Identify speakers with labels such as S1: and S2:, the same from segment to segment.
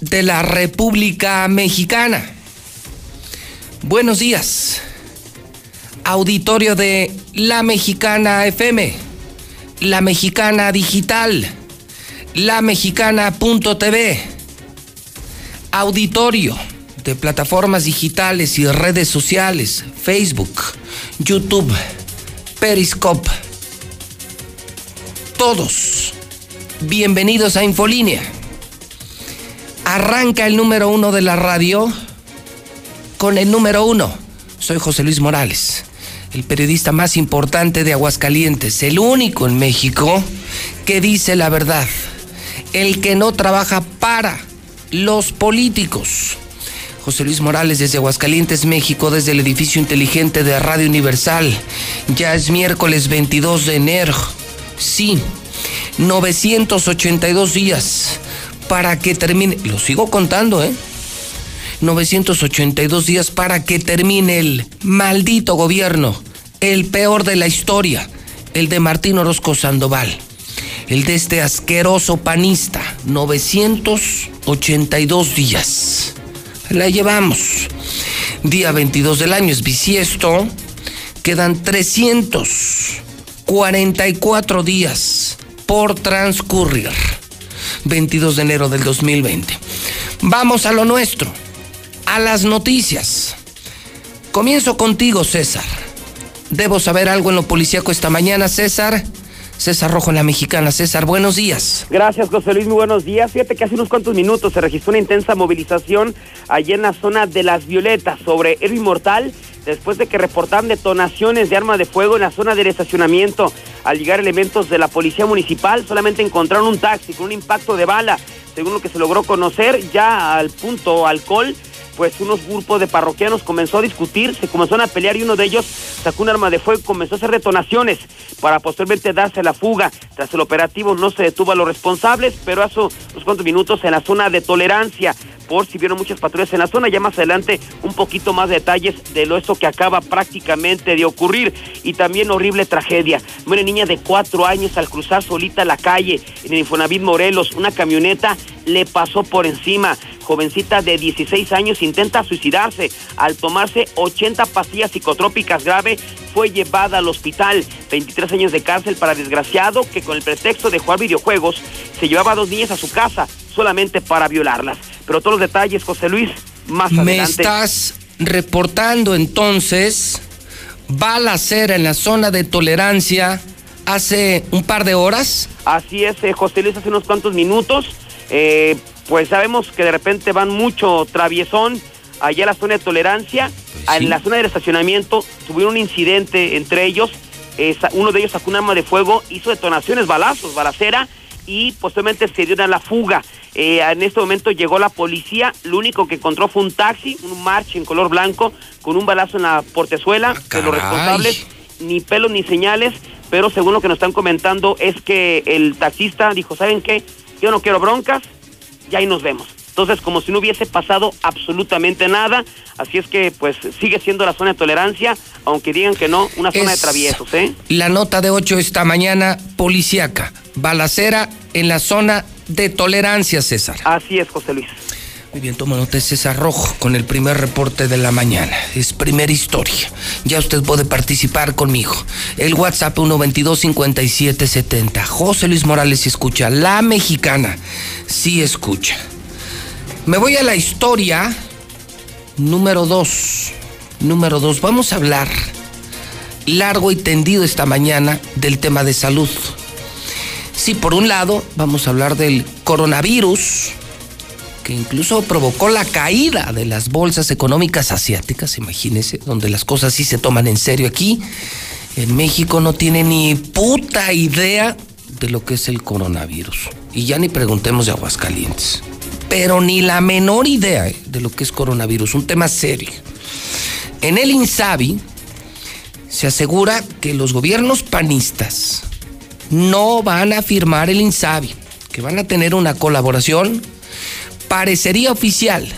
S1: de la República Mexicana. Buenos días, auditorio de La Mexicana FM, La Mexicana Digital, La Mexicana.tv, auditorio de plataformas digitales y redes sociales, Facebook, YouTube, Periscope. Todos, bienvenidos a Infolínea Arranca el número uno de la radio con el número uno. Soy José Luis Morales, el periodista más importante de Aguascalientes, el único en México que dice la verdad, el que no trabaja para los políticos. José Luis Morales desde Aguascalientes, México, desde el edificio inteligente de Radio Universal. Ya es miércoles 22 de enero. Sí, 982 días para que termine, lo sigo contando, ¿eh? 982 días para que termine el maldito gobierno, el peor de la historia, el de Martín Orozco Sandoval, el de este asqueroso panista, 982 días. La llevamos. Día 22 del año es bisiesto, quedan 344 días por transcurrir. 22 de enero del 2020. Vamos a lo nuestro, a las noticias. Comienzo contigo, César. Debo saber algo en lo policíaco esta mañana, César. César Rojo en la Mexicana. César, buenos días.
S2: Gracias, José Luis, muy buenos días. Fíjate que hace unos cuantos minutos se registró una intensa movilización allí en la zona de Las Violetas sobre el Inmortal después de que reportaran detonaciones de arma de fuego en la zona del estacionamiento. Al llegar elementos de la policía municipal, solamente encontraron un taxi con un impacto de bala. Según lo que se logró conocer, ya al punto alcohol pues unos grupos de parroquianos comenzó a discutir, se comenzaron a pelear y uno de ellos sacó un arma de fuego y comenzó a hacer detonaciones para posteriormente darse la fuga. Tras el operativo no se detuvo a los responsables, pero hace unos cuantos minutos en la zona de tolerancia por si vieron muchas patrullas en la zona. Ya más adelante un poquito más detalles de lo esto que acaba prácticamente de ocurrir y también horrible tragedia. Una niña de cuatro años al cruzar solita la calle en el Infonavit Morelos, una camioneta le pasó por encima. Jovencita de 16 años intenta suicidarse al tomarse 80 pastillas psicotrópicas grave fue llevada al hospital. 23 años de cárcel para desgraciado que con el pretexto de jugar videojuegos se llevaba a dos niñas a su casa solamente para violarlas. Pero todos los detalles, José Luis, más adelante.
S1: Me estás reportando entonces balacera en la zona de tolerancia hace un par de horas.
S2: Así es, eh, José Luis, hace unos cuantos minutos. Eh, pues sabemos que de repente van mucho traviesón allá en la zona de tolerancia. Pues en la zona del estacionamiento tuvieron un incidente entre ellos. uno de ellos sacó un arma de fuego, hizo detonaciones, balazos, balacera y posteriormente se dio a la fuga. Eh, en este momento llegó la policía, lo único que encontró fue un taxi, un march en color blanco, con un balazo en la portezuela, ah, de los responsables, ni pelos ni señales, pero según lo que nos están comentando es que el taxista dijo, ¿saben qué? Yo no quiero broncas, y ahí nos vemos. Entonces, como si no hubiese pasado absolutamente nada, así es que pues sigue siendo la zona de tolerancia, aunque digan que no, una zona de traviesos, ¿eh?
S1: La nota de 8 esta mañana, policiaca, balacera en la zona de tolerancia, César.
S3: Así es, José Luis.
S1: Muy bien, toma nota César Rojo con el primer reporte de la mañana. Es primera historia. Ya usted puede participar conmigo. El WhatsApp 122-5770. José Luis Morales escucha. La mexicana sí escucha. Me voy a la historia número 2. Número 2. Vamos a hablar largo y tendido esta mañana del tema de salud. Sí, por un lado, vamos a hablar del coronavirus que incluso provocó la caída de las bolsas económicas asiáticas, imagínense, donde las cosas sí se toman en serio aquí. En México no tiene ni puta idea de lo que es el coronavirus. Y ya ni preguntemos de Aguascalientes. Pero ni la menor idea eh, de lo que es coronavirus, un tema serio. En el INSABI se asegura que los gobiernos panistas no van a firmar el INSABI, que van a tener una colaboración parecería oficial.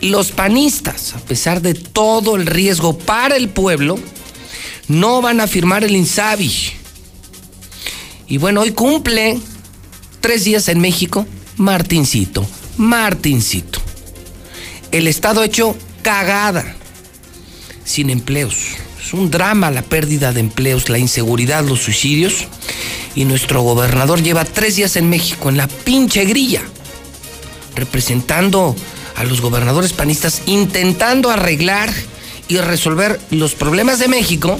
S1: Los panistas, a pesar de todo el riesgo para el pueblo, no van a firmar el INSABI. Y bueno, hoy cumple tres días en México Martincito, Martincito. El Estado hecho cagada, sin empleos. Es un drama la pérdida de empleos, la inseguridad, los suicidios. Y nuestro gobernador lleva tres días en México en la pinche grilla representando a los gobernadores panistas, intentando arreglar y resolver los problemas de México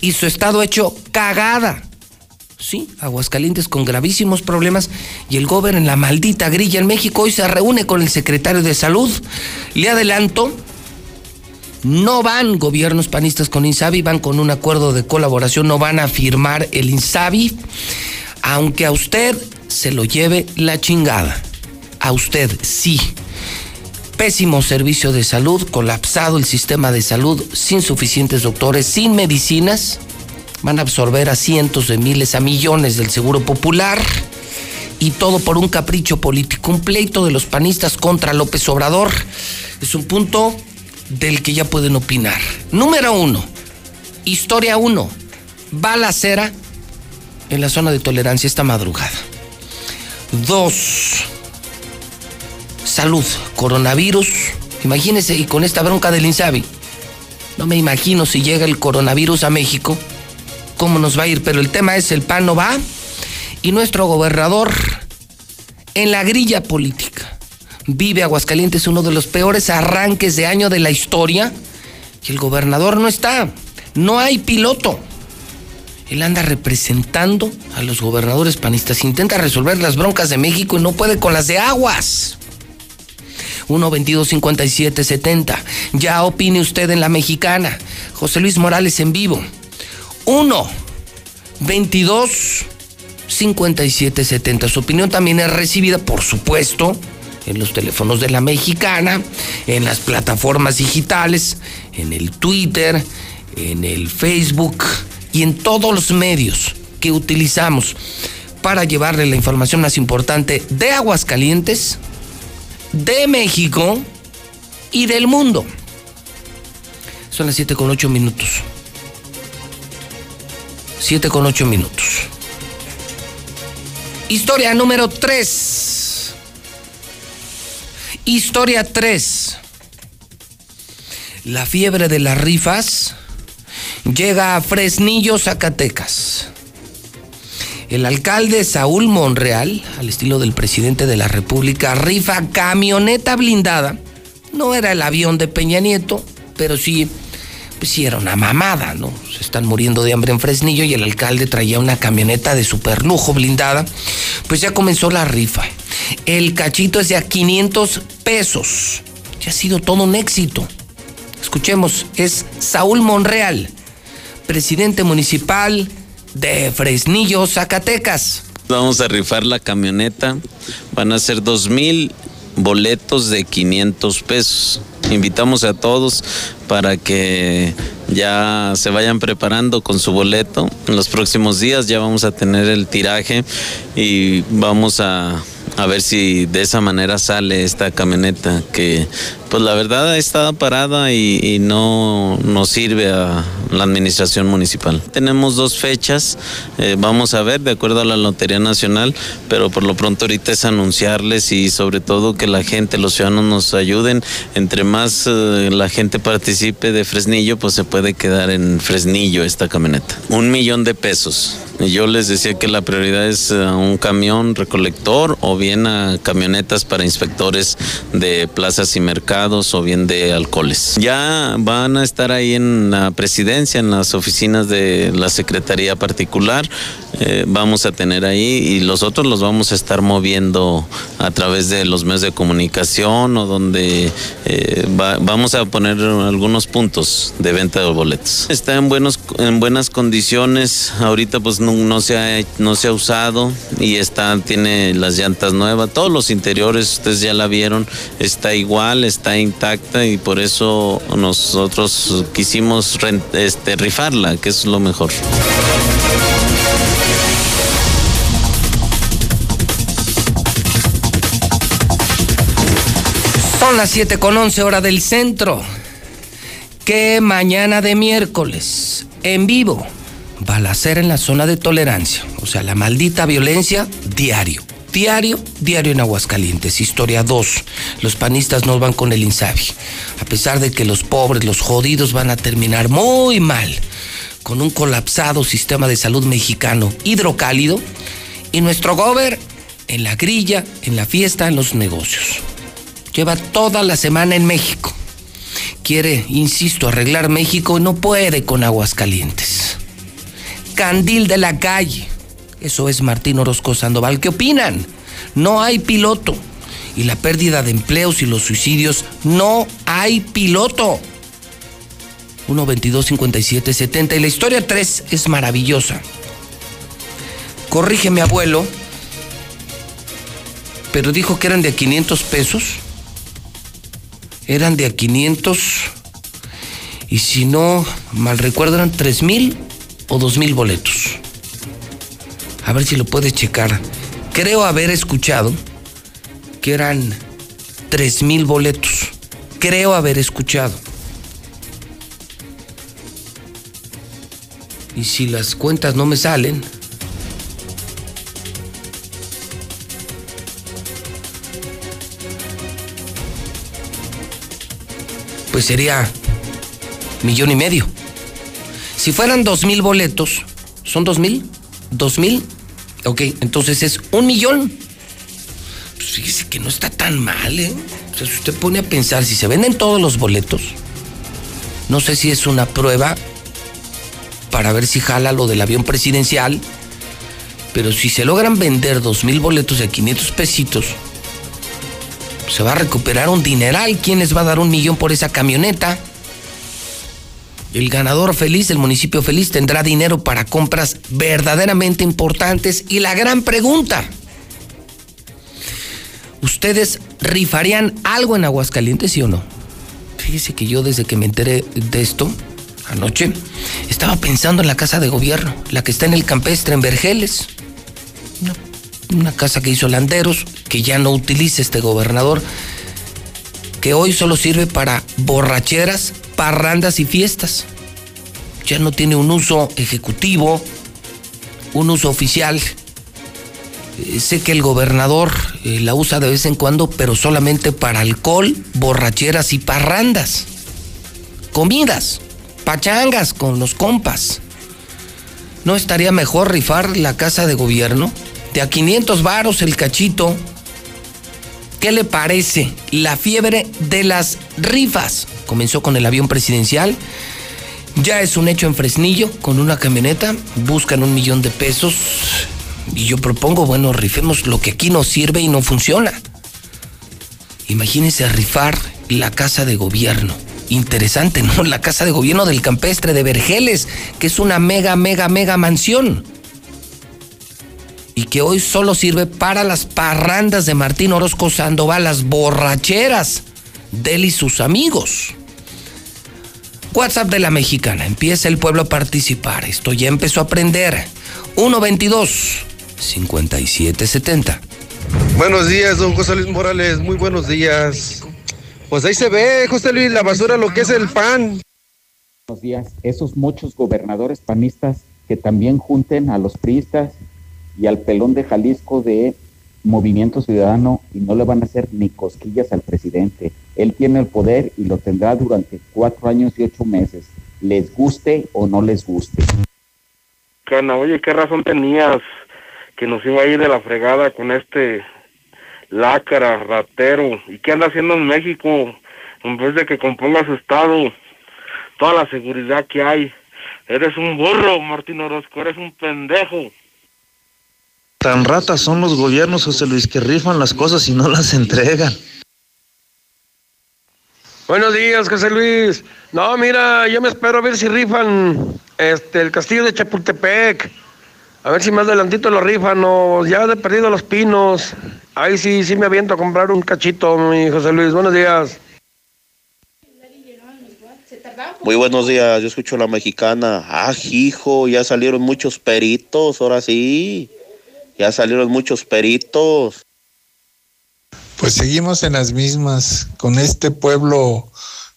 S1: y su estado hecho cagada. Sí, Aguascalientes con gravísimos problemas y el gobernador en la maldita grilla en México hoy se reúne con el secretario de salud. Le adelanto, no van gobiernos panistas con Insabi, van con un acuerdo de colaboración, no van a firmar el Insabi, aunque a usted se lo lleve la chingada a usted, sí. Pésimo servicio de salud, colapsado el sistema de salud, sin suficientes doctores, sin medicinas. Van a absorber a cientos de miles, a millones del Seguro Popular. Y todo por un capricho político, un pleito de los panistas contra López Obrador. Es un punto del que ya pueden opinar. Número uno, historia uno, balacera en la zona de tolerancia esta madrugada. Dos, salud, coronavirus. Imagínese, y con esta bronca del INSABI, no me imagino si llega el coronavirus a México, cómo nos va a ir, pero el tema es el PAN no va y nuestro gobernador en la grilla política. Vive Aguascalientes uno de los peores arranques de año de la historia y el gobernador no está, no hay piloto. Él anda representando a los gobernadores panistas, intenta resolver las broncas de México y no puede con las de aguas. 1 22 57 70. Ya opine usted en la mexicana. José Luis Morales en vivo. 1 22 57 70. Su opinión también es recibida, por supuesto, en los teléfonos de la mexicana, en las plataformas digitales, en el Twitter, en el Facebook y en todos los medios que utilizamos para llevarle la información más importante de Aguascalientes de México y del mundo. Son las 7 con 8 minutos. 7 con 8 minutos. Historia número 3. Historia 3. La fiebre de las rifas llega a Fresnillo, Zacatecas. El alcalde Saúl Monreal, al estilo del presidente de la República, rifa camioneta blindada. No era el avión de Peña Nieto, pero sí, pues sí era una mamada, ¿no? Se están muriendo de hambre en Fresnillo y el alcalde traía una camioneta de super lujo blindada. Pues ya comenzó la rifa. El cachito es de a 500 pesos. Ya ha sido todo un éxito. Escuchemos, es Saúl Monreal, presidente municipal de Fresnillo, Zacatecas.
S4: Vamos a rifar la camioneta. Van a ser dos mil boletos de 500 pesos. Invitamos a todos para que ya se vayan preparando con su boleto. En los próximos días ya vamos a tener el tiraje y vamos a, a ver si de esa manera sale esta camioneta que pues la verdad está parada y, no nos sirve a la administración municipal. Tenemos dos fechas, eh, vamos a ver de acuerdo a la Lotería Nacional, pero por lo pronto ahorita es anunciarles y sobre todo que la gente, los ciudadanos nos ayuden. Entre más eh, la gente participe de Fresnillo, pues se puede quedar en Fresnillo esta camioneta. Un millón de pesos. Yo les decía que la prioridad es eh, un camión recolector o bien a camionetas para inspectores de plazas y mercados o bien de alcoholes. Ya van a estar ahí en la presidencia, en las oficinas de la Secretaría Particular. Eh, vamos a tener ahí y los otros los vamos a estar moviendo a través de los medios de comunicación o donde eh, vamos a poner algunos puntos de venta de boletos. Está en, buenos, en buenas condiciones. Ahorita pues no, se ha, no se ha usado y está, tiene las llantas nuevas, todos los interiores, ustedes ya la vieron, está igual, está intacta y por eso nosotros quisimos este, rifarla, que es lo mejor.
S1: Son las 7 con 11 hora del centro. Que mañana de miércoles, en vivo, balacera en la zona de tolerancia. O sea, la maldita violencia diario. Diario, diario en Aguascalientes. Historia 2. Los panistas no van con el Insabi. A pesar de que los pobres, los jodidos van a terminar muy mal con un colapsado sistema de salud mexicano hidrocálido y nuestro gober en la grilla, en la fiesta, en los negocios. Lleva toda la semana en México. Quiere, insisto, arreglar México y no puede con Aguascalientes. Candil de la calle. Eso es Martín Orozco Sandoval. ¿Qué opinan? No hay piloto. Y la pérdida de empleos y los suicidios, no hay piloto. 1 22 57 70 y la historia 3 es maravillosa. Corrige mi abuelo, pero dijo que eran de 500 pesos. Eran de a 500 y si no mal recuerdo eran 3 mil o dos mil boletos. A ver si lo puedes checar. Creo haber escuchado que eran tres mil boletos. Creo haber escuchado. Y si las cuentas no me salen, pues sería millón y medio. Si fueran dos mil boletos, ¿son dos mil? ¿Dos mil? Ok, entonces es un millón. Pues fíjese que no está tan mal, ¿eh? O sea, si usted pone a pensar, si se venden todos los boletos, no sé si es una prueba para ver si jala lo del avión presidencial, pero si se logran vender dos mil boletos de 500 pesitos, se va a recuperar un dineral. ¿Quién les va a dar un millón por esa camioneta? El ganador feliz, el municipio feliz, tendrá dinero para compras verdaderamente importantes. Y la gran pregunta, ¿ustedes rifarían algo en Aguascalientes, sí o no? Fíjese que yo desde que me enteré de esto, anoche, estaba pensando en la casa de gobierno, la que está en el campestre, en Vergeles. Una, una casa que hizo Landeros, que ya no utiliza este gobernador, que hoy solo sirve para borracheras parrandas y fiestas. Ya no tiene un uso ejecutivo, un uso oficial. Eh, sé que el gobernador eh, la usa de vez en cuando, pero solamente para alcohol, borracheras y parrandas. Comidas, pachangas con los compas. ¿No estaría mejor rifar la casa de gobierno? De a 500 varos el cachito. ¿Qué le parece? La fiebre de las rifas comenzó con el avión presidencial. Ya es un hecho en Fresnillo, con una camioneta, buscan un millón de pesos y yo propongo, bueno, rifemos lo que aquí no sirve y no funciona. Imagínense rifar la casa de gobierno. Interesante, ¿no? La casa de gobierno del campestre de Vergeles, que es una mega, mega, mega mansión. Y que hoy solo sirve para las parrandas de Martín Orozco Sandoval, las borracheras de él y sus amigos. WhatsApp de la mexicana. Empieza el pueblo a participar. Esto ya empezó a aprender. 122 5770.
S5: Buenos días, don José Luis Morales. Muy buenos días.
S6: Pues ahí se ve, José Luis, la basura, lo que es el pan.
S7: Buenos días, esos muchos gobernadores panistas que también junten a los priistas y al pelón de Jalisco de Movimiento Ciudadano y no le van a hacer ni cosquillas al presidente. Él tiene el poder y lo tendrá durante cuatro años y ocho meses, les guste o no les guste.
S8: Cana, oye, ¿qué razón tenías que nos iba a ir de la fregada con este lácara, ratero? ¿Y qué anda haciendo en México? En vez de que componga su estado, toda la seguridad que hay. Eres un burro, Martín Orozco, eres un pendejo.
S9: Tan ratas son los gobiernos, José Luis, que rifan las cosas y no las entregan.
S6: Buenos días, José Luis. No, mira, yo me espero a ver si rifan este el castillo de Chapultepec. A ver si más adelantito lo rifan o ya de perdido los pinos. Ahí sí, sí me aviento a comprar un cachito, mi José Luis. Buenos días.
S10: Muy buenos días, yo escucho la mexicana. Ah, hijo, ya salieron muchos peritos, ahora sí. Ya salieron muchos peritos.
S11: Pues seguimos en las mismas, con este pueblo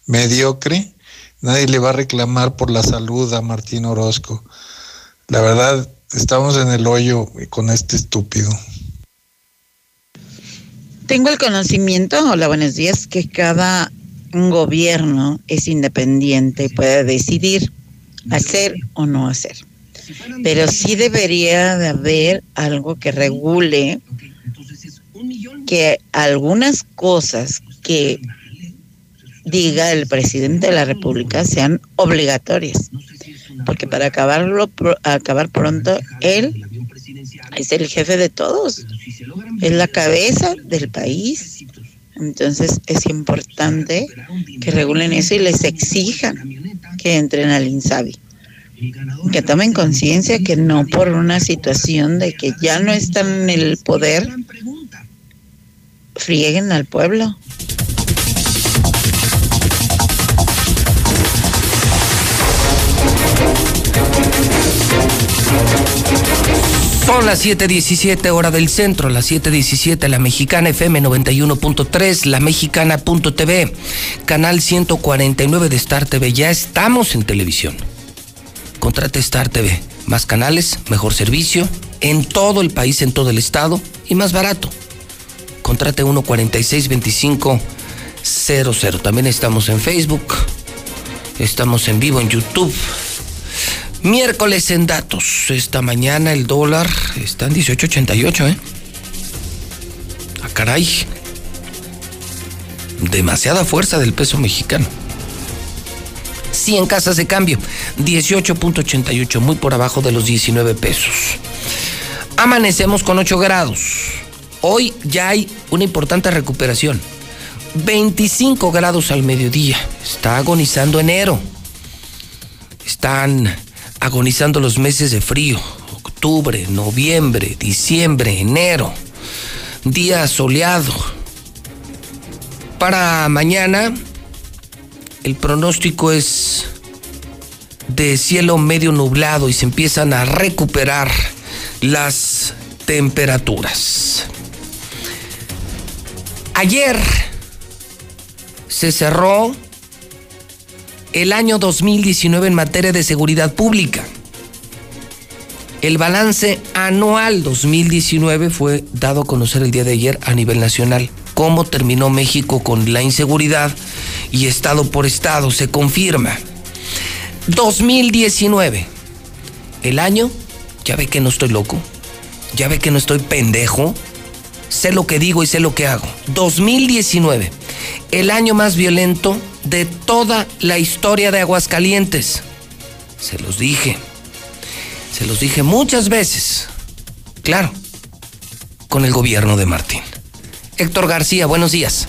S11: mediocre. Nadie le va a reclamar por la salud a Martín Orozco. La verdad, estamos en el hoyo con este estúpido.
S12: Tengo el conocimiento, hola, buenos días, que cada gobierno es independiente y puede decidir hacer o no hacer. Pero sí debería de haber algo que regule que algunas cosas que diga el presidente de la República sean obligatorias. Porque para acabarlo acabar pronto él es el jefe de todos. Es la cabeza del país. Entonces es importante que regulen eso y les exijan que entren al INSABI. Que tomen conciencia que no por una situación de que ya no están en el poder, frieguen al pueblo.
S1: Son las 7:17 hora del centro, las 7:17 la mexicana FM 91.3, la mexicana.tv, canal 149 de Star TV. Ya estamos en televisión. Contrate Star TV. Más canales, mejor servicio, en todo el país, en todo el estado y más barato. Contrate 1462500. También estamos en Facebook. Estamos en vivo en YouTube. Miércoles en datos. Esta mañana el dólar está en 18.88, ¿eh? Ah, caray. Demasiada fuerza del peso mexicano. 100 casas de cambio, 18.88, muy por abajo de los 19 pesos. Amanecemos con 8 grados. Hoy ya hay una importante recuperación. 25 grados al mediodía. Está agonizando enero. Están agonizando los meses de frío. Octubre, noviembre, diciembre, enero. Día soleado. Para mañana, el pronóstico es de cielo medio nublado y se empiezan a recuperar las temperaturas. Ayer se cerró el año 2019 en materia de seguridad pública. El balance anual 2019 fue dado a conocer el día de ayer a nivel nacional. Cómo terminó México con la inseguridad y estado por estado se confirma. 2019, el año, ya ve que no estoy loco, ya ve que no estoy pendejo, sé lo que digo y sé lo que hago. 2019, el año más violento de toda la historia de Aguascalientes. Se los dije. Se los dije muchas veces. Claro, con el gobierno de Martín. Héctor García, buenos días.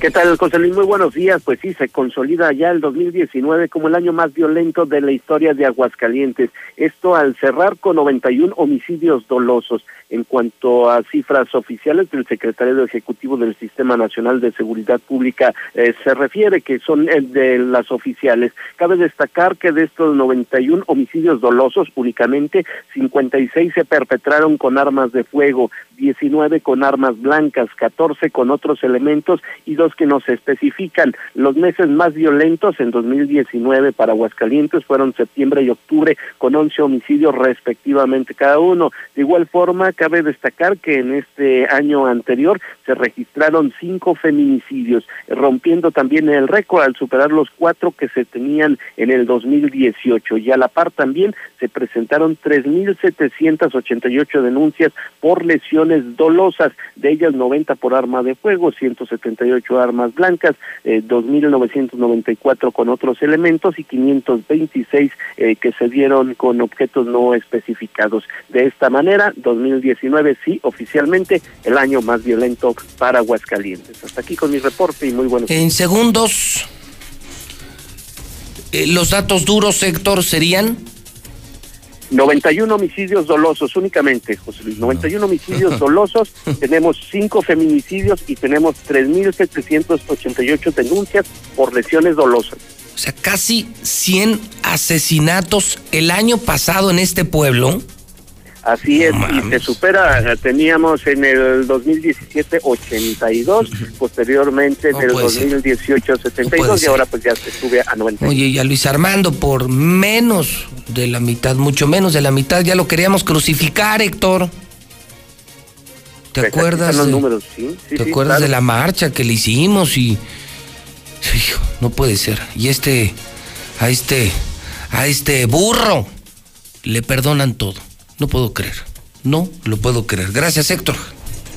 S13: ¿Qué tal, José Luis? Muy buenos días. Pues sí, se consolida ya el 2019 como el año más violento de la historia de Aguascalientes. Esto al cerrar con 91 homicidios dolosos. En cuanto a cifras oficiales del secretario ejecutivo del Sistema Nacional de Seguridad Pública, eh, se refiere que son eh, de las oficiales. Cabe destacar que de estos 91 homicidios dolosos, únicamente 56 se perpetraron con armas de fuego, 19 con armas blancas, 14 con otros elementos y dos que no se especifican. Los meses más violentos en 2019 para Aguascalientes fueron septiembre y octubre con 11 homicidios respectivamente cada uno. De igual forma, cabe destacar que en este año anterior se registraron cinco feminicidios, rompiendo también el récord al superar los cuatro que se tenían en el 2018. Y a la par también se presentaron 3.788 denuncias por lesiones dolosas, de ellas 90 por arma de fuego, 178 armas blancas, eh, 2.994 con otros elementos y 526 eh, que se dieron con objetos no especificados. De esta manera, 2019 sí, oficialmente, el año más violento para Aguascalientes. Hasta aquí con mi reporte y muy buenos
S1: En segundos, eh, los datos duros, Héctor, serían
S13: 91 homicidios dolosos únicamente, José Luis. 91 homicidios dolosos, tenemos 5 feminicidios y tenemos 3.788 denuncias por lesiones dolosas.
S1: O sea, casi 100 asesinatos el año pasado en este pueblo.
S13: Así es, y se supera, teníamos en el 2017 82, posteriormente en
S1: No
S13: el
S1: puede ser.
S13: 2018
S1: No
S13: 72
S1: puede
S13: y
S1: ser.
S13: ahora pues ya se sube a 90.
S1: Oye, y a Luis Armando, por menos de la mitad, mucho menos de la mitad, ya lo queríamos crucificar, Héctor. ¿Te
S13: Pues
S1: acuerdas?
S13: los
S1: de-
S13: números, sí, sí,
S1: ¿Te
S13: sí,
S1: acuerdas
S13: claro.
S1: de la marcha que le hicimos y Hijo, no puede ser. Y este a este a este burro le perdonan todo. No puedo creer. No lo puedo creer. Gracias, Héctor.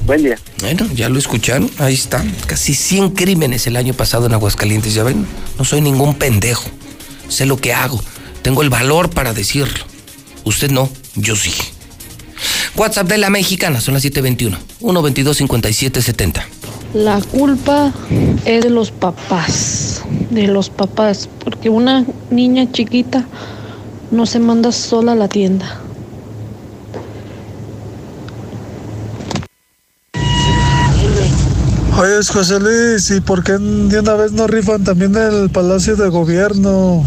S13: Buen día.
S1: Bueno, ya lo escucharon. Ahí está. Casi 100 crímenes el año pasado en Aguascalientes. Ya ven, no soy ningún pendejo. Sé lo que hago. Tengo el valor para decirlo. Usted no, yo sí. WhatsApp de la mexicana, son las 7:21. 122 5770.
S14: La culpa es de los papás, de los papás, porque una niña chiquita no se manda sola a la tienda.
S11: Oye, José Luis, ¿y por qué de una vez no rifan también el Palacio de Gobierno?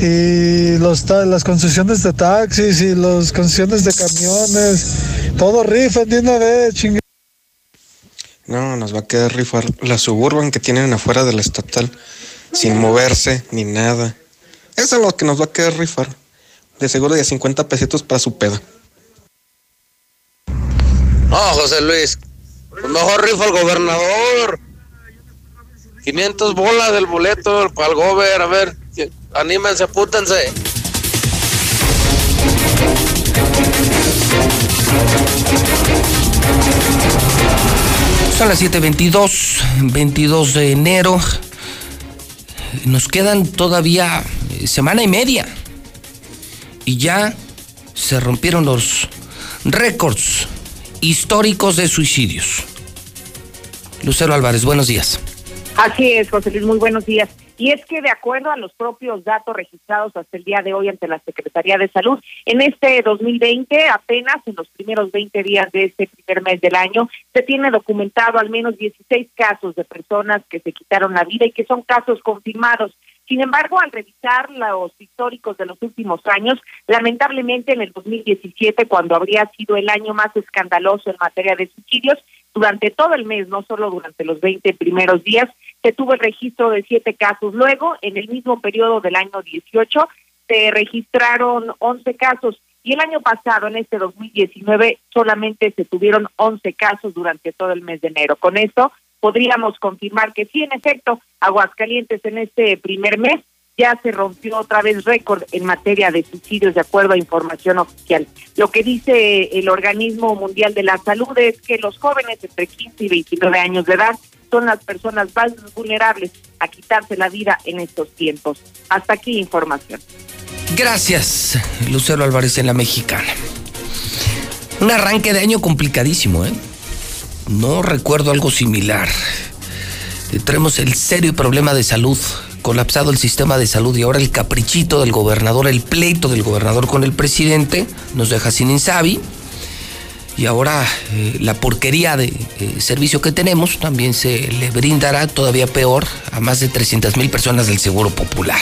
S11: Y los las concesiones de taxis y las concesiones de camiones. Todo rifan de una vez, chingue.
S15: No, nos va a quedar rifar la suburban que tienen afuera de la estatal, sin moverse ni nada. Eso es lo que nos va a quedar rifar. De seguro de a 50 pesitos para su peda.
S6: No, José Luis, mejor rifa el gobernador. 500 bolas del boleto para el gober, a ver, anímense, apútense.
S1: Son las 7:22, 22 de enero. Nos quedan todavía eh, semana y media. Y ya se rompieron los récords históricos de suicidios. Lucero Álvarez, buenos días.
S16: Así es, José Luis, muy buenos días. Y es que de acuerdo a los propios datos registrados hasta el día de hoy ante la Secretaría de Salud, en este 2020, apenas en los primeros 20 días de este primer mes del año, se tiene documentado al menos 16 casos de personas que se quitaron la vida y que son casos confirmados. Sin embargo, al revisar los históricos de los últimos años, lamentablemente en el 2017, cuando habría sido el año más escandaloso en materia de suicidios, durante todo el mes, no solo durante los 20 primeros días, se tuvo el registro de siete casos. Luego, en el mismo periodo del año 18, se registraron 11 casos. Y el año pasado, en este 2019, solamente se tuvieron 11 casos durante todo el mes de enero. Con esto, podríamos confirmar que sí, en efecto, Aguascalientes en este primer mes ya se rompió otra vez récord en materia de suicidios de acuerdo a información oficial. Lo que dice el Organismo Mundial de la Salud es que los jóvenes entre 15 y 29 años de edad son las personas más vulnerables a quitarse la vida en estos tiempos. Hasta aquí información.
S1: Gracias, Lucero Álvarez en la mexicana. Un arranque de año complicadísimo, ¿eh? No recuerdo algo similar. Tenemos el serio problema de salud, colapsado el sistema de salud y ahora el caprichito del gobernador, el pleito del gobernador con el presidente, nos deja sin insabi. Y ahora eh, la porquería de eh, servicio que tenemos también se le brindará todavía peor a más de 300 mil personas del Seguro Popular.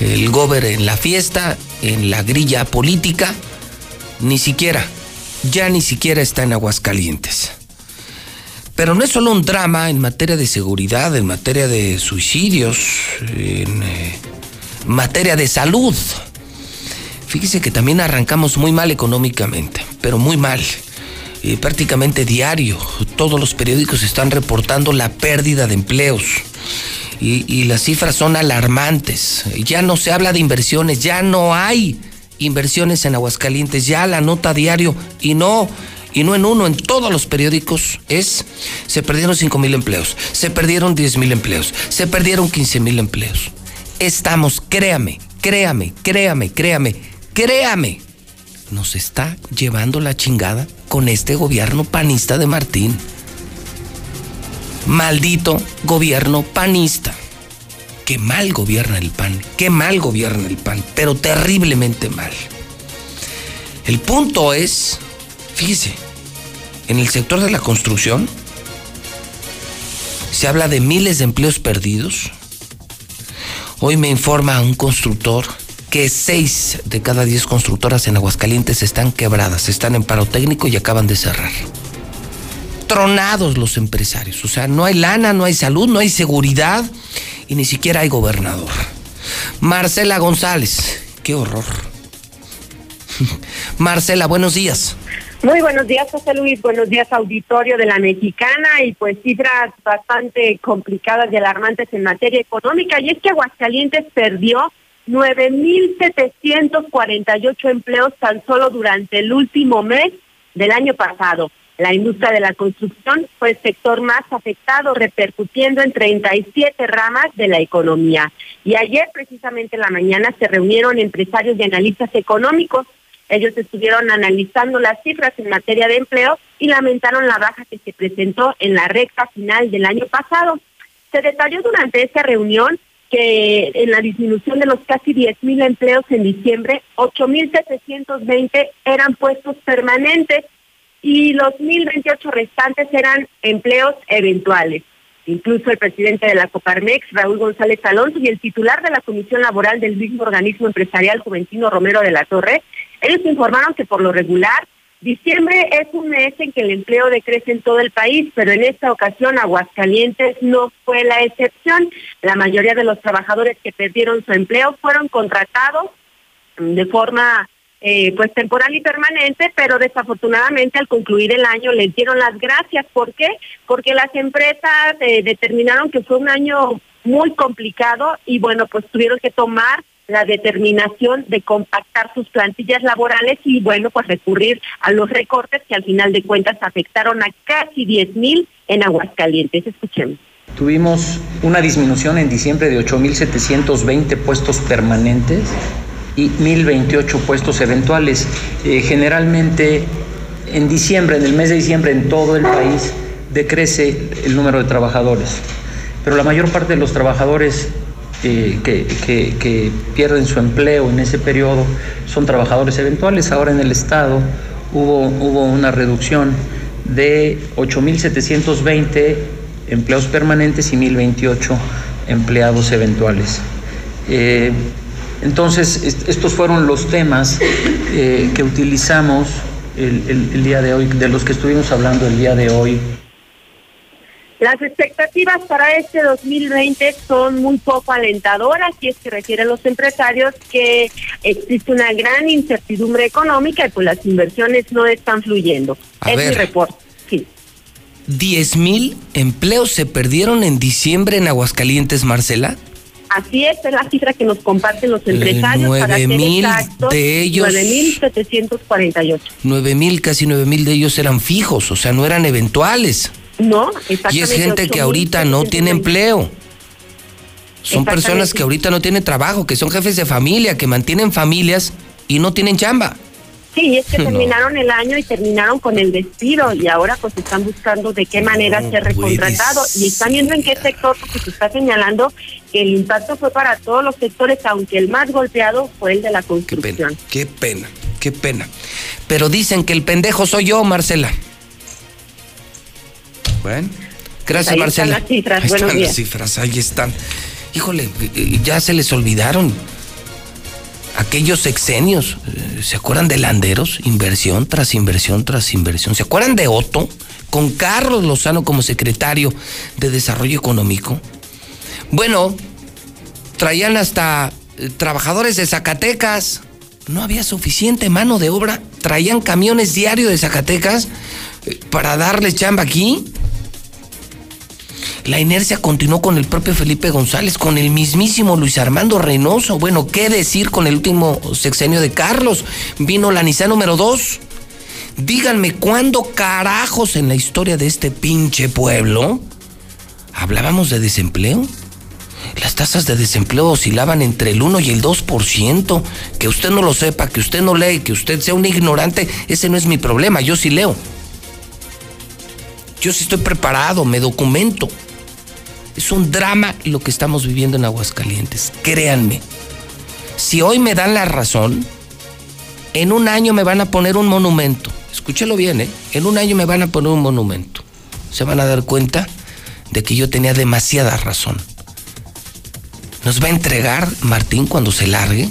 S1: El gober en la fiesta, en la grilla política, ni siquiera, ya ni siquiera está en Aguascalientes. Pero no es solo un drama en materia de seguridad, en materia de suicidios, en eh, materia de salud. Fíjese que también arrancamos muy mal económicamente, pero muy mal. Eh, prácticamente diario, todos los periódicos están reportando la pérdida de empleos. Y, y las cifras son alarmantes. Ya no se habla de inversiones, ya no hay inversiones en Aguascalientes, ya la nota diario, y no, y no en uno, en todos los periódicos es, se perdieron 5 mil empleos, se perdieron 10 mil empleos, se perdieron 15 mil empleos. Estamos, créame, créame, créame, créame, créame, nos está llevando la chingada con este gobierno panista de Martín. Maldito gobierno panista. Qué mal gobierna el PAN, qué mal gobierna el PAN, pero terriblemente mal. El punto es, fíjese, en el sector de la construcción se habla de miles de empleos perdidos. Hoy me informa un constructor que seis de cada diez constructoras en Aguascalientes están quebradas, están en paro técnico y acaban de cerrar. Tronados los empresarios, o sea, no hay lana, no hay salud, no hay seguridad y ni siquiera hay gobernador. Marcela González, qué horror. Marcela, buenos días.
S17: Muy buenos días, José Luis. Buenos días, auditorio de la Mexicana. Y pues cifras bastante complicadas y alarmantes en materia económica. Y es que Aguascalientes perdió 9.748 empleos tan solo durante el último mes del año pasado. La industria de la construcción fue el sector más afectado, repercutiendo en 37 ramas de la economía. Y ayer, precisamente en la mañana, se reunieron empresarios y analistas económicos. Ellos estuvieron analizando las cifras en materia de empleo y lamentaron la baja que se presentó en la recta final del año pasado. Se detalló durante esa reunión que en la disminución de los casi 10.000 empleos en diciembre, 8.720 eran puestos permanentes y los 1.028 restantes eran empleos eventuales. Incluso el presidente de la Coparmex, Raúl González Alonso, y el titular de la Comisión Laboral del mismo organismo empresarial, Juventino Romero de la Torre, ellos informaron que por lo regular, diciembre es un mes en que el empleo decrece en todo el país, pero en esta ocasión Aguascalientes no fue la excepción. La mayoría de los trabajadores que perdieron su empleo fueron contratados de forma eh, pues temporal y permanente, pero desafortunadamente al concluir el año les dieron las gracias. ¿Por qué? Porque las empresas eh, determinaron que fue un año muy complicado y bueno, pues tuvieron que tomar la determinación de compactar sus plantillas laborales y bueno, pues recurrir a los recortes que al final de cuentas afectaron a casi 10 mil en Aguascalientes. Escuchemos.
S18: Tuvimos una disminución en diciembre de 8.720 puestos permanentes y 1.028 puestos eventuales. Eh, generalmente en diciembre, en el mes de diciembre, en todo el país decrece el número de trabajadores, pero la mayor parte de los trabajadores que, pierden su empleo en ese periodo son trabajadores eventuales. Ahora en el Estado hubo, hubo una reducción de 8.720 empleos permanentes y 1.028 empleados eventuales. Eh, entonces, estos fueron los temas eh, que utilizamos el, día de hoy, de los que estuvimos hablando el día de hoy.
S17: Las expectativas para este 2020 son muy poco alentadoras y es que refieren los empresarios que existe una gran incertidumbre económica y pues las inversiones no están fluyendo.
S1: A
S17: es
S1: ver.
S17: mi reporte. Sí.
S1: 10 mil empleos se perdieron en diciembre en Aguascalientes, Marcela.
S17: Así es, es la cifra que nos comparten los empresarios. para
S1: nueve
S17: ser
S1: mil
S17: exactos,
S1: de ellos-
S17: 9.748.
S1: 9 mil, casi 9 mil de ellos eran fijos, o sea, no eran eventuales.
S17: No,
S1: Y
S17: exactamente.
S1: es gente que ahorita no tiene empleo. Son personas que ahorita no tienen trabajo, que son jefes de familia, que mantienen familias y no tienen chamba.
S17: Sí, es que
S1: No.
S17: terminaron el año y terminaron con el despido y ahora pues están buscando de qué manera
S1: No
S17: ser recontratado y están viendo en qué sector porque se está señalando que el impacto fue para todos los sectores, aunque el más golpeado fue el de la construcción.
S1: Qué pena, qué pena. Pero dicen que el pendejo soy yo, Marcela. Bueno, gracias,
S17: Ahí
S1: Marcela.
S17: están las cifras,
S1: Ahí están
S17: días.
S1: las cifras, ahí están. Híjole, eh, ya se les olvidaron aquellos sexenios. Eh, ¿Se acuerdan de Landeros? Inversión tras inversión tras inversión. ¿Se acuerdan de Otto? con Carlos Lozano como secretario de Desarrollo Económico. Bueno, traían hasta eh, trabajadores de Zacatecas. No había suficiente mano de obra. Traían camiones diarios de Zacatecas para darles chamba aquí. La inercia continuó con el propio Felipe González, con el mismísimo Luis Armando Reynoso. Bueno, ¿qué decir con el último sexenio de Carlos? Vino la Nisa número 2. Díganme, ¿cuándo carajos en la historia de este pinche pueblo hablábamos de desempleo? Las tasas de desempleo oscilaban entre el 1 y el 2%. Que usted no lo sepa, que usted no lee, que usted sea un ignorante, ese no es mi problema, yo sí leo. Yo sí estoy preparado, me documento. Es un drama lo que estamos viviendo en Aguascalientes. Créanme. Si hoy me dan la razón, en un año me van a poner un monumento. Escúchelo bien, ¿eh? En un año me van a poner un monumento. Se van a dar cuenta de que yo tenía demasiada razón. Nos va a entregar Martín cuando se largue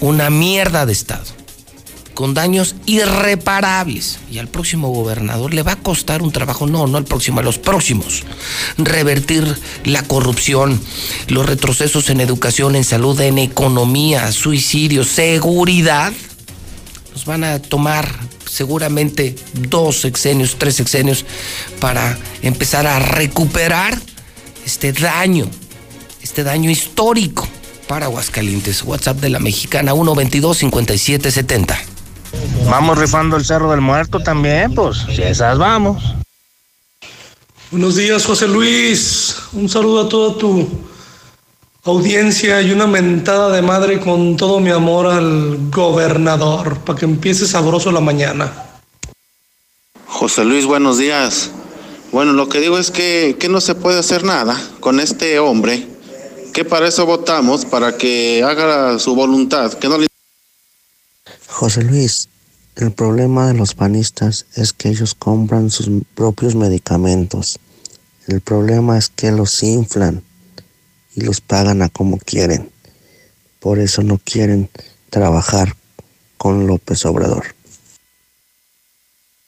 S1: una mierda de Estado con daños irreparables. Y al próximo gobernador le va a costar un trabajo, no, no al próximo, a los próximos. Revertir la corrupción, los retrocesos en educación, en salud, en economía, suicidio, seguridad. Nos van a tomar seguramente dos sexenios, tres sexenios para empezar a recuperar este daño, este daño histórico para Aguascalientes. WhatsApp de la mexicana 122 5770.
S19: Vamos rifando el Cerro del Muerto también, pues, si esas vamos.
S11: Buenos días, José Luis. Un saludo a toda tu audiencia y una mentada de madre con todo mi amor al gobernador, para que empiece sabroso la mañana.
S10: José Luis, buenos días. Bueno, lo que digo es que, que no se puede hacer nada con este hombre, que para eso votamos, para que haga su voluntad, que no le...
S20: José Luis, el problema de los panistas es que ellos compran sus propios medicamentos. El problema es que los inflan y los pagan a como quieren. Por eso no quieren trabajar con López Obrador.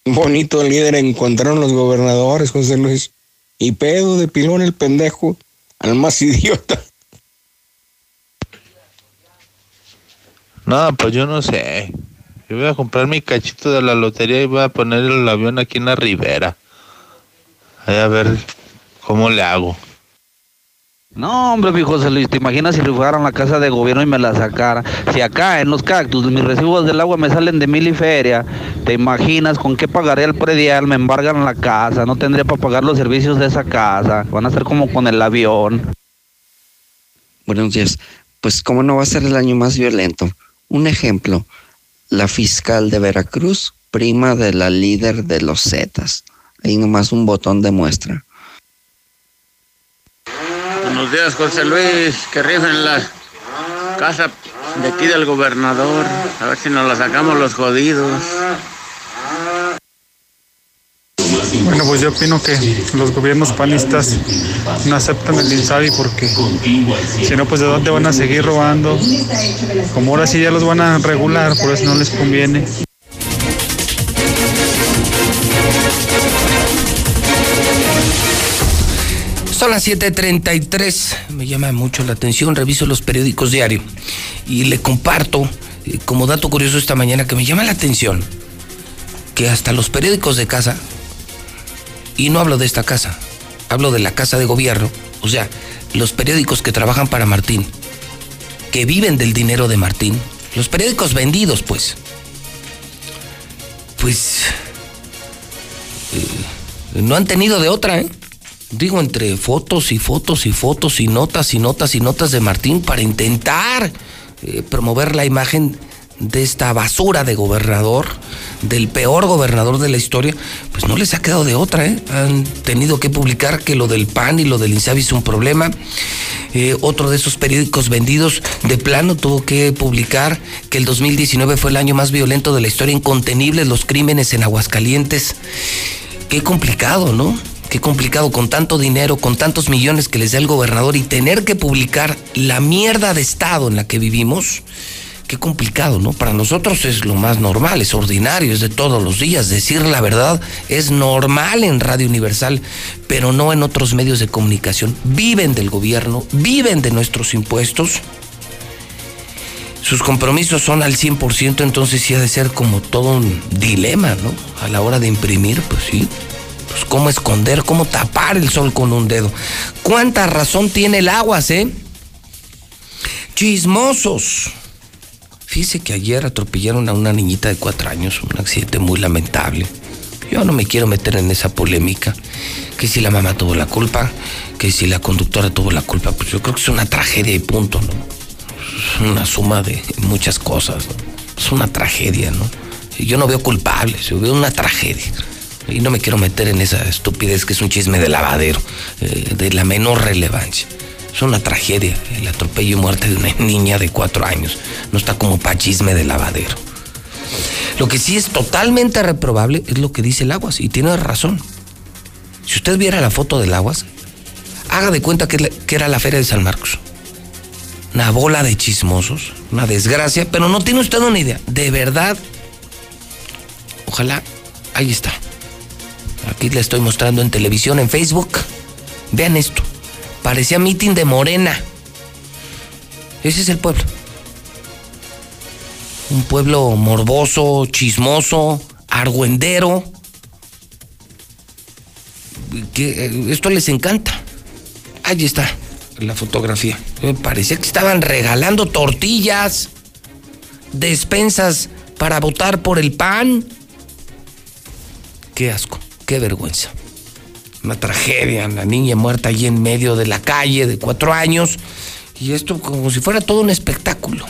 S19: Bonito líder encontraron los gobernadores, José Luis. Y pedo de pilón el pendejo al más idiota.
S21: No, pues yo no sé. Yo voy a comprar mi cachito de la lotería y voy a poner el avión aquí en la ribera. Ahí a ver cómo le hago.
S22: No, hombre, mi José Luis, ¿te imaginas si rifaran la casa de gobierno y me la sacara? Si acá en los cactus mis recibos del agua me salen de mil y feria, ¿te imaginas con qué pagaría el predial? Me embargan la casa, no tendría para pagar los servicios de esa casa. Van a ser como con el avión.
S20: Buenos días. Pues, ¿cómo no va a ser el año más violento? Un ejemplo, la fiscal de Veracruz, prima de la líder de los Zetas. Ahí nomás un botón de muestra.
S23: Buenos días, José Luis. Que rifen la casa de aquí del gobernador. A ver si nos la sacamos los jodidos.
S24: Bueno, pues yo opino que los gobiernos panistas no aceptan el INSABI porque si no, pues de dónde van a seguir robando. Como ahora sí ya los van a regular, por eso no les conviene.
S1: Son las 7:33. Me llama mucho la atención. Reviso los periódicos diarios y le comparto eh, como dato curioso esta mañana que me llama la atención que hasta los periódicos de casa, y no hablo de esta casa, hablo de la casa de gobierno, o sea, los periódicos que trabajan para Martín, que viven del dinero de Martín, los periódicos vendidos, pues, pues, eh, no han tenido de otra, ¿eh? Digo, entre fotos y fotos y fotos y notas y notas y notas de Martín para intentar eh, promover la imagen de esta basura de gobernador, del peor gobernador de la historia, pues no les ha quedado de otra, ¿eh? Han tenido que publicar que lo del PAN y lo del INSABI es un problema. Eh, otro de esos periódicos vendidos de plano tuvo que publicar que el 2019 fue el año más violento de la historia, incontenibles los crímenes en Aguascalientes. Qué complicado, ¿no? Qué complicado con tanto dinero, con tantos millones que les da el gobernador y tener que publicar la mierda de estado en la que vivimos Qué complicado, ¿no? Para nosotros es lo más normal, es ordinario, es de todos los días. Decir la verdad es normal en Radio Universal, pero no en otros medios de comunicación. Viven del gobierno, viven de nuestros impuestos. Sus compromisos son al 100%, entonces sí ha de ser como todo un dilema, ¿no? A la hora de imprimir, pues sí. Pues cómo esconder, cómo tapar el sol con un dedo. ¿Cuánta razón tiene el aguas, eh? Chismosos Fíjese que ayer atropellaron a una niñita de cuatro años, un accidente muy lamentable. Yo no me quiero meter en esa polémica, que si la mamá tuvo la culpa, que si la conductora tuvo la culpa, pues yo creo que es una tragedia y punto, ¿no? Es una suma de muchas cosas, ¿no? Es una tragedia, ¿no? Yo no veo culpables, yo veo una tragedia. Y no me quiero meter en esa estupidez que es un chisme de lavadero, eh, de la menor relevancia. Es una tragedia el atropello y muerte de una niña de cuatro años. No está como pachisme de lavadero. Lo que sí es totalmente reprobable es lo que dice el Aguas, y tiene razón. Si usted viera la foto del Aguas, haga de cuenta que, era la feria de San Marcos. Una bola de chismosos, una desgracia, pero no tiene usted una idea. De verdad, ojalá, ahí está. Aquí le estoy mostrando en televisión, en Facebook. Vean esto. Parecía mitin de Morena. Ese es el pueblo. Un pueblo morboso, chismoso, argüendero. Que eh, esto les encanta. Ahí está la fotografía. Me parecía que estaban regalando tortillas, despensas para votar por el pan. Qué asco, qué vergüenza una tragedia, la niña muerta allí en medio de la calle de cuatro años, y esto como si fuera todo un espectáculo.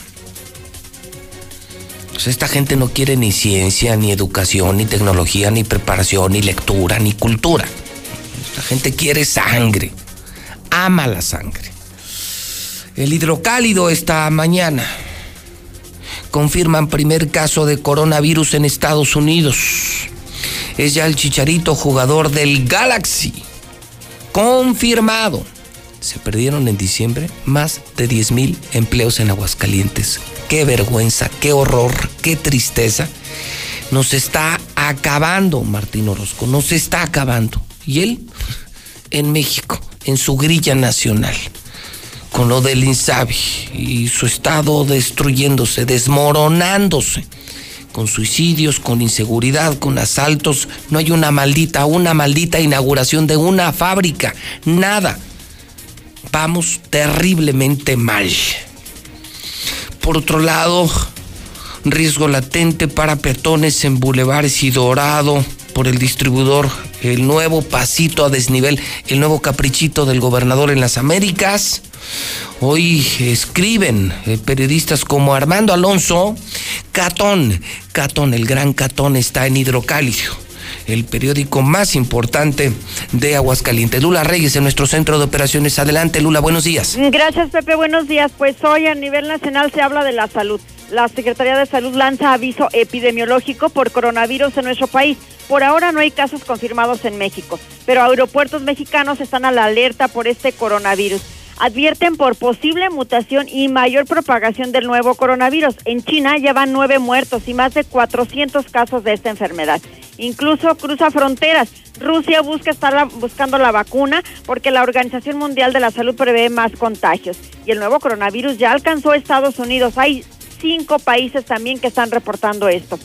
S1: Pues esta gente no quiere ni ciencia, ni educación, ni tecnología, ni preparación, ni lectura, ni cultura. Esta gente quiere sangre, ama la sangre. El hidrocálido esta mañana confirman primer caso de coronavirus en Estados Unidos es ya el Chicharito jugador del Galaxy. Confirmado. Se perdieron en diciembre más de 10 mil empleos en Aguascalientes. Qué vergüenza, qué horror, qué tristeza. Nos está acabando Martín Orozco, nos está acabando. Y él en México, en su grilla nacional, con lo del Insabi y su estado destruyéndose, desmoronándose con suicidios, con inseguridad, con asaltos. No hay una maldita, una maldita inauguración de una fábrica. Nada. Vamos terriblemente mal. Por otro lado, riesgo latente para peatones en Bulevares y Dorado por el distribuidor, el nuevo pasito a desnivel, el nuevo caprichito del gobernador en las Américas. Hoy escriben eh, periodistas como Armando Alonso, Catón, Catón, el gran Catón está en Hidrocálido el periódico más importante de Aguascalientes. Lula Reyes en nuestro centro de operaciones. Adelante, Lula, buenos días.
S25: Gracias, Pepe, buenos días. Pues hoy a nivel nacional se habla de la salud. La Secretaría de Salud lanza aviso epidemiológico por coronavirus en nuestro país. Por ahora no hay casos confirmados en México, pero aeropuertos mexicanos están a la alerta por este coronavirus advierten por posible mutación y mayor propagación del nuevo coronavirus. En China ya van nueve muertos y más de 400 casos de esta enfermedad. Incluso cruza fronteras. Rusia busca estar buscando la vacuna porque la Organización Mundial de la Salud prevé más contagios. Y el nuevo coronavirus ya alcanzó Estados Unidos. Hay cinco países también que están reportando esto.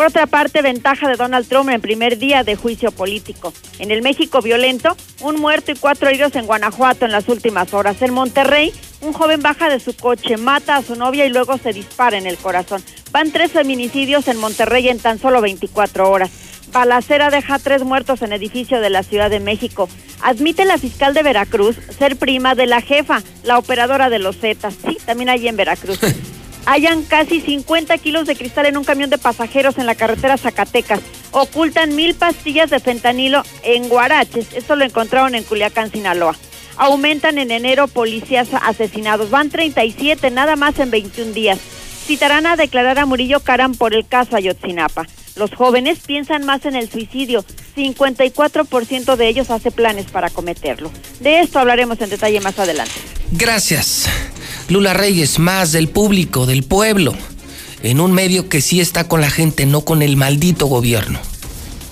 S25: Por otra parte, ventaja de Donald Trump en primer día de juicio político. En el México violento, un muerto y cuatro heridos en Guanajuato en las últimas horas. En Monterrey, un joven baja de su coche, mata a su novia y luego se dispara en el corazón. Van tres feminicidios en Monterrey en tan solo 24 horas. Balacera deja tres muertos en edificio de la Ciudad de México. Admite la fiscal de Veracruz ser prima de la jefa, la operadora de los Zetas. Sí, también allí en Veracruz. Hayan casi 50 kilos de cristal en un camión de pasajeros en la carretera Zacatecas. Ocultan mil pastillas de fentanilo en Guaraches. Esto lo encontraron en Culiacán, Sinaloa. Aumentan en enero policías asesinados. Van 37 nada más en 21 días. Citarán a declarar a Murillo Caram por el caso Ayotzinapa. Los jóvenes piensan más en el suicidio. 54% de ellos hace planes para cometerlo. De esto hablaremos en detalle más adelante.
S1: Gracias. Lula Reyes, más del público, del pueblo. en un medio que sí está con la gente, no con el maldito gobierno.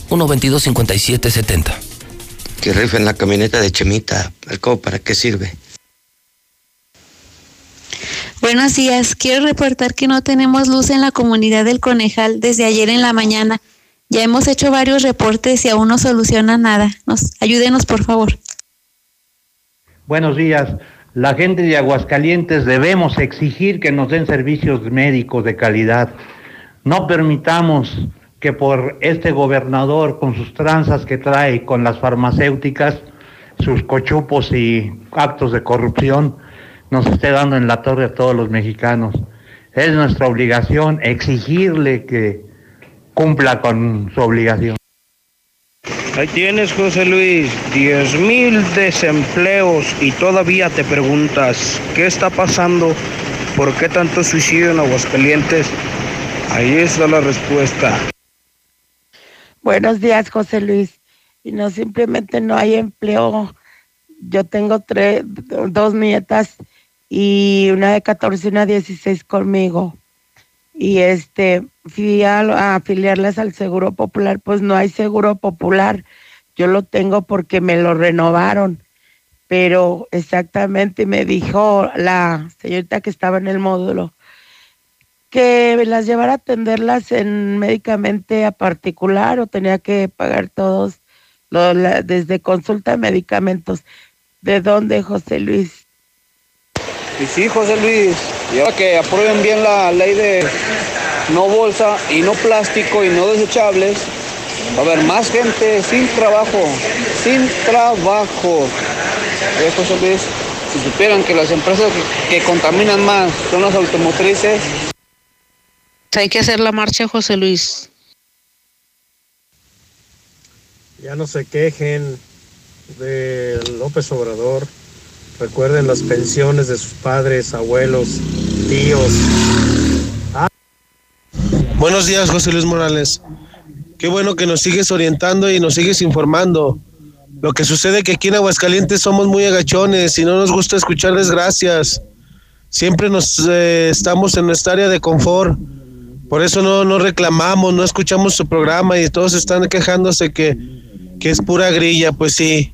S1: 122 57 70.
S26: Que rifen la camioneta de Chemita. ¿El cómo para qué sirve?
S27: Buenos días. Quiero reportar que no tenemos luz en la comunidad del Conejal desde ayer en la mañana. Ya hemos hecho varios reportes y aún no soluciona nada. Nos, ayúdenos, por favor.
S28: Buenos días. La gente de Aguascalientes debemos exigir que nos den servicios médicos de calidad. No permitamos que por este gobernador, con sus tranzas que trae con las farmacéuticas, sus cochupos y actos de corrupción, nos esté dando en la torre a todos los mexicanos. Es nuestra obligación exigirle que cumpla con su obligación.
S29: Ahí tienes, José Luis, 10 mil desempleos y todavía te preguntas, ¿qué está pasando? ¿Por qué tanto suicidio en Aguascalientes? Ahí está la respuesta.
S30: Buenos días, José Luis. Y no simplemente no hay empleo. Yo tengo tres, dos nietas y una de 14 y una de 16 conmigo. Y este, fui a, afiliarlas al Seguro Popular, pues no hay Seguro Popular. Yo lo tengo porque me lo renovaron. Pero exactamente me dijo la señorita que estaba en el módulo que las llevara a atenderlas en médicamente a particular o tenía que pagar todos, desde consulta de medicamentos. ¿De dónde, José Luis?
S29: Y sí, José Luis, y que aprueben bien la ley de no bolsa y no plástico y no desechables, va a haber más gente sin trabajo, sin trabajo. ¿Eh, José Luis? Si supieran que las empresas que, que contaminan más son las automotrices.
S31: Hay que hacer la marcha, José Luis.
S32: Ya no se quejen de López Obrador Recuerden las pensiones de sus padres, abuelos, tíos. Ah.
S33: Buenos días, José Luis Morales. Qué bueno que nos sigues orientando y nos sigues informando. Lo que sucede que aquí en Aguascalientes somos muy agachones y no nos gusta escuchar desgracias. Siempre nos eh, estamos en nuestra área de confort. Por eso no, no reclamamos, no escuchamos su programa y todos están quejándose que, que es pura grilla. Pues sí,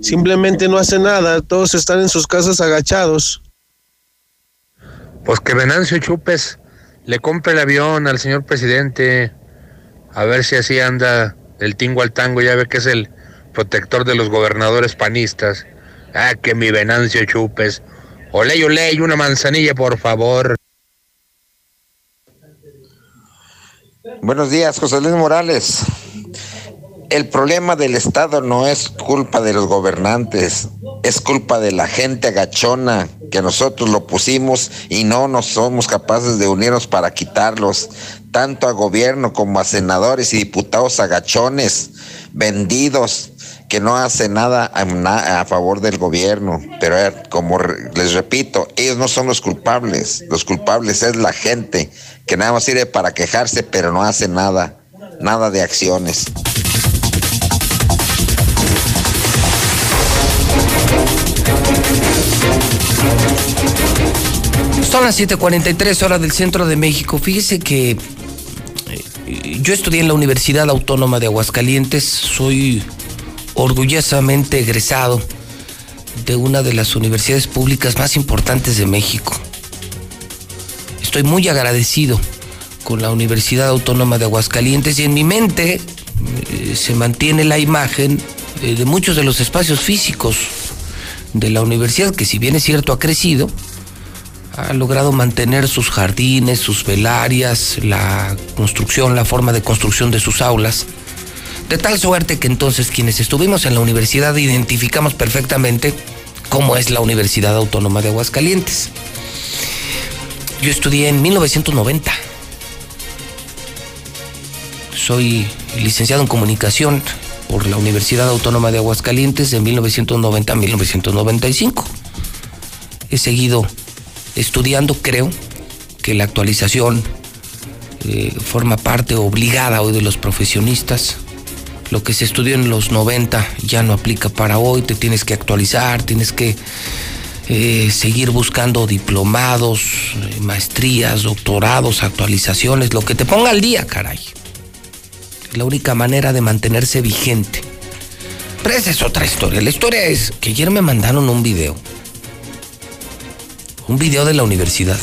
S33: simplemente no hace nada, todos están en sus casas agachados.
S21: Pues que Venancio Chupes le compre el avión al señor presidente, a ver si así anda el tingo al tango, ya ve que es el protector de los gobernadores panistas. Ah, que mi Venancio Chupes. Oley, oley, una manzanilla, por favor.
S34: Buenos días, José Luis Morales el problema del Estado no es culpa de los gobernantes, es culpa de la gente agachona que nosotros lo pusimos y no nos somos capaces de unirnos para quitarlos, tanto a gobierno como a senadores y diputados agachones, vendidos, que no hacen nada a, favor del gobierno. Pero como les repito, ellos no son los culpables, los culpables es la gente que nada más sirve para quejarse, pero no hace nada, nada de acciones.
S1: Son las 7:43 horas del centro de México. Fíjese que eh, yo estudié en la Universidad Autónoma de Aguascalientes. Soy orgullosamente egresado de una de las universidades públicas más importantes de México. Estoy muy agradecido con la Universidad Autónoma de Aguascalientes y en mi mente eh, se mantiene la imagen eh, de muchos de los espacios físicos de la universidad, que si bien es cierto ha crecido, ha logrado mantener sus jardines, sus velarias, la construcción, la forma de construcción de sus aulas. De tal suerte que entonces quienes estuvimos en la universidad identificamos perfectamente cómo es la Universidad Autónoma de Aguascalientes. Yo estudié en 1990. Soy licenciado en comunicación por la Universidad Autónoma de Aguascalientes de 1990 a 1995. He seguido estudiando, creo que la actualización eh, forma parte obligada hoy de los profesionistas. Lo que se estudió en los 90 ya no aplica para hoy, te tienes que actualizar, tienes que eh, seguir buscando diplomados, eh, maestrías, doctorados, actualizaciones, lo que te ponga al día, caray. La única manera de mantenerse vigente. Pero esa es otra historia. La historia es que ayer me mandaron un video. Un video de la universidad.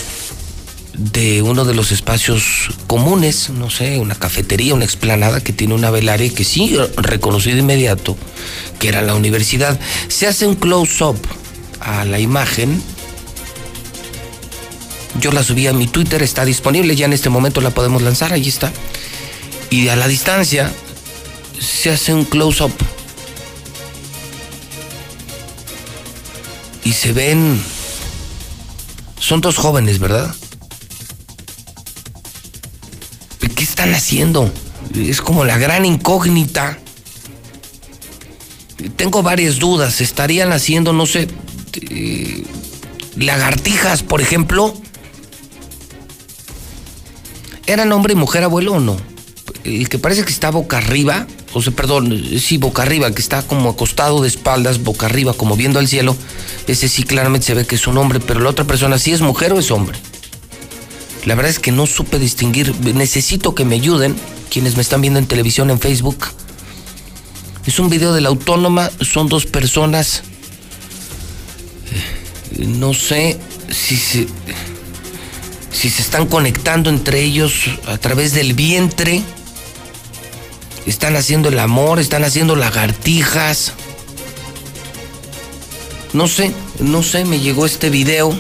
S1: De uno de los espacios comunes, no sé, una cafetería, una explanada que tiene una velaria que sí reconocí de inmediato que era la universidad. Se hace un close-up a la imagen. Yo la subí a mi Twitter, está disponible, ya en este momento la podemos lanzar, ahí está. Y a la distancia se hace un close-up. Y se ven... Son dos jóvenes, ¿verdad? ¿Qué están haciendo? Es como la gran incógnita. Tengo varias dudas. ¿Estarían haciendo, no sé, eh, lagartijas, por ejemplo? ¿Eran hombre y mujer abuelo o no? El que parece que está boca arriba, o sea, perdón, sí, boca arriba, que está como acostado de espaldas, boca arriba, como viendo al cielo, ese sí claramente se ve que es un hombre, pero la otra persona sí es mujer o es hombre. La verdad es que no supe distinguir, necesito que me ayuden quienes me están viendo en televisión, en Facebook. Es un video de la autónoma, son dos personas. No sé si se, si se están conectando entre ellos a través del vientre. Están haciendo el amor, están haciendo lagartijas. No sé, no sé, me llegó este video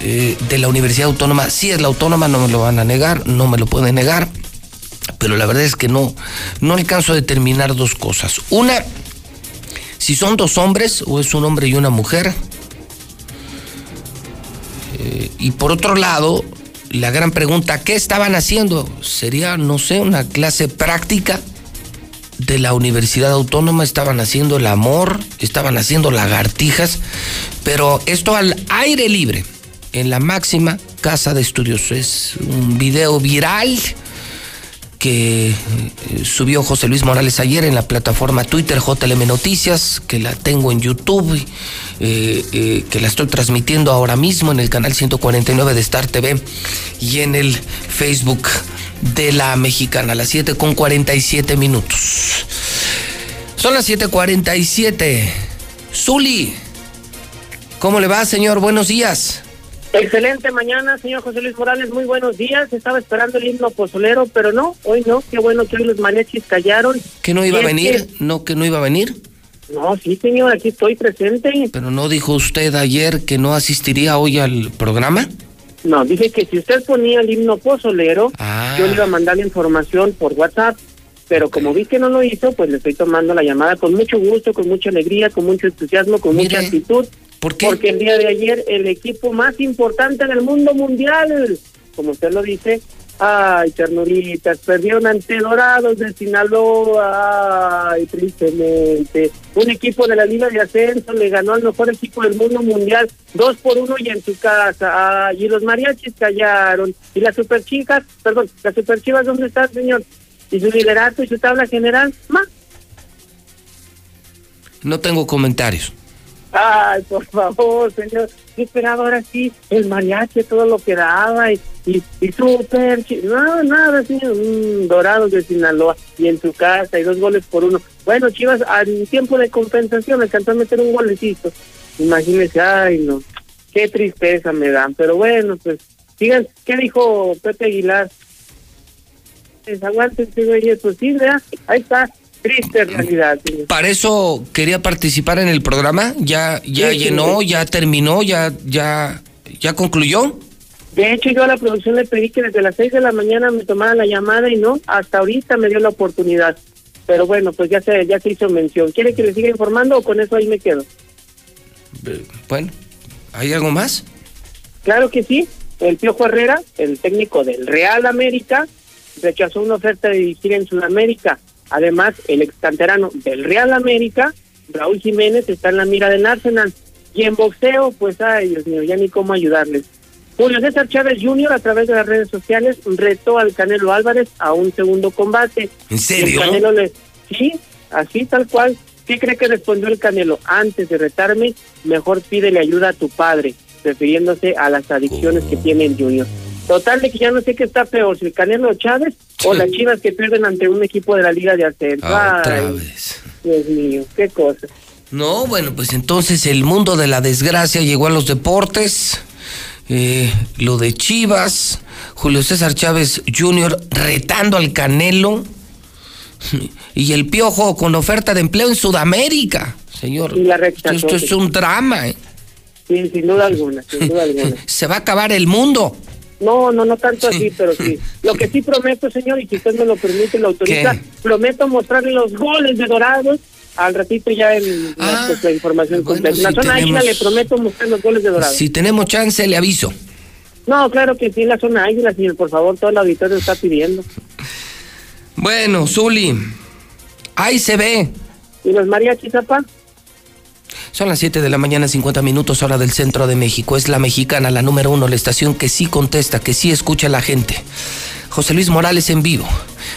S1: eh, de la Universidad Autónoma. Si es la autónoma, no me lo van a negar, no me lo pueden negar. Pero la verdad es que no, no alcanzo a determinar dos cosas. Una, si son dos hombres o es un hombre y una mujer. Eh, y por otro lado, la gran pregunta, ¿qué estaban haciendo? Sería, no sé, una clase práctica de la Universidad Autónoma, estaban haciendo el amor, estaban haciendo lagartijas, pero esto al aire libre, en la máxima casa de estudios. Es un video viral que eh, subió José Luis Morales ayer en la plataforma Twitter JLM Noticias, que la tengo en YouTube, eh, eh, que la estoy transmitiendo ahora mismo en el canal 149 de Star TV y en el Facebook de la Mexicana, las 7 con 47 minutos. Son las 7:47. Zuli, ¿cómo le va, señor? Buenos días.
S35: Excelente mañana, señor José Luis Morales. Muy buenos días. Estaba esperando el himno pozolero, pero no, hoy no. Qué bueno que hoy los mariachis callaron.
S1: ¿Que no iba a venir? ¿No, que no iba a venir?
S35: No, sí, señor, aquí estoy presente.
S1: ¿Pero no dijo usted ayer que no asistiría hoy al programa?
S35: No, dije que si usted ponía el himno pozolero,
S1: Ah.
S35: yo le iba a mandar la información por WhatsApp. Pero como vi que no lo hizo, pues le estoy tomando la llamada con mucho gusto, con mucha alegría, con mucho entusiasmo, con mucha actitud.
S1: ¿Por qué?
S35: Porque el día de ayer el equipo más importante del mundo mundial, como usted lo dice, ay, ternuritas, perdieron ante Dorados de Sinaloa, ay, tristemente. Un equipo de la Liga de Ascenso le ganó al mejor equipo del mundo mundial, dos por uno y en su casa. Ay, y los mariachis callaron. Y las superchicas, perdón, las superchivas, ¿dónde están, señor? Y su liderato y su tabla general, más.
S1: No tengo comentarios.
S35: Ay, por favor, señor. Yo esperaba ahora sí el mariachi, todo lo que daba y, y, y No, nada, señor. Mm, Dorados de Sinaloa y en su casa y dos goles por uno. Bueno, Chivas, en tiempo de compensación alcanzó a meter un golecito. Imagínese, ay, no. Qué tristeza me dan. Pero bueno, pues, sigan. ¿Qué dijo Pepe Aguilar? Pues, aguántense, güey, pues sí, ¿verdad? Ahí está. Triste realidad, señor.
S1: Para eso quería participar en el programa. Ya, ya
S35: Sí,
S1: llenó,
S35: sí.
S1: ya terminó, ya, ya, ya concluyó.
S35: De hecho, yo a la producción le pedí que desde las 6 de la mañana me tomaran la llamada y no, hasta ahorita me dio la oportunidad. Pero bueno, pues ya se, ya se hizo mención. ¿Quiere que le siga informando o con eso ahí me quedo?
S1: Eh, Bueno, ¿hay algo más?
S35: Claro que sí. El Piojo Herrera, el técnico del Real América, rechazó una oferta de dirigir en Sudamérica. Además, el ex canterano del Real América, Raúl Jiménez, está en la mira del Arsenal. Y en boxeo, pues, ay, Dios mío, ya ni cómo ayudarles. Julio César Chávez Jr. a través de las redes sociales retó al Canelo Álvarez a un segundo combate.
S1: ¿En serio?
S35: El Canelo le, sí, así tal cual. ¿Qué cree que respondió el Canelo? Antes de retarme, mejor pídele ayuda a tu padre, refiriéndose a las adicciones que tiene el Junior. Total de que ya no sé qué está peor, si el Canelo Chávez o las chivas que pierden ante un equipo de la Liga de Ascenso.
S1: Ah, Otra
S35: Ay,
S1: vez.
S35: Dios mío, qué cosa.
S1: No, bueno, pues entonces el mundo de la desgracia llegó a los deportes. Eh, lo de Chivas, Julio César Chávez Jr. retando al Canelo. Y el piojo con oferta de empleo en Sudamérica, señor.
S35: Y la
S1: Esto, esto es un drama, ¿eh?
S35: Sí, sin duda alguna, sin duda alguna.
S1: Se va a acabar el mundo.
S35: No, no, no tanto así, pero sí. Lo que sí prometo, señor, y si usted me lo permite, lo autoriza,
S1: ¿Qué?
S35: prometo mostrarle los goles de Dorados. Al ratito ya en la, pues, la información completa. En la
S1: Ah, si
S35: zona águila le prometo mostrar los goles de Dorados.
S1: Si tenemos chance, le aviso.
S35: No, claro que sí, en la zona águila, señor, por favor, todo el auditorio está pidiendo.
S1: Bueno, Zuli, ahí se ve.
S35: ¿Y los mariachis, papá?
S1: Son las 7 de la mañana, 50 minutos, hora del centro de México. Es la mexicana, la número uno, la estación que sí contesta, que sí escucha a la gente. José Luis Morales en vivo.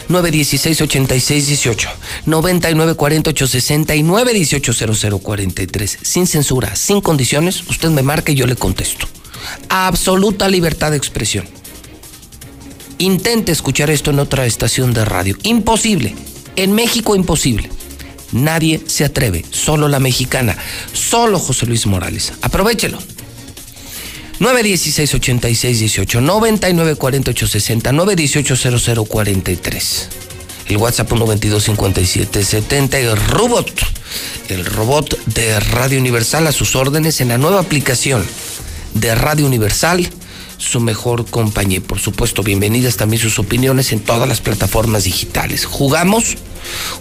S1: 916-8618, 994860 y 918-0043. Sin censura, sin condiciones, usted me marca y yo le contesto. Absoluta libertad de expresión. Intente escuchar esto en otra estación de radio. Imposible. En México imposible. Nadie se atreve. Solo la mexicana. Solo José Luis Morales. Aprovechelo. 916-8618, 994860, 918-0043. El WhatsApp 122-5770. El robot. El robot de Radio Universal a sus órdenes en la nueva aplicación de Radio Universal su mejor compañía. Por supuesto, bienvenidas también sus opiniones en todas las plataformas digitales. Jugamos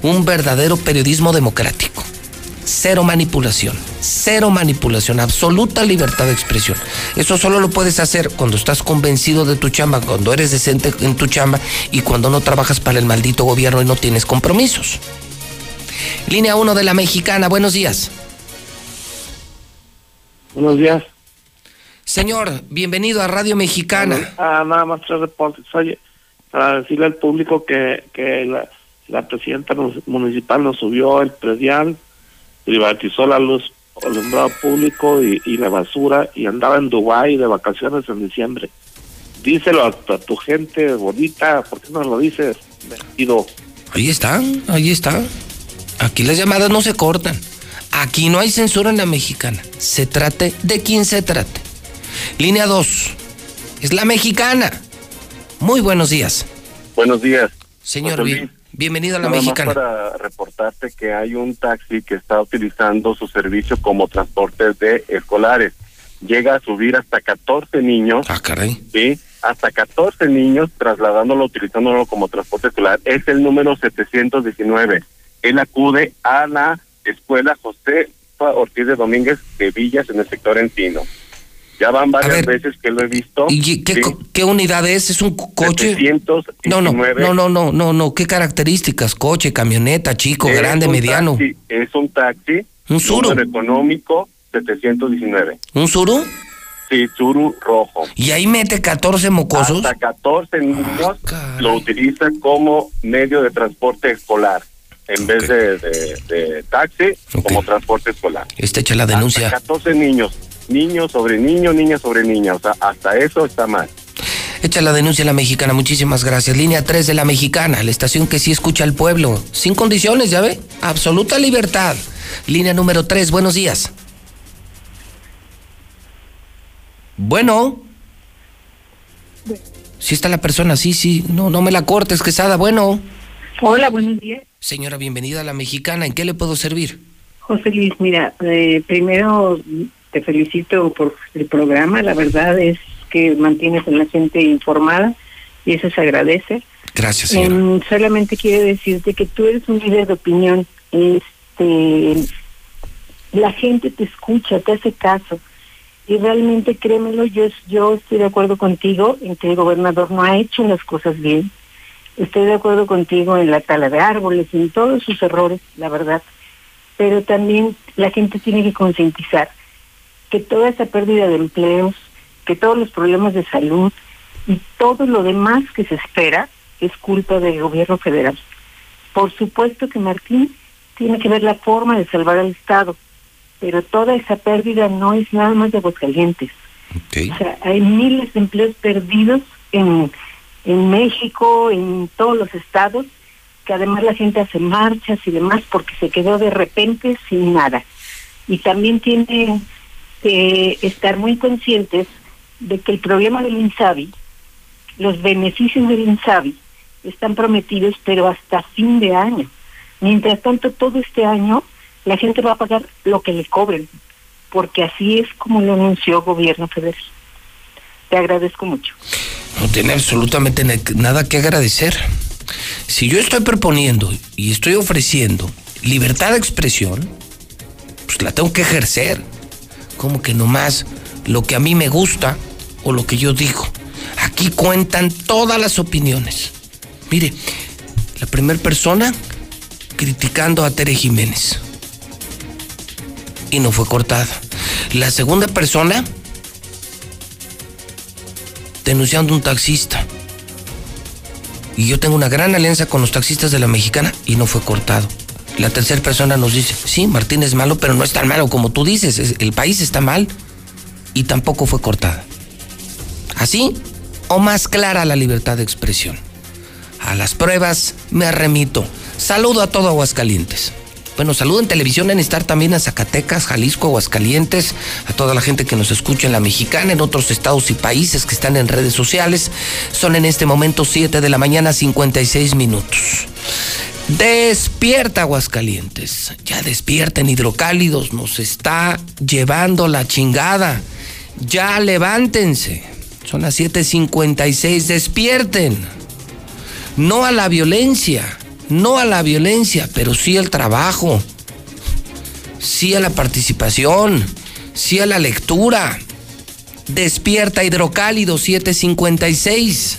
S1: un verdadero periodismo democrático. Cero manipulación, cero manipulación, absoluta libertad de expresión. Eso solo lo puedes hacer cuando estás convencido de tu chamba, cuando eres decente en tu chamba y cuando no trabajas para el maldito gobierno y no tienes compromisos. Línea 1 de la mexicana, buenos días.
S36: Buenos días.
S1: Señor, bienvenido a Radio Mexicana.
S36: Ah, nada más tres reportes. Oye, para decirle al público que, que la, la presidenta mu- municipal nos subió el predial, privatizó la luz, alumbrado público y, y la basura y andaba en Dubái de vacaciones en diciembre. Díselo a, a tu gente bonita, ¿por qué no lo dices? Metido.
S1: Ahí está, ahí está. Aquí las llamadas no se cortan. Aquí no hay censura en la mexicana. Se trate de quien se trate. Línea 2. Es la mexicana. Muy buenos días.
S37: Buenos días.
S1: Señor, bien- bienvenido a la
S37: nada más
S1: mexicana.
S37: para reportarte que hay un taxi que está utilizando su servicio como transporte de escolares. Llega a subir hasta 14 niños.
S1: Ah, caray.
S37: Sí, hasta 14 niños trasladándolo, utilizándolo como transporte escolar. Es el número 719. Él acude a la escuela José Ortiz de Domínguez de Villas en el sector Encino. Ya van varias veces que lo he visto.
S1: ¿Y qué,
S37: Sí.
S1: qué unidad es? ¿Es un co- coche?
S37: 719.
S1: No, no, no, no, no, no, no. ¿Qué características? Coche, camioneta, chico,
S37: Es
S1: grande,
S37: un
S1: mediano.
S37: taxi, es un taxi.
S1: Un Suru.
S37: número económico 719.
S1: ¿Un suru?
S37: Sí, Suru rojo.
S1: Y ahí mete 14 mocosos.
S37: Hasta 14 niños
S1: Ah,
S37: lo utiliza como medio de transporte escolar. En vez de, de- de taxi, como transporte escolar.
S1: Está hecha la denuncia.
S37: Hasta 14 niños. Niño sobre niño, niña sobre niña. O sea, hasta eso está mal.
S1: Echa la denuncia a la mexicana, muchísimas gracias. Línea 3 de la mexicana, la estación que sí escucha al pueblo. Sin condiciones, ¿ya ve? Absoluta libertad. Línea número 3, buenos días. Bueno. Sí está la persona, sí, sí. No, no me la cortes, Quesada. Bueno.
S38: Hola, buenos días.
S1: Señora, bienvenida a la mexicana. ¿En qué le puedo servir?
S38: José Luis, mira, eh, primero te felicito por el programa. La verdad es que mantienes a la gente informada y eso se agradece.
S1: Gracias, señora.
S38: Em, solamente quiero decirte que tú eres un líder de opinión. Este, la gente te escucha, te hace caso. Y realmente, créemelo, yo, yo estoy de acuerdo contigo en que el gobernador no ha hecho las cosas bien. Estoy de acuerdo contigo en la tala de árboles, en todos sus errores, la verdad. Pero también la gente tiene que concientizar que toda esa pérdida de empleos, que todos los problemas de salud y todo lo demás que se espera es culpa del gobierno federal. Por supuesto que Martín tiene que ver la forma de salvar al Estado, pero toda esa pérdida no es nada más de Aguascalientes. O sea, hay miles de empleos perdidos en, en México, en todos los estados, que además la gente hace marchas y demás porque se quedó de repente sin nada. Y también tienen que estar muy conscientes de que el problema del INSABI, los beneficios del INSABI, están prometidos, pero hasta fin de año. Mientras tanto, todo este año la gente va a pagar lo que le cobren, porque así es como lo anunció el gobierno federal. Te agradezco mucho.
S1: No tiene absolutamente nada que agradecer. Si yo estoy proponiendo y estoy ofreciendo libertad de expresión, pues la tengo que ejercer. Como que nomás lo que a mí me gusta o lo que yo digo. Aquí cuentan todas las opiniones. Mire, la primera persona criticando a Tere Jiménez. Y no fue cortada. La segunda persona denunciando a un taxista. Y yo tengo una gran alianza con los taxistas de la mexicana y no fue cortado. La tercera persona nos dice, sí, Martín es malo, pero no es tan malo como tú dices. El país está mal y tampoco fue cortada. ¿Así o más clara la libertad de expresión? A las pruebas me remito. Saludo a todo Aguascalientes. Bueno, saludo en televisión en estar también a Zacatecas, Jalisco, Aguascalientes, a toda la gente que nos escucha en la mexicana, en otros estados y países que están en redes sociales. Son en este momento 7 de la mañana, 56 minutos. Despierta Aguascalientes, ya despierten hidrocálidos, nos está llevando la chingada. Ya levántense. Son las 7:56, despierten. No a la violencia no a la violencia, pero sí al trabajo, sí a la participación, sí a la lectura. Despierta Hidrocálido 756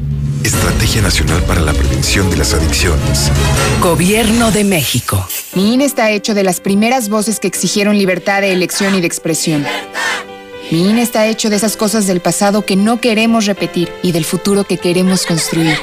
S39: Estrategia Nacional para la Prevención de las Adicciones.
S40: Gobierno de México.
S41: Mi INE está hecho de las primeras voces que exigieron libertad de elección y de expresión. Mi INE está hecho de esas cosas del pasado que no queremos repetir y del futuro que queremos construir.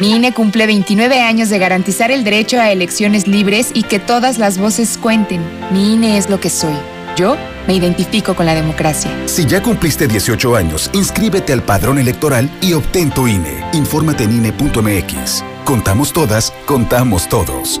S41: Mi INE cumple 29 años de garantizar el derecho a elecciones libres y que todas las voces cuenten. Mi INE es lo que soy. Yo me identifico con la democracia.
S39: Si ya cumpliste 18 años, inscríbete al padrón electoral y obtén tu INE. Infórmate en INE.mx. Contamos todas, contamos todos.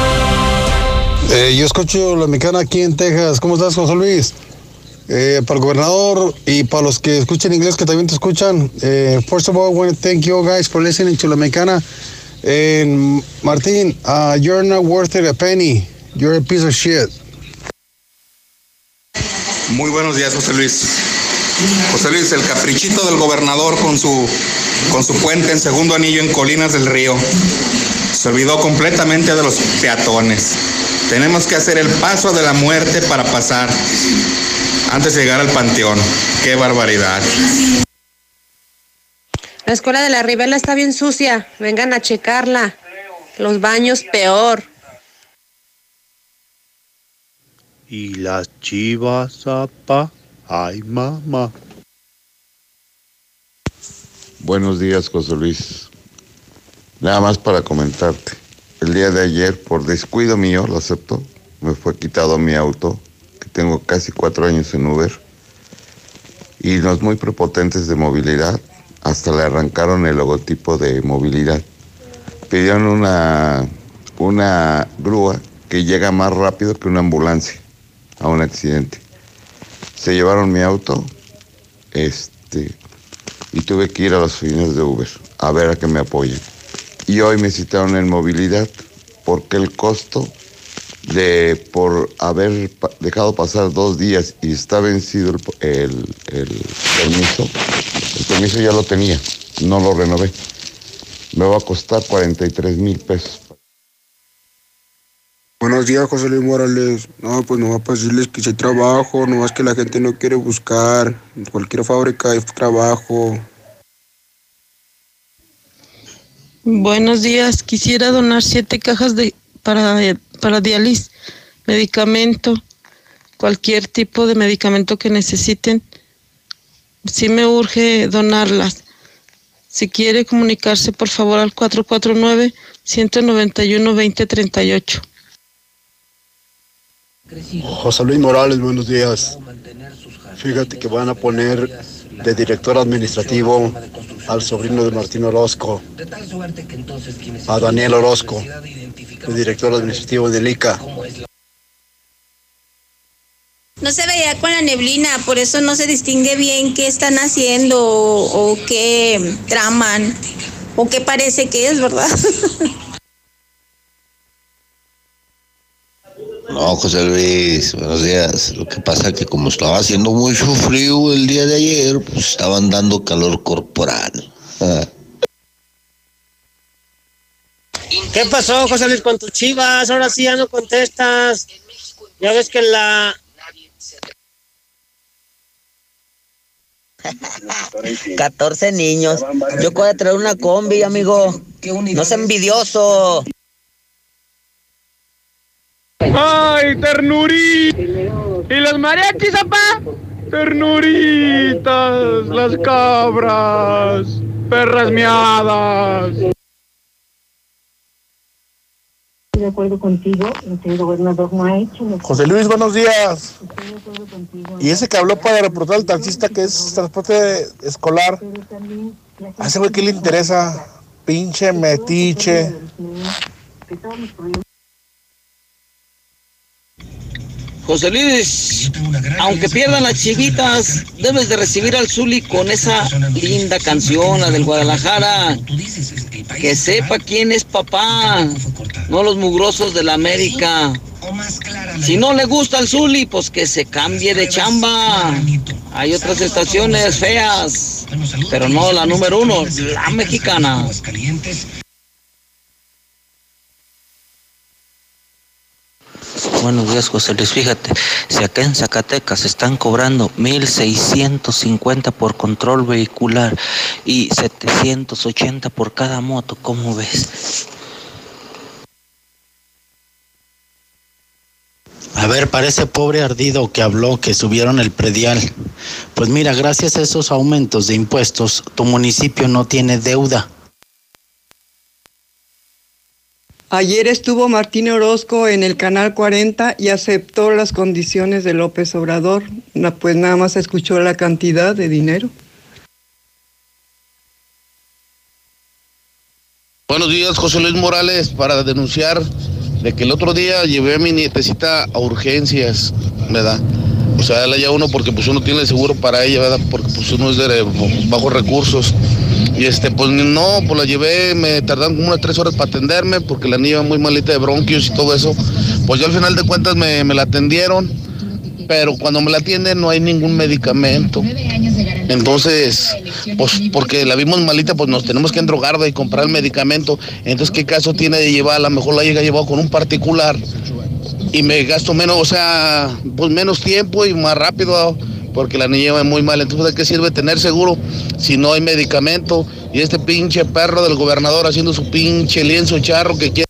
S33: Eh, yo escucho la mexicana aquí en Texas. ¿Cómo estás, José Luis? Eh, para el gobernador y para los que escuchan inglés que también te escuchan. Eh, first of all, I want to thank you guys for listening to la mexicana. Martín, uh, you're not worth it a penny. You're a piece of shit.
S42: Muy buenos días, José Luis. José Luis, el caprichito del gobernador con su, con su puente en segundo anillo en Colinas del Río. Se olvidó completamente de los peatones. Tenemos que hacer el paso de la muerte para pasar antes de llegar al panteón. ¡Qué barbaridad!
S31: La escuela de la Ribela está bien sucia. Vengan a checarla. Los baños peor.
S43: Y las chivas, apa. Ay, mamá.
S44: Buenos días, José Luis. Nada más para comentarte. El día de ayer, por descuido mío, lo acepto, me fue quitado mi auto, que tengo casi cuatro años en Uber, y los muy prepotentes de movilidad, hasta le arrancaron el logotipo de movilidad. Pidieron una, una grúa que llega más rápido que una ambulancia a un accidente. Se llevaron mi auto, este, y tuve que ir a las oficinas de Uber a ver a que me apoyen. Y hoy me citaron en movilidad porque el costo de por haber dejado pasar dos días y está vencido el, permiso, el permiso ya lo tenía, no lo renové. Me va a costar 43 mil pesos.
S45: Buenos días, José Luis Morales. No, pues no va a decirles que si hay trabajo, no es que la gente no quiere buscar. En cualquier fábrica hay trabajo.
S30: Buenos días, quisiera donar siete cajas de para, para medicamento, cualquier tipo de medicamento que necesiten. Sí me urge donarlas. Si quiere comunicarse, por favor, al 449-191-2038.
S33: José Luis Morales, buenos días. Fíjate que van a poner de director administrativo al sobrino de Martín Orozco, a Daniel Orozco, de director administrativo del ICA.
S46: No se veía con la neblina, por eso no se distingue bien qué están haciendo o, o qué traman o qué parece que es, ¿verdad?
S47: No, José Luis, buenos días. Lo que pasa es que como estaba haciendo mucho frío el día de ayer, pues estaban dando calor corporal. Ah.
S48: ¿Qué pasó, José Luis, con tus chivas? Ahora sí ya no contestas. Ya ves que la...
S49: 14 niños. Yo de traer una combi, amigo. No es envidioso.
S50: ¡Ay, ternurita! ¿Y los mariachis, papá? Ternuritas, las cabras, perras miadas.
S38: Estoy de acuerdo contigo, el gobernador no ha hecho
S33: José Luis, buenos días.
S38: Estoy de acuerdo contigo.
S33: Y ese que habló para reportar al taxista que es transporte escolar, a ese güey que le interesa, pinche metiche.
S38: que todos los problemas
S51: José Luis, aunque pierdan las chivitas, debes de recibir al Zuli con esa linda canción, la del Guadalajara. Que sepa quién es papá, no los mugrosos de la América. Si no le gusta al Zuli, pues que se cambie de chamba. Hay otras estaciones feas, pero no la número uno, la mexicana.
S52: Buenos días, José Luis. Fíjate, si acá en Zacatecas están cobrando 1.650 por control vehicular y 780 por cada moto, ¿cómo ves?
S53: A ver, parece pobre ardido que habló que subieron el predial. Pues mira, gracias a esos aumentos de impuestos, tu municipio no tiene deuda.
S54: Ayer estuvo Martín Orozco en el Canal 40 y aceptó las condiciones de López Obrador. Pues nada más escuchó la cantidad de dinero.
S55: Buenos días, José Luis Morales, para denunciar de que el otro día llevé a mi nietecita a urgencias, ¿verdad? O sea, la ya uno porque pues uno tiene el seguro para ella, ¿verdad? Porque pues uno es de bajos recursos. Y este, pues no, pues la llevé, me tardaron como unas tres horas para atenderme porque la niña muy malita de bronquios y todo eso. Pues ya al final de cuentas me, me la atendieron, pero cuando me la atienden no hay ningún medicamento. Entonces, pues porque la vimos malita, pues nos tenemos que endrogar y comprar el medicamento. Entonces, ¿qué caso tiene de llevar? A lo mejor la llega llevado con un particular y me gasto menos, o sea, pues menos tiempo y más rápido porque la niña va muy mal. Entonces, ¿de qué sirve tener seguro si no hay medicamento? Y este pinche perro del gobernador haciendo su pinche lienzo charro que quiere.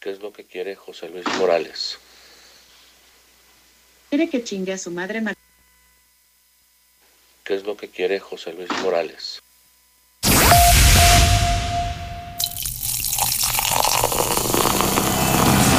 S52: ¿Qué es lo que quiere José Luis Morales?
S56: Quiere que chingue a su madre. ma-
S52: ¿Qué es lo que quiere José Luis Morales?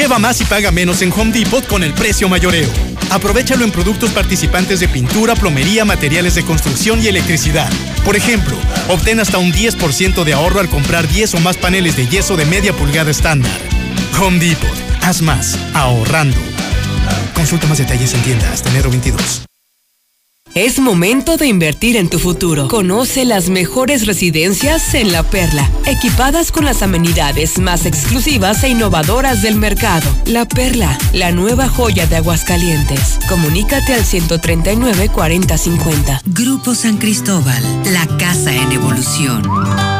S57: Lleva más y paga menos en Home Depot con el precio mayoreo. Aprovechalo en productos participantes de pintura, plomería, materiales de construcción y electricidad. Por ejemplo, obtén hasta un 10% de ahorro al comprar 10 o más paneles de yeso de media pulgada estándar. Home Depot. Haz más, ahorrando. Consulta más detalles en tienda hasta enero 22.
S58: Es momento de invertir en tu futuro. Conoce las mejores residencias en La Perla, equipadas con las amenidades más exclusivas e innovadoras del mercado. La Perla, la nueva joya de Aguascalientes. Comunícate al 139 40 50.
S59: Grupo San Cristóbal, la casa en evolución.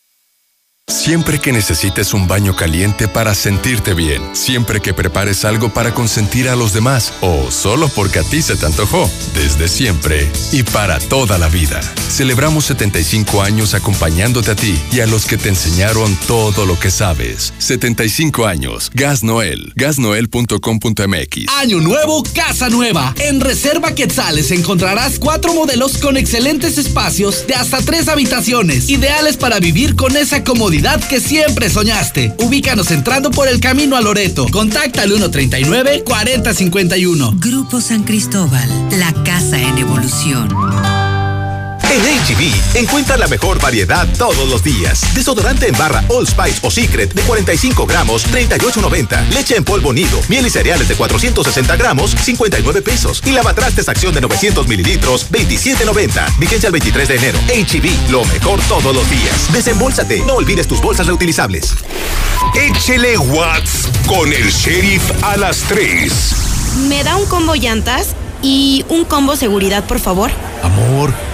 S39: Siempre que necesites un baño caliente para sentirte bien, siempre que prepares algo para consentir a los demás o solo porque a ti se te antojó, desde siempre y para toda la vida. Celebramos 75 años acompañándote a ti y a los que te enseñaron todo lo que sabes. 75 años. Gas Noel. Gasnoel.com.mx.
S60: Año nuevo, casa nueva. En Reserva Quetzales encontrarás cuatro modelos con excelentes espacios de hasta tres habitaciones, ideales para vivir con esa comodidad que siempre soñaste. Ubícanos entrando por el camino a Loreto. Contacta al 139-4051.
S59: Grupo San Cristóbal, la casa en evolución.
S61: En HB, encuentra la mejor variedad todos los días. Desodorante en barra All Spice o Secret de 45 gramos, 38.90. Leche en polvo nido, miel y cereales de 460 gramos, 59 pesos. Y lavatrastes acción de 900 mililitros, 27.90. Vigencia el 23 de enero. HB, lo mejor todos los días. Desembolsate, no olvides tus bolsas reutilizables.
S62: Échele Watts con el sheriff a las 3.
S63: ¿Me da un combo llantas y un combo seguridad, por favor?
S62: Amor,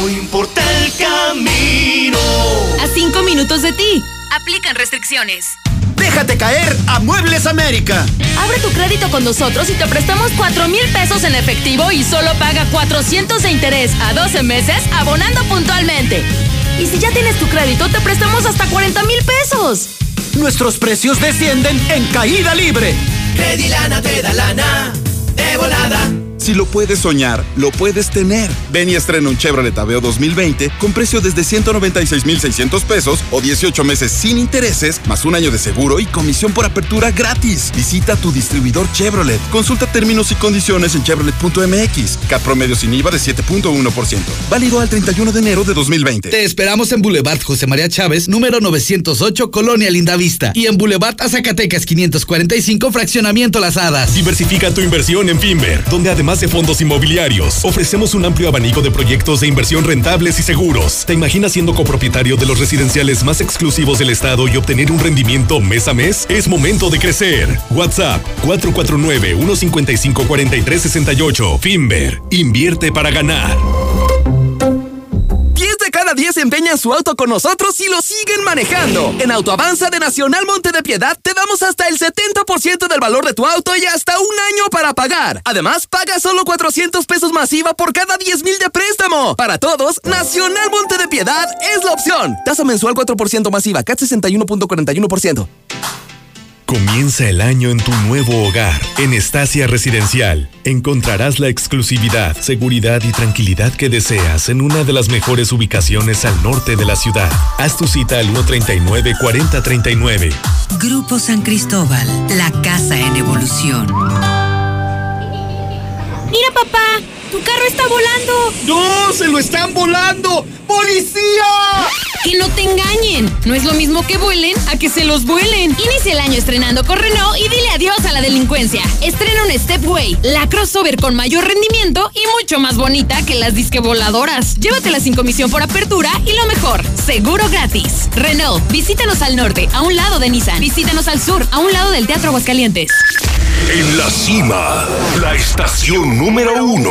S64: no importa el camino.
S65: A 5 minutos de ti. Aplican restricciones.
S66: Déjate caer a Muebles América.
S65: Abre tu crédito con nosotros y te prestamos 4 mil pesos en efectivo y solo paga 400 de interés a 12 meses abonando puntualmente. Y si ya tienes tu crédito, te prestamos hasta 40 mil pesos.
S66: Nuestros precios descienden en caída libre.
S67: Credilana te da lana de volada.
S39: Si lo puedes soñar, lo puedes tener. Ven y estrena un Chevrolet Aveo 2020 con precio desde 196,600 pesos o 18 meses sin intereses, más un año de seguro y comisión por apertura gratis. Visita tu distribuidor Chevrolet. Consulta términos y condiciones en chevrolet.mx. Cap promedio sin IVA de 7.1%. Válido al 31 de enero de 2020.
S68: Te esperamos en Boulevard José María Chávez, número 908, Colonia Lindavista. Y en Boulevard Azacatecas 545, Fraccionamiento Las Hadas.
S69: Diversifica tu inversión en Finver, donde además de fondos inmobiliarios, ofrecemos un amplio abanico de proyectos de inversión rentables y seguros. ¿Te imaginas siendo copropietario de los residenciales más exclusivos del estado y obtener un rendimiento mes a mes? Es momento de crecer. WhatsApp 449-155-4368. Finver. Invierte para ganar.
S68: 10 de cada 10 empeñan su auto con nosotros y lo siguen manejando. En Autoavanza de Nacional Monte de Piedad te damos hasta el 70% del valor de tu auto y hasta un año para pagar. Además, paga solo 400 pesos masiva por cada 10 mil de préstamo. Para todos, Nacional Monte de Piedad es la opción. Tasa mensual 4% masiva, CAT 61.41%.
S69: Comienza el año en tu nuevo hogar. En Estacia Residencial encontrarás la exclusividad, seguridad y tranquilidad que deseas en una de las mejores ubicaciones al norte de la ciudad. Haz tu cita al 139-4039.
S59: Grupo San Cristóbal, la casa en evolución.
S65: Mira, papá, tu carro está volando.
S66: ¡No! ¡Se lo están volando! ¡Policía!
S65: Que no te engañen. No es lo mismo que vuelen a que se los vuelen. Inicia el año estrenando con Renault y dile adiós a la delincuencia. Estrena un Stepway, la crossover con mayor rendimiento y mucho más bonita que las disque voladoras. Llévatela sin comisión por apertura y lo mejor, seguro gratis. Renault, visítanos al norte, a un lado de Nissan. Visítanos al sur, a un lado del Teatro Aguascalientes.
S70: En la cima, la estación número uno.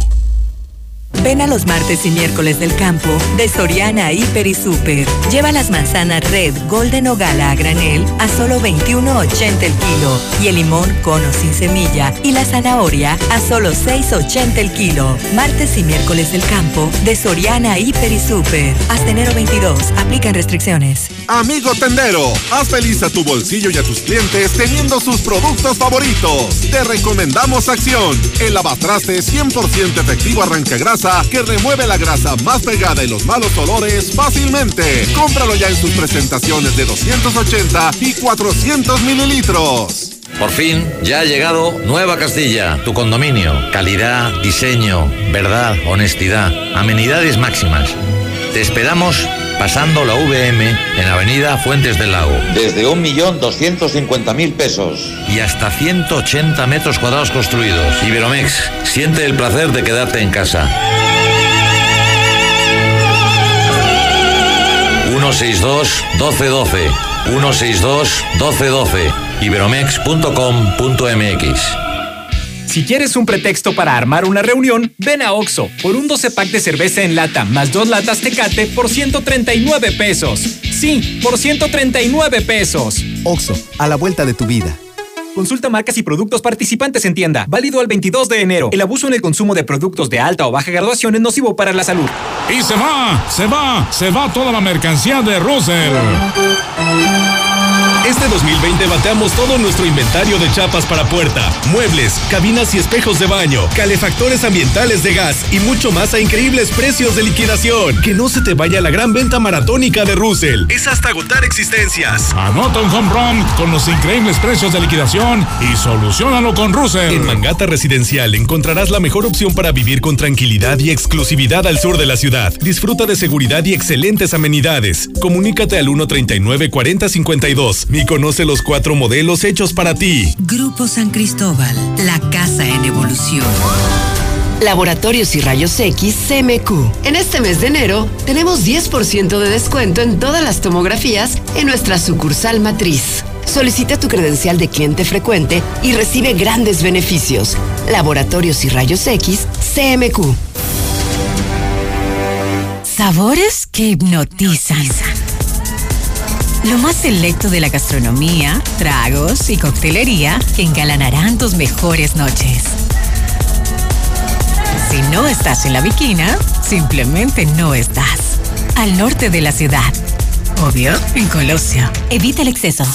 S71: Ven a los martes y miércoles del campo de Soriana Hiper y Super. Lleva las manzanas Red, Golden o Gala a granel a solo 21.80 el kilo y el limón cono sin semilla y la zanahoria a solo 6.80 el kilo. Martes y miércoles del campo de Soriana Hiper y Super. Hasta enero 22. Aplican restricciones.
S44: Amigo tendero, haz feliz a tu bolsillo y a tus clientes teniendo sus productos favoritos. Te recomendamos Acción, el lavatraste 100% efectivo arranca grasa que remueve la grasa más pegada y los malos olores fácilmente. Cómpralo ya en sus presentaciones de 280 y 400 mililitros.
S72: Por fin, ya ha llegado Nueva Castilla, tu condominio. Calidad, diseño, verdad, honestidad, amenidades máximas. Te esperamos pasando la VM en Avenida Fuentes del Lago.
S73: Desde 1.250.000 pesos.
S72: Y hasta 180 metros cuadrados construidos. Iberomex, siente el placer de quedarte en casa. 162 1212 162 1212 iberomex.com.mx
S74: Si quieres un pretexto para armar una reunión, ven a Oxo por un 12 pack de cerveza en lata más dos latas Tecate por 139 pesos. Sí, por 139 pesos.
S75: Oxo, a la vuelta de tu vida.
S74: Consulta marcas y productos participantes en tienda. Válido al 22 de enero. El abuso en el consumo de productos de alta o baja graduación es nocivo para la salud.
S76: Y se va, se va, se va toda la mercancía de Russell. Este 2020 bateamos todo nuestro inventario de chapas para puerta, muebles, cabinas y espejos de baño, calefactores ambientales de gas y mucho más a increíbles precios de liquidación. Que no se te vaya la gran venta maratónica de Russell. Es hasta agotar existencias. Anota un home run con los increíbles precios de liquidación y solucionalo con Russell. En Mangata Residencial encontrarás la mejor opción para vivir con tranquilidad y exclusividad al sur de la ciudad. Disfruta de seguridad y excelentes amenidades. Comunícate al 139 4052
S77: pesos. Ni conoce los cuatro modelos hechos para ti.
S78: Grupo San Cristóbal, la casa en evolución.
S76: Laboratorios y Rayos X CMQ. En este mes de enero tenemos 10% de descuento en todas las tomografías en nuestra sucursal matriz. Solicita tu credencial de cliente frecuente y recibe grandes beneficios. Laboratorios y Rayos X CMQ.
S79: Sabores que hipnotizan. Lo más selecto de la gastronomía, tragos y coctelería que engalanarán tus mejores noches. Si no estás en la Viquina, simplemente no estás. Al norte de la ciudad. Obvio, en Colosio. Evita el exceso.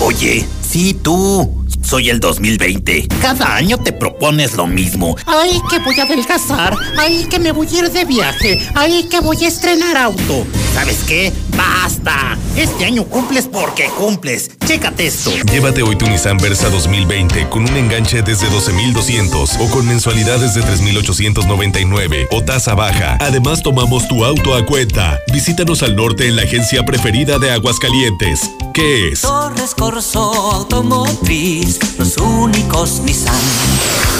S80: Oye, sí, tú. Soy el 2020. Cada año te propones lo mismo.
S81: Ay, que voy a adelgazar. Ay, que me voy a ir de viaje. Ay, que voy a estrenar auto.
S80: ¿Sabes qué? ¡Basta! Este año cumples porque cumples. Chécate esto.
S77: Llévate hoy tu Nissan Versa 2020 con un enganche desde 12,200 o con mensualidades de 3,899 o tasa baja. Además, tomamos tu auto a cuenta. Visítanos al norte en la agencia preferida de Aguascalientes. ¿Qué es?
S82: Torres Corso Automotriz, los únicos Nissan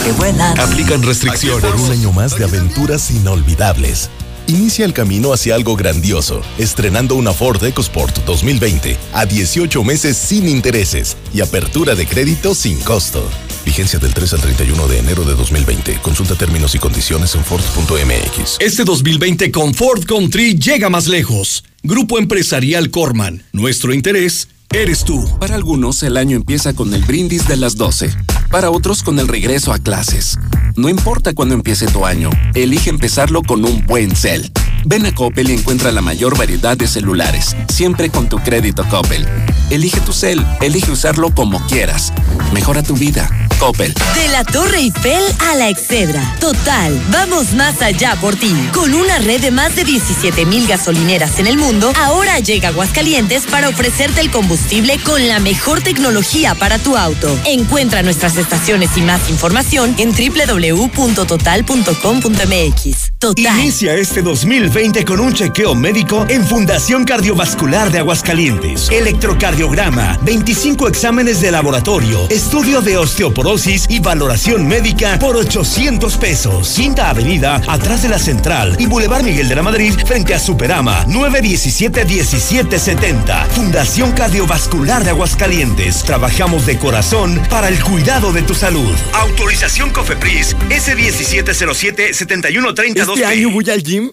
S82: que vuelan.
S77: Aplican restricciones.
S39: Por un año más de aventuras inolvidables. Inicia el camino hacia algo grandioso, estrenando una Ford EcoSport 2020 a 18 meses sin intereses y apertura de crédito sin costo. Vigencia del 3 al 31 de enero de 2020. Consulta términos y condiciones en Ford.mx.
S83: Este 2020 con Ford Country llega más lejos. Grupo Empresarial Corman. Nuestro interés eres tú.
S84: Para algunos el año empieza con el brindis de las 12. Para otros con el regreso a clases. No importa cuándo empiece tu año, elige empezarlo con un buen cel. Ven a Coppel y encuentra la mayor variedad de celulares, siempre con tu crédito Coppel. Elige tu cel, elige usarlo como quieras. Mejora tu vida. Coppel.
S85: De la Torre Eiffel a la Excedra. Total, vamos más allá por ti. Con una red de más de 17 mil gasolineras en el mundo, ahora llega Aguascalientes para ofrecerte el combustible con la mejor tecnología para tu auto. Encuentra nuestras estaciones y más información en www.total.com.mx. Total.
S86: Inicia este 2020 con un chequeo médico en Fundación Cardiovascular de Aguascalientes. Electrocardiograma, 25 exámenes de laboratorio, estudio de osteoporosis y valoración médica por 800 pesos. Quinta Avenida, atrás de la Central y Boulevard Miguel de la Madrid, frente a Superama, 917-1770. Fundación Cardiovascular de Aguascalientes. Trabajamos de corazón para el cuidado de tu salud. Autorización COFEPRIS S1707-7132.
S87: Este año voy al gym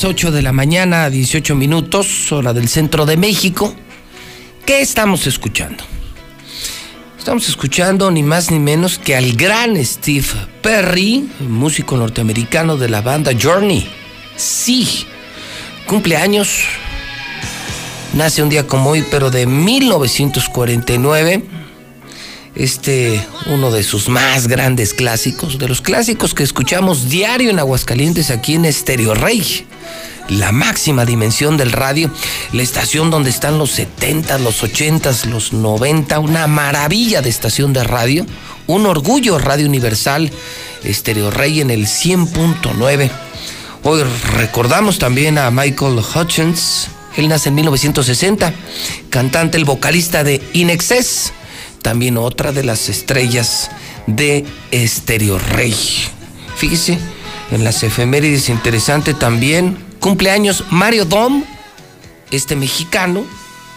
S1: Las 8 de la mañana, 18 minutos, hora del centro de México. ¿Qué estamos escuchando? Estamos escuchando ni más ni menos que al gran Steve Perry, músico norteamericano de la banda Journey. Sí, cumpleaños. Nace un día como hoy, pero de 1949. Este, uno de sus más grandes clásicos, de los clásicos que escuchamos diario en Aguascalientes, aquí en Estéreo Rey. La máxima dimensión del radio, la estación donde están los 70, los 80, los 90, una maravilla de estación de radio, un orgullo Radio Universal, Estereo Rey en el 100.9. Hoy recordamos también a Michael Hutchins, él nace en 1960, cantante, el vocalista de Inexcess, también otra de las estrellas de Estereo Rey. Fíjese, en las efemérides interesante también, cumpleaños Mario Dom, este mexicano,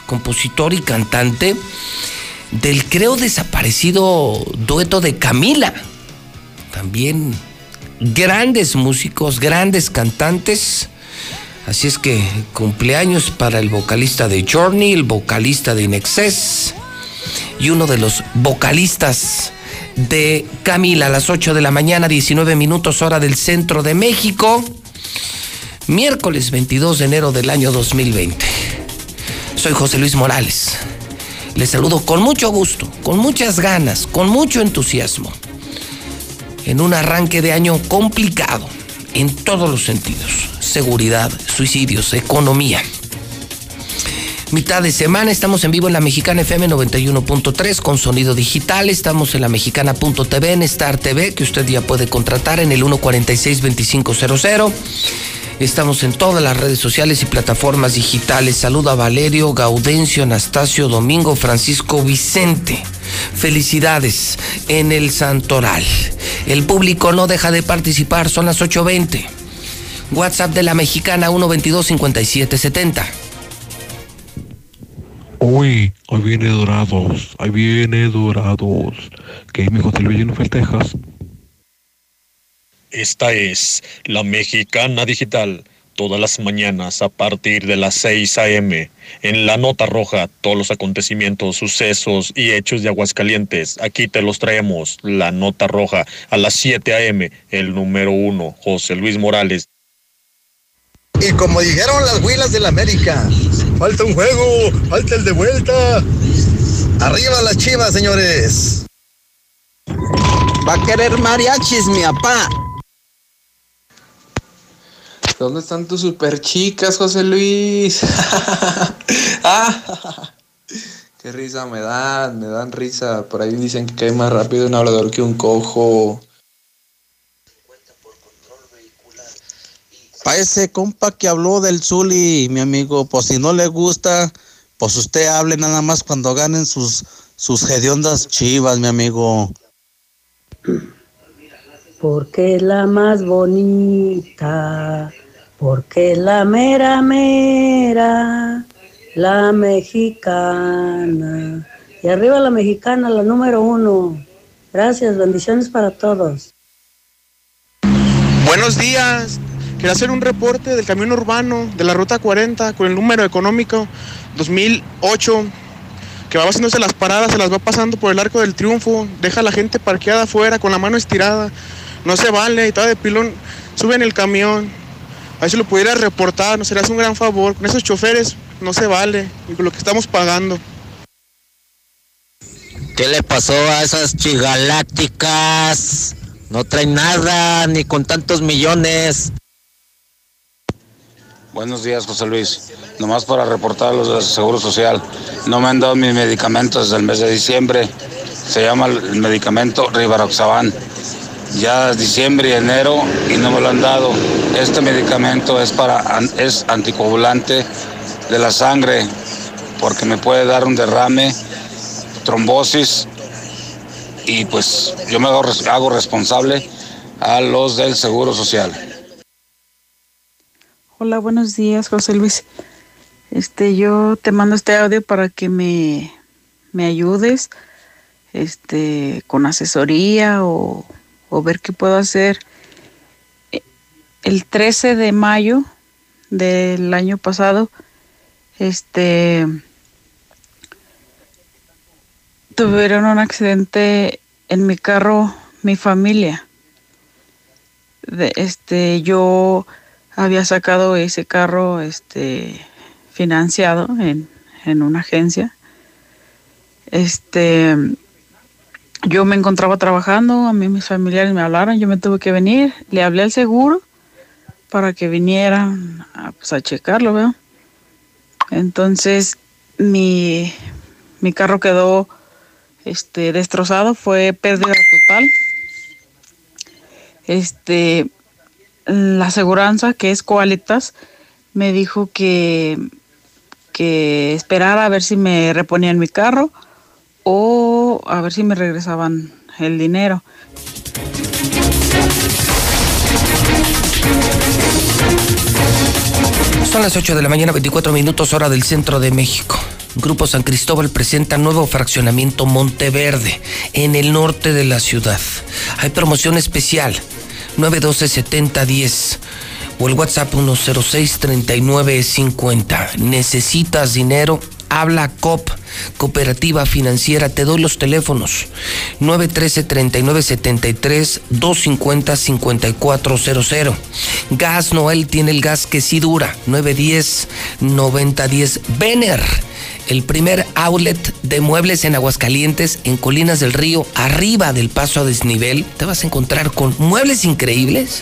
S1: compositor y cantante del creo desaparecido dueto de Camila. También grandes músicos, grandes cantantes. Así es que cumpleaños para el vocalista de Journey, el vocalista de Inexcess y uno de los vocalistas de Camila a las 8 de la mañana, 19 minutos hora del centro de México, miércoles 22 de enero del año 2020. Soy José Luis Morales. Les saludo con mucho gusto, con muchas ganas, con mucho entusiasmo, en un arranque de año complicado en todos los sentidos seguridad, suicidios, economía. Mitad de semana estamos en vivo en la Mexicana FM 91.3 con sonido digital. Estamos en la mexicana.tv, en Star TV, que usted ya puede contratar en el 146-2500. Estamos en todas las redes sociales y plataformas digitales. Saluda a Valerio, Gaudencio, Anastasio, Domingo, Francisco, Vicente. Felicidades en el Santoral. El público no deja de participar, son las 8.20. WhatsApp de la mexicana 122-5770.
S88: Uy, hoy viene Dorados, ahí viene Dorados. ¿Qué, mi José Luis Texas?
S89: Esta es la mexicana digital. Todas las mañanas a partir de las 6 a.m. En la nota roja, todos los acontecimientos, sucesos y hechos de Aguascalientes. Aquí te los traemos. La nota roja a las 7 a.m. El número uno, José Luis Morales.
S90: Y como dijeron las huilas del América, falta un juego, falta el de vuelta. Arriba las chivas, señores.
S91: Va a querer mariachis, mi papá.
S92: ¿Dónde están tus super chicas, José Luis? ah, qué risa me dan, me dan risa. Por ahí dicen que cae más rápido un hablador que un cojo.
S91: Pa' ese compa que habló del Zuli, mi amigo, pues si no le gusta, pues usted hable nada más cuando ganen sus, sus hediondas chivas, mi amigo.
S93: Porque es la más bonita, porque es la mera mera, la mexicana. Y arriba la mexicana, la número uno. Gracias, bendiciones para todos.
S94: Buenos días, Quiero hacer un reporte del camión urbano de la ruta 40 con el número económico 2008 que va haciéndose las paradas, se las va pasando por el arco del triunfo, deja a la gente parqueada afuera con la mano estirada, no se vale, y está de pilón, suben el camión, a ver si lo pudiera reportar, nos serías un gran favor, con esos choferes no se vale, y con lo que estamos pagando.
S91: ¿Qué le pasó a esas chigalácticas? No traen nada, ni con tantos millones.
S44: Buenos días, José Luis. Nomás para reportar los del Seguro Social. No me han dado mis medicamentos desde el mes de diciembre. Se llama el medicamento Rivaroxaban. Ya diciembre y enero y no me lo han dado. Este medicamento es para es anticoagulante de la sangre porque me puede dar un derrame, trombosis y pues yo me hago responsable a los del Seguro Social.
S95: Hola, buenos días, José Luis. Este, yo te mando este audio para que me, me ayudes, este, con asesoría o, o ver qué puedo hacer. El 13 de mayo del año pasado, este, tuvieron un accidente en mi carro, mi familia. De, este, yo había sacado ese carro este, financiado en, en una agencia. Este, yo me encontraba trabajando, a mí mis familiares me hablaron, yo me tuve que venir, le hablé al seguro para que vinieran a, pues, a checarlo, ¿veo? Entonces mi, mi carro quedó este, destrozado, fue pérdida total. Este, la aseguranza, que es Coalitas, me dijo que, que esperara a ver si me reponían mi carro o a ver si me regresaban el dinero.
S1: Son las 8 de la mañana, 24 minutos hora del centro de México. Grupo San Cristóbal presenta nuevo fraccionamiento Monteverde en el norte de la ciudad. Hay promoción especial 912-7010 o el WhatsApp 106-3950. ¿Necesitas dinero? Habla COP, Cooperativa Financiera. Te doy los teléfonos 913-3973, 250-5400. Gas Noel tiene el gas que sí dura, 910-9010. Vener, el primer outlet de muebles en Aguascalientes, en Colinas del Río, arriba del paso a desnivel. Te vas a encontrar con muebles increíbles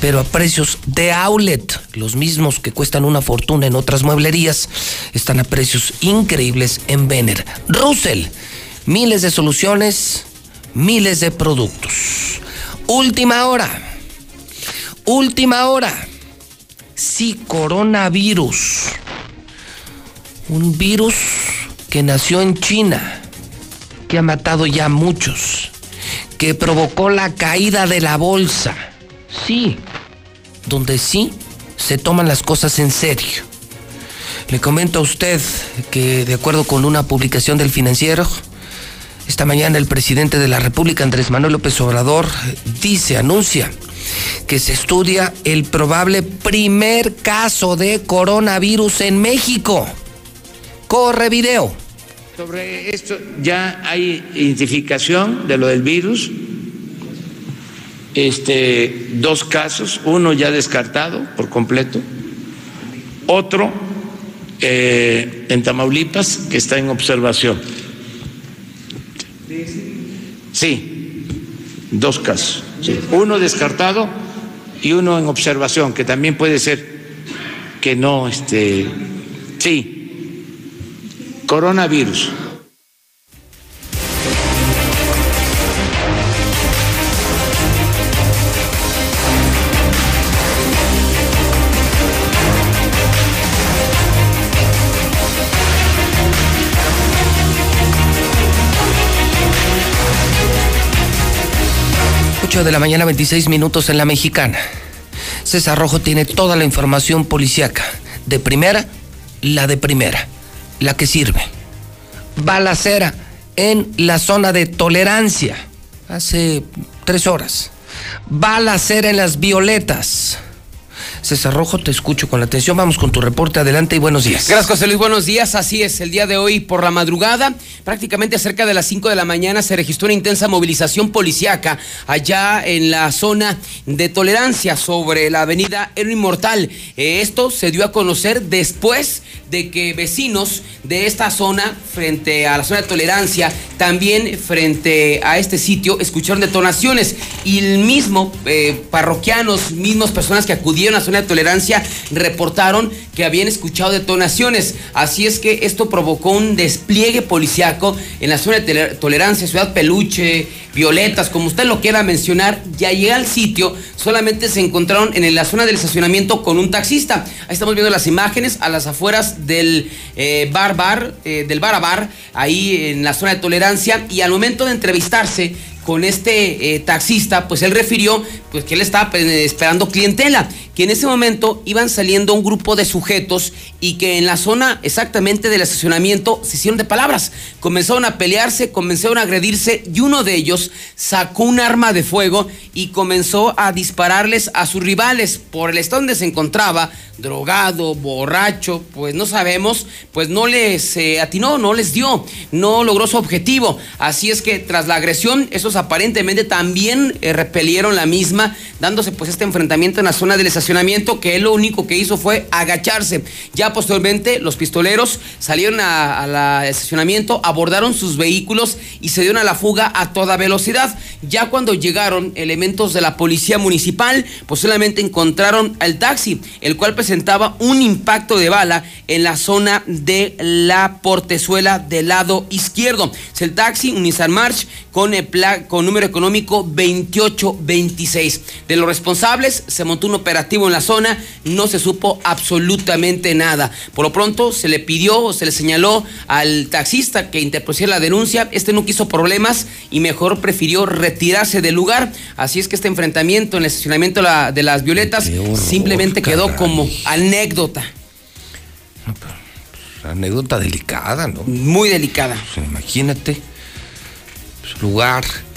S1: pero a precios de outlet, los mismos que cuestan una fortuna en otras mueblerías, están a precios increíbles en Vener. Russell, miles de soluciones, miles de productos. Última hora, última hora. Sí, coronavirus. Un virus que nació en China, que ha matado ya muchos, que provocó la caída de la bolsa sí, donde sí se toman las cosas en serio. Le comento a usted que de acuerdo con una publicación del financiero, esta mañana el presidente de la República, Andrés Manuel López Obrador, dice, anuncia que se estudia el probable primer caso de coronavirus en México. Corre video.
S96: Sobre esto ya hay identificación de lo del virus este, dos casos, uno ya descartado por completo, otro eh, en Tamaulipas que está en observación. Sí, dos casos. Uno descartado y uno en observación, que también puede ser que no, este, sí, coronavirus.
S1: 8 de la mañana, 26 minutos en la mexicana. César Rojo tiene toda la información policíaca. De primera, la de primera, la que sirve. Balacera en la zona de tolerancia, hace tres horas. Balacera en las violetas. César Rojo, te escucho con la atención. Vamos con tu reporte. Adelante y buenos días.
S2: Gracias, José Luis. Buenos días. Así es, el día de hoy por la madrugada, prácticamente cerca de las 5 de la mañana, se registró una intensa movilización policiaca allá en la zona de tolerancia sobre la avenida Héroe Inmortal. Eh, esto se dio a conocer después de que vecinos de esta zona, frente a la zona de tolerancia, también frente a este sitio, escucharon detonaciones y el mismo eh, parroquianos, mismos personas que acudieron a la zona de tolerancia reportaron que habían escuchado detonaciones. Así es que esto provocó un despliegue policiaco en la zona de tolerancia, Ciudad Peluche, Violetas, como usted lo quiera mencionar. Ya llega al sitio, solamente se encontraron en la zona del estacionamiento con un taxista. Ahí estamos viendo las imágenes a las afueras del eh, bar bar, eh, del bar a bar, ahí en la zona de tolerancia. Y al momento de entrevistarse, con este eh, taxista, pues él refirió pues que él estaba pues, esperando clientela, que en ese momento iban saliendo un grupo de sujetos y que en la zona exactamente del estacionamiento se hicieron de palabras. Comenzaron a pelearse, comenzaron a agredirse y uno de ellos sacó un arma de fuego y comenzó a dispararles a sus rivales por el estado donde se encontraba, drogado, borracho, pues no sabemos, pues no les eh, atinó, no les dio, no logró su objetivo. Así es que tras la agresión, esos aparentemente también eh, repelieron la misma, dándose pues este enfrentamiento en la zona del estacionamiento, que él lo único que hizo fue agacharse. Ya posteriormente los pistoleros salieron al estacionamiento, abordaron sus vehículos y se dieron a la fuga a toda velocidad. Ya cuando llegaron elementos de la policía municipal, pues encontraron al taxi, el cual presentaba un impacto de bala en la zona de la portezuela del lado izquierdo. Es el taxi, un Nissan March con, el con número económico 2826. De los responsables se montó un operativo en la zona, no se supo absolutamente nada. Por lo pronto se le pidió o se le señaló al taxista que interpusiera la denuncia. Este no quiso problemas y mejor prefirió retirarse del lugar. Así es que este enfrentamiento en el estacionamiento de las Violetas simplemente quedó como anécdota.
S1: Pues, anécdota delicada, ¿no?
S2: Muy delicada.
S1: Pues, imagínate lugar, eh,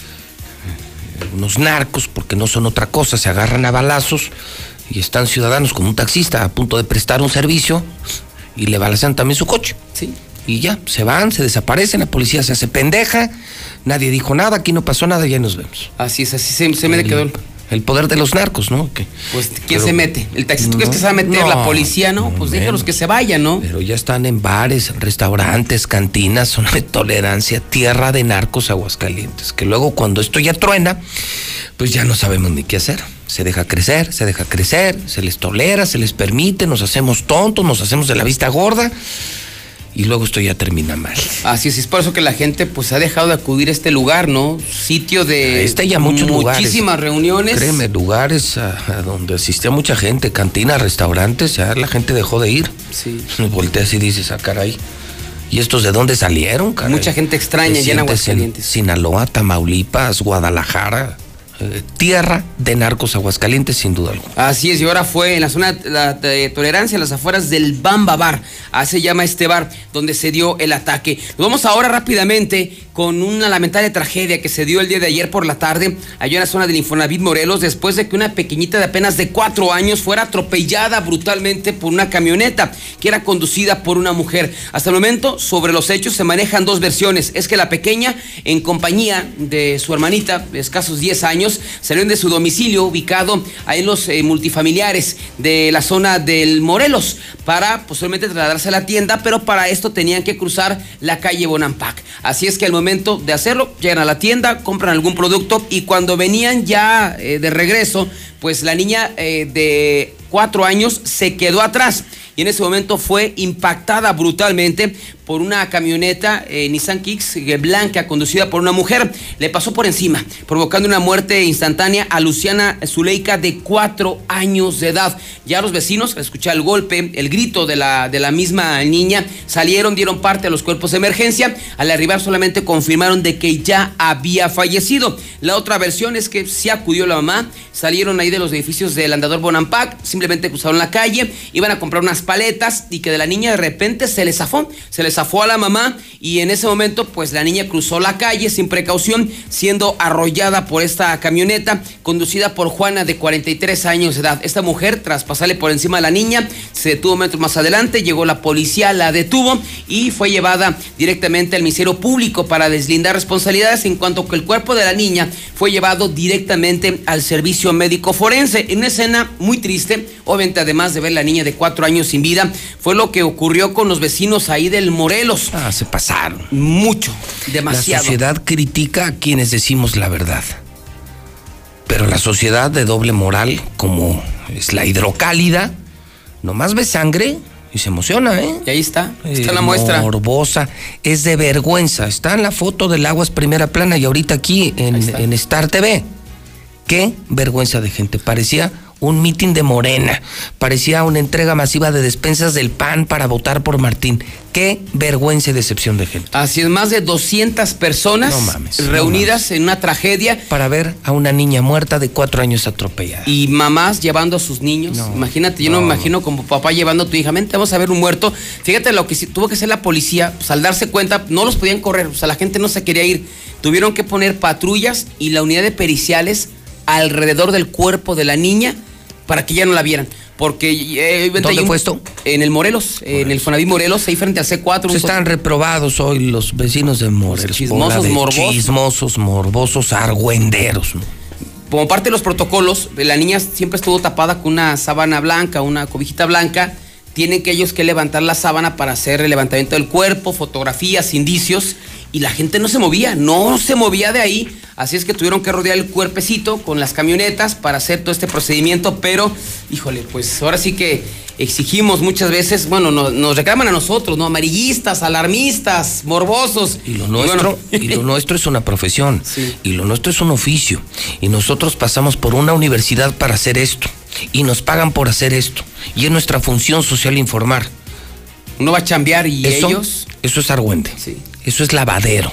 S1: unos narcos, porque no son otra cosa, se agarran a balazos y están ciudadanos como un taxista a punto de prestar un servicio y le balacean también su coche.
S2: Sí.
S1: Y ya, se van, se desaparecen, la policía se hace pendeja, nadie dijo nada, aquí no pasó nada, ya nos vemos.
S2: Así es, así se, me quedó el
S1: el poder de los narcos, ¿no?
S2: pues, ¿quién se mete? ¿El taxista crees que se va a meter? ¿La policía? No, pues déjalos que se vayan, ¿no?
S1: Pero ya están en bares, restaurantes, cantinas, zona de tolerancia, tierra de narcos Aguascalientes. Que luego cuando esto ya truena, pues ya no sabemos ni qué hacer. Se deja crecer, se deja crecer, se les tolera, se les permite, nos hacemos tontos, nos hacemos de la vista gorda y luego esto ya termina mal.
S2: Así es, es por eso que la gente pues ha dejado de acudir a este lugar, ¿no? Sitio de
S1: este ya muchos
S2: muchísimas reuniones.
S1: Créeme, lugares a, donde asistía mucha gente, cantinas, restaurantes, ya la gente dejó de ir.
S2: Sí.
S1: Volteas y dices, ah, caray. ¿Y estos de dónde salieron, caray?
S2: Mucha gente extraña ya en Aguascalientes.
S1: Sinaloa, Tamaulipas, Guadalajara. Tierra de narcos Aguascalientes, sin duda alguna.
S2: Así es, y ahora fue en la zona de tolerancia, en las afueras del Bamba Bar, así se llama este bar, donde se dio el ataque. Nos vamos ahora rápidamente con una lamentable tragedia que se dio el día de ayer por la tarde, allá en la zona del Infonavit Morelos, después de que una pequeñita de apenas de cuatro años fuera atropellada brutalmente por una camioneta que era conducida por una mujer. Hasta el momento, sobre los hechos se manejan dos versiones. Es que la pequeña, en compañía de su hermanita, de escasos 10 años, salieron de su domicilio ubicado ahí en los eh, multifamiliares de la zona del Morelos para posiblemente trasladarse a la tienda, pero para esto tenían que cruzar la calle Bonampak. Así es que al momento de hacerlo, llegan a la tienda, compran algún producto y cuando venían ya eh, de regreso, pues la niña eh, de cuatro años se quedó atrás y en ese momento fue impactada brutalmente por una camioneta eh, Nissan Kicks eh, blanca conducida por una mujer. Le pasó por encima, provocando una muerte instantánea a Luciana Zuleika de cuatro años de edad. Ya los vecinos, al escuchar el golpe, el grito de la, de la misma niña, salieron, dieron parte a los cuerpos de emergencia. Al arribar solamente confirmaron de que ya había fallecido. La otra versión es que sí acudió la mamá, salieron ahí de los edificios del andador Bonampak, simplemente cruzaron la calle, iban a comprar unas paletas y que de la niña de repente se les zafó, se les zafó a la mamá y en ese momento pues la niña cruzó la calle sin precaución siendo arrollada por esta camioneta conducida por Juana de 43 años de edad. Esta mujer tras pasarle por encima de la niña se detuvo metros más adelante, llegó la policía, la detuvo y fue llevada directamente al Ministerio Público para deslindar responsabilidades en cuanto que el cuerpo de la niña fue llevado directamente al servicio médico forense. En una escena muy triste, obviamente además de ver la niña de cuatro años sin vida, fue lo que ocurrió con los vecinos ahí del Morelos
S1: Ah, se pasaron.
S2: Mucho, demasiado.
S1: La sociedad critica a quienes decimos la verdad. Pero la sociedad de doble moral, como es la hidrocálida, nomás ve sangre y se emociona, ¿eh?
S2: Y ahí está, está la muestra.
S1: Morbosa, es de vergüenza. Está en la foto del Aguas Primera Plana y ahorita aquí en, en Star TV. Qué vergüenza de gente. Parecía un mitin de Morena. Parecía una entrega masiva de despensas del PAN para votar por Martín. Qué vergüenza y decepción de gente.
S2: Así es, más de 200 personas reunidas en una tragedia.
S1: Para ver a una niña muerta de cuatro años atropellada.
S2: Y mamás llevando a sus niños. Imagínate, yo no, me imagino como papá llevando a tu hija. Mente, vamos a ver un muerto. Fíjate lo que tuvo que hacer la policía, pues, al darse cuenta, no los podían correr, o sea, la gente no se quería ir. Tuvieron que poner patrullas y la unidad de periciales alrededor del cuerpo de la niña para que ya no la vieran. porque... eh,
S1: ¿Dónde
S2: un-
S1: fue esto?
S2: En el Morelos, en el Fonaví Morelos, ahí frente al C4. un
S1: Se están reprobados hoy los vecinos de Morelos.
S2: chismosos,
S1: bola de
S2: morbosos.
S1: Chismosos, morbosos, argüenderos. ¿no?
S2: como parte de los protocolos, la niña siempre estuvo tapada con una sábana blanca, una cobijita blanca. Tienen que ellos que levantar la sábana para hacer el levantamiento del cuerpo, fotografías, indicios. Y la gente no se movía, no se movía de ahí. Así es que tuvieron que rodear el cuerpecito con las camionetas para hacer todo este procedimiento. Pero, híjole, pues ahora sí que exigimos muchas veces, bueno, no- nos reclaman a nosotros, ¿no? Amarillistas, alarmistas, morbosos.
S1: Y lo nuestro, y lo nuestro es una profesión. Y lo nuestro es un oficio. Y nosotros pasamos por una universidad para hacer esto. Y nos pagan por hacer esto. Y es nuestra función social informar.
S2: Uno va a chambear y
S1: Eso-
S2: ellos.
S1: Eso es argüente. Eso es lavadero.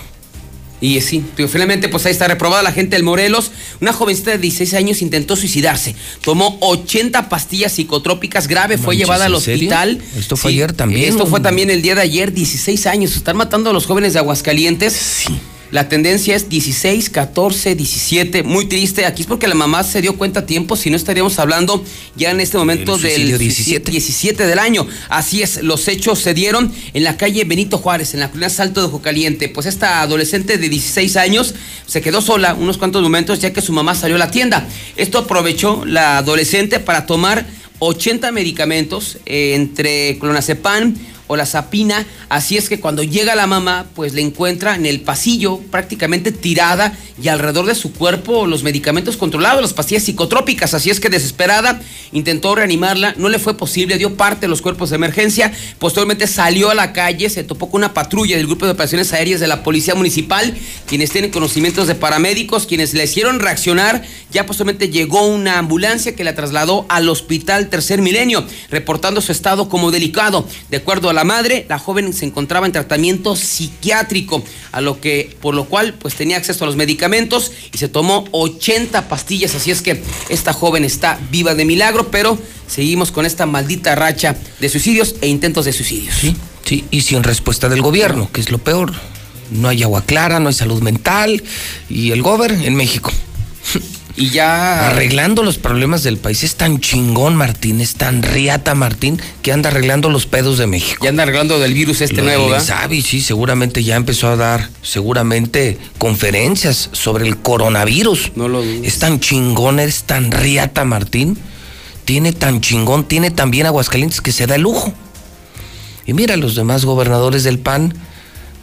S2: Y sí, digo, finalmente pues ahí está reprobada la gente del Morelos. Una jovencita de 16 años intentó suicidarse. Tomó 80 pastillas psicotrópicas grave, fue llevada al hospital.
S1: Esto fue
S2: Sí,
S1: ayer también.
S2: Esto fue también el día de ayer, 16 años. Están matando a los jóvenes de Aguascalientes. Sí. La tendencia es 16, 14, 17. Muy triste. Aquí es porque la mamá se dio cuenta a tiempo, si no estaríamos hablando ya en este momento
S1: Del
S2: del
S1: suicidio
S2: 17. 17 del año. Así es, los hechos se dieron en la calle Benito Juárez, en la colonia Salto de Ojo Caliente. Pues esta adolescente de 16 años se quedó sola unos cuantos momentos ya que su mamá salió a la tienda. Esto aprovechó la adolescente para tomar 80 medicamentos eh, entre clonazepam o la sapina, así es que cuando llega la mamá, pues le encuentra en el pasillo prácticamente tirada y alrededor de su cuerpo los medicamentos controlados, las pastillas psicotrópicas, así es que desesperada intentó reanimarla, no le fue posible, dio parte de los cuerpos de emergencia, posteriormente salió a la calle, se topó con una patrulla del grupo de operaciones aéreas de la Policía Municipal, quienes tienen conocimientos de paramédicos, quienes le hicieron reaccionar, ya posteriormente llegó una ambulancia que la trasladó al Hospital Tercer Milenio, reportando su estado como delicado. De acuerdo a la madre, la joven se encontraba en tratamiento psiquiátrico, a lo que, por lo cual, pues tenía acceso a los medicamentos y se tomó 80 pastillas. Así es que esta joven está viva de milagro, pero seguimos con esta maldita racha de suicidios e intentos de suicidios.
S1: Sí, sí, y sin respuesta del gobierno, que es lo peor. No hay agua clara, no hay salud mental y el gober en México.
S2: Y ya.
S1: Arreglando los problemas del país. Es tan chingón, Martín, es tan riata, Martín, que anda arreglando los pedos de México.
S2: Ya anda arreglando del virus este
S1: Lo
S2: nuevo, ¿verdad?
S1: Insabi, sí, seguramente ya empezó a dar, seguramente, conferencias sobre el coronavirus.
S2: No lo dudes.
S1: Es tan chingón, es tan riata, Martín. Tiene tan chingón, tiene también Aguascalientes que se da el lujo. Y mira, los demás gobernadores del PAN,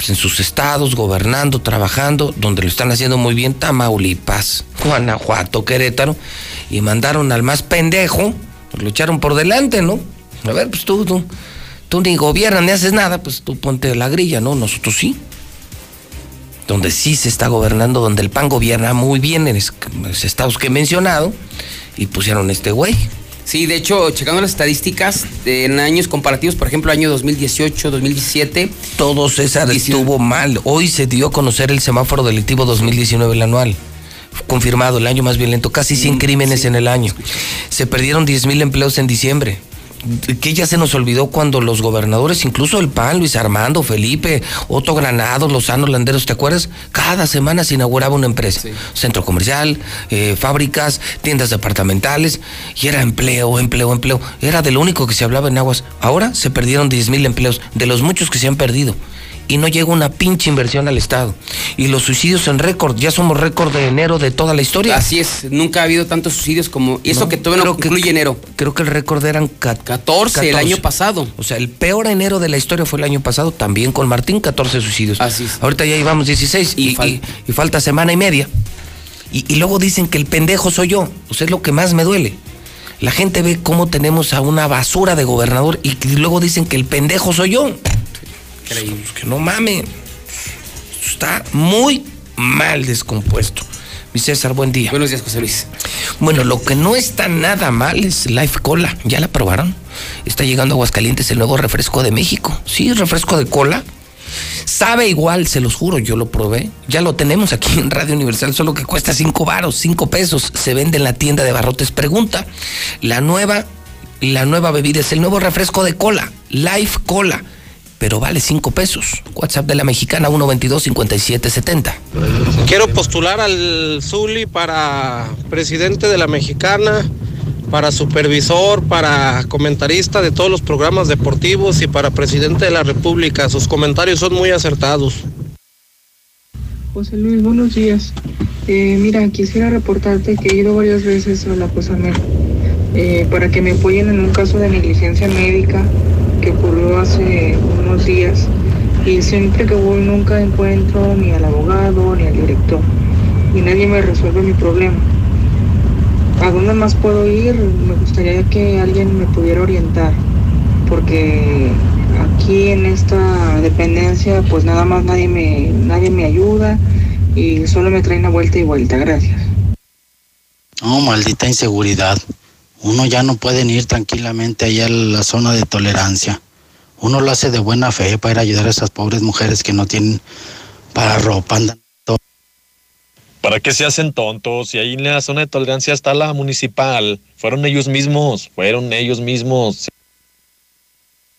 S1: pues en sus estados, gobernando, trabajando, donde lo están haciendo muy bien, Tamaulipas, Guanajuato, Querétaro, y mandaron al más pendejo, lo echaron por delante, ¿no? A ver, pues tú, tú, tú ni gobiernas ni haces nada, pues tú ponte la grilla, ¿no? Nosotros sí. Donde sí se está gobernando, donde el PAN gobierna muy bien en los estados que he mencionado, y pusieron este güey.
S2: Sí, de hecho, checando las estadísticas de- en años comparativos, por ejemplo, año 2018, 2017.
S1: Todo César estuvo mal. Hoy se dio a conocer el semáforo delictivo 2019, el anual. Confirmado, el año más violento, casi 100 crímenes en el año. Se perdieron 10 mil empleos en diciembre. Que ya se nos olvidó cuando los gobernadores, incluso el PAN, Luis Armando, Felipe, Otto Granado, Lozano Landeros, ¿te acuerdas? Cada semana se inauguraba una empresa. Centro comercial, eh, fábricas, tiendas departamentales, y era empleo, empleo, empleo. Era de lo único que se hablaba en Aguas. Ahora se perdieron 10 mil empleos, de los muchos que se han perdido. Y no llega una pinche inversión al Estado. Y los suicidios en récord, ya somos récord de enero de toda la historia.
S2: Así es, nunca ha habido tantos suicidios como. Y eso
S1: No,
S2: que todavía no incluye enero.
S1: Creo que el récord eran ca-
S2: 14, el año pasado.
S1: O sea, el peor enero de la historia fue el año pasado, también con Martín, 14 suicidios. Así Ahorita ya llevamos 16 y, y- y falta semana y media. Y, luego dicen que el pendejo soy yo. O sea, es lo que más me duele. La gente ve cómo tenemos a una basura de gobernador y luego dicen que el pendejo soy yo. Pues que no mamen. Está muy mal descompuesto. Mi César, buen día.
S2: Buenos días, José Luis.
S1: Bueno, lo que no está nada mal es Life Cola. ¿Ya la probaron? Está llegando a Aguascalientes el nuevo refresco de México. Sí, refresco de cola. Sabe igual, se los juro, yo lo probé. Ya lo tenemos aquí en Radio Universal, solo que cuesta cinco varos, cinco pesos. Se vende en la tienda de barrotes. Pregunta, la nueva, la nueva bebida es el nuevo refresco de cola, Life Cola, pero vale cinco pesos. WhatsApp de la mexicana 122-5770.
S97: Quiero postular al Zuli para presidente de la mexicana para supervisor, para comentarista de todos los programas deportivos y para presidente de la República. Sus comentarios son muy acertados.
S98: José Luis, buenos días. Eh, mira, quisiera reportarte que he ido varias veces a la COSAMER eh, para que me apoyen en un caso de negligencia médica que ocurrió hace unos días y siempre que voy nunca encuentro ni al abogado ni al director y nadie me resuelve mi problema. ¿A dónde más puedo ir? Me gustaría que alguien me pudiera orientar porque aquí en esta dependencia pues nada más nadie me, nadie me ayuda y solo me traen a vuelta y vuelta. Gracias.
S99: No, maldita inseguridad. Uno ya no puede ir tranquilamente allá a la zona de tolerancia. Uno lo hace de buena fe para ir a ayudar a esas pobres mujeres que no tienen para ropa. Andan
S89: ¿Para qué se hacen tontos? Y ahí en la zona de tolerancia está la municipal. Fueron ellos mismos, fueron ellos mismos.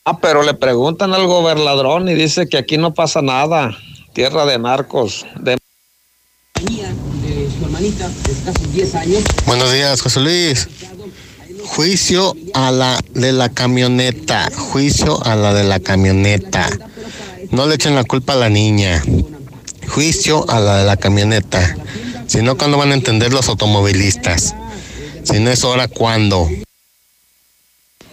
S100: Ah, pero le preguntan al gobernador y dice que aquí no pasa nada. Tierra de narcos. De...
S2: de su hermanita de escasos 10 años.
S101: Buenos días, José Luis. Juicio a la de la camioneta. Juicio a la de la camioneta. No le echen la culpa a la niña. Juicio a la de la camioneta. Si no, ¿cuándo van a entender los automovilistas? Si no es ahora, ¿cuándo?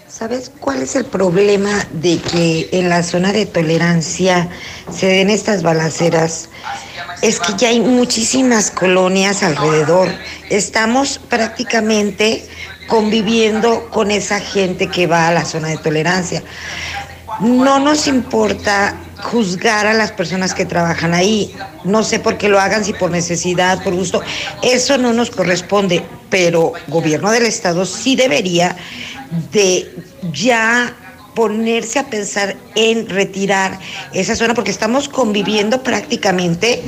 S102: ¿Sabes cuál es el problema de que en la zona de tolerancia se den estas balaceras? Es que ya hay muchísimas colonias alrededor. Estamos prácticamente conviviendo con esa gente que va a la zona de tolerancia. No nos importa juzgar a las personas que trabajan ahí. No sé por qué lo hagan, si por necesidad, por gusto. Eso no nos corresponde, pero gobierno del estado sí debería de ya ponerse a pensar en retirar esa zona porque estamos conviviendo prácticamente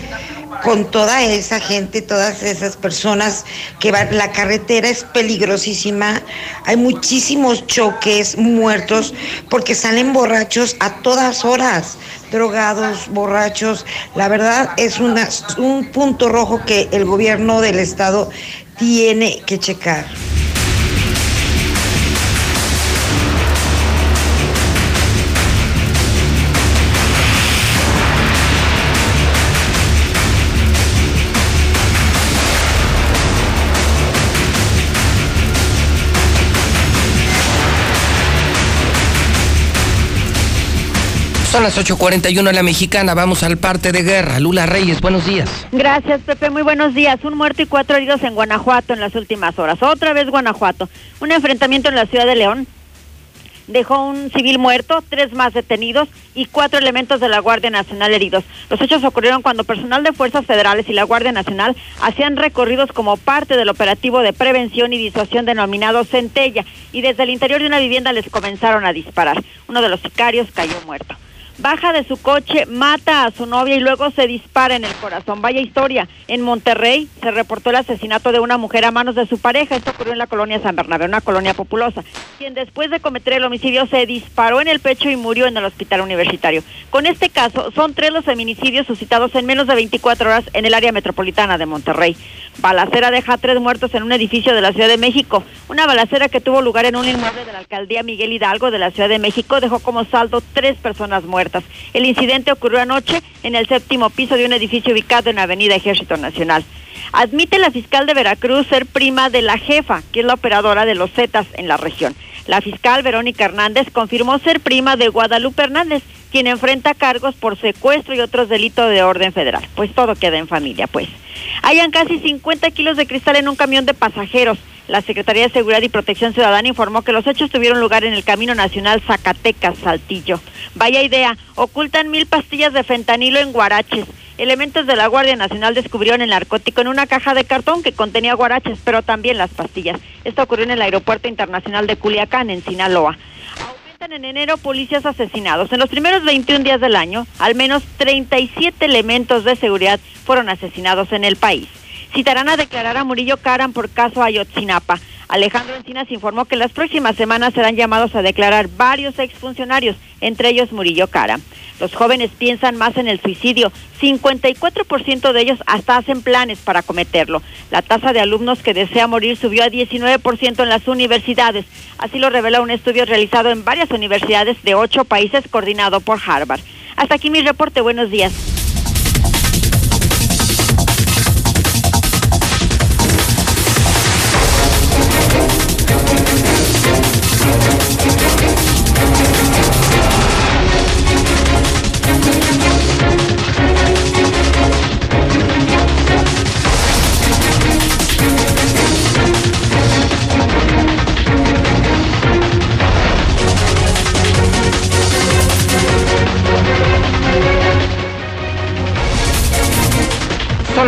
S102: con toda esa gente, todas esas personas que van, la carretera es peligrosísima, hay muchísimos choques, muertos, porque salen borrachos a todas horas, drogados, borrachos. La verdad es un punto rojo que el gobierno del estado tiene que checar.
S103: Son las 8.41 en la mexicana, vamos al parte de guerra. Lula Reyes, buenos días.
S25: Gracias, Pepe, muy buenos días. Un muerto y cuatro heridos en Guanajuato en las últimas horas. Otra vez Guanajuato. Un enfrentamiento en la ciudad de León dejó un civil muerto, tres más detenidos y cuatro elementos de la Guardia Nacional heridos. Los hechos ocurrieron cuando personal de fuerzas federales y la Guardia Nacional hacían recorridos como parte del operativo de prevención y disuasión denominado Centella y desde el interior de una vivienda les comenzaron a disparar. Uno de los sicarios cayó muerto baja de su coche, mata a su novia y luego se dispara en el corazón. Vaya historia. En Monterrey se reportó el asesinato de una mujer a manos de su pareja. Esto ocurrió en la colonia San Bernabé, una colonia populosa, quien después de cometer el homicidio se disparó en el pecho y murió en el hospital universitario. Con este caso, son tres los feminicidios suscitados en menos de 24 horas en el área metropolitana de Monterrey. Balacera deja tres muertos en un edificio de la Ciudad de México. Una balacera que tuvo lugar en un inmueble de la alcaldía Miguel Hidalgo de la Ciudad de México dejó como saldo tres personas muertas. El incidente ocurrió anoche en el séptimo piso de un edificio ubicado en Avenida Ejército Nacional. Admite la fiscal de Veracruz ser prima de la jefa, que es la operadora de los Zetas en la región. La fiscal Verónica Hernández confirmó ser prima de Guadalupe Hernández, quien enfrenta cargos por secuestro y otros delitos de orden federal. Pues todo queda en familia, pues. Hayan casi 50 kilos de cristal en un camión de pasajeros. La Secretaría de Seguridad y Protección Ciudadana informó que los hechos tuvieron lugar en el Camino Nacional Zacatecas-Saltillo. Vaya idea, ocultan mil pastillas de fentanilo en guaraches. Elementos de la Guardia Nacional descubrieron el narcótico en una caja de cartón que contenía guaraches, pero también las pastillas. Esto ocurrió en el Aeropuerto Internacional de Culiacán, en Sinaloa. Aumentan en enero policías asesinados. En los primeros 21 días del año, al menos 37 elementos de seguridad fueron asesinados en el país citarán a declarar a Murillo Caran por caso Ayotzinapa. Alejandro Encinas informó que las próximas semanas serán llamados a declarar varios exfuncionarios, entre ellos Murillo Cara. Los jóvenes piensan más en el suicidio. 54% de ellos hasta hacen planes para cometerlo. La tasa de alumnos que desea morir subió a 19% en las universidades. Así lo revela un estudio realizado en varias universidades de ocho países coordinado por Harvard. Hasta aquí mi reporte. Buenos días.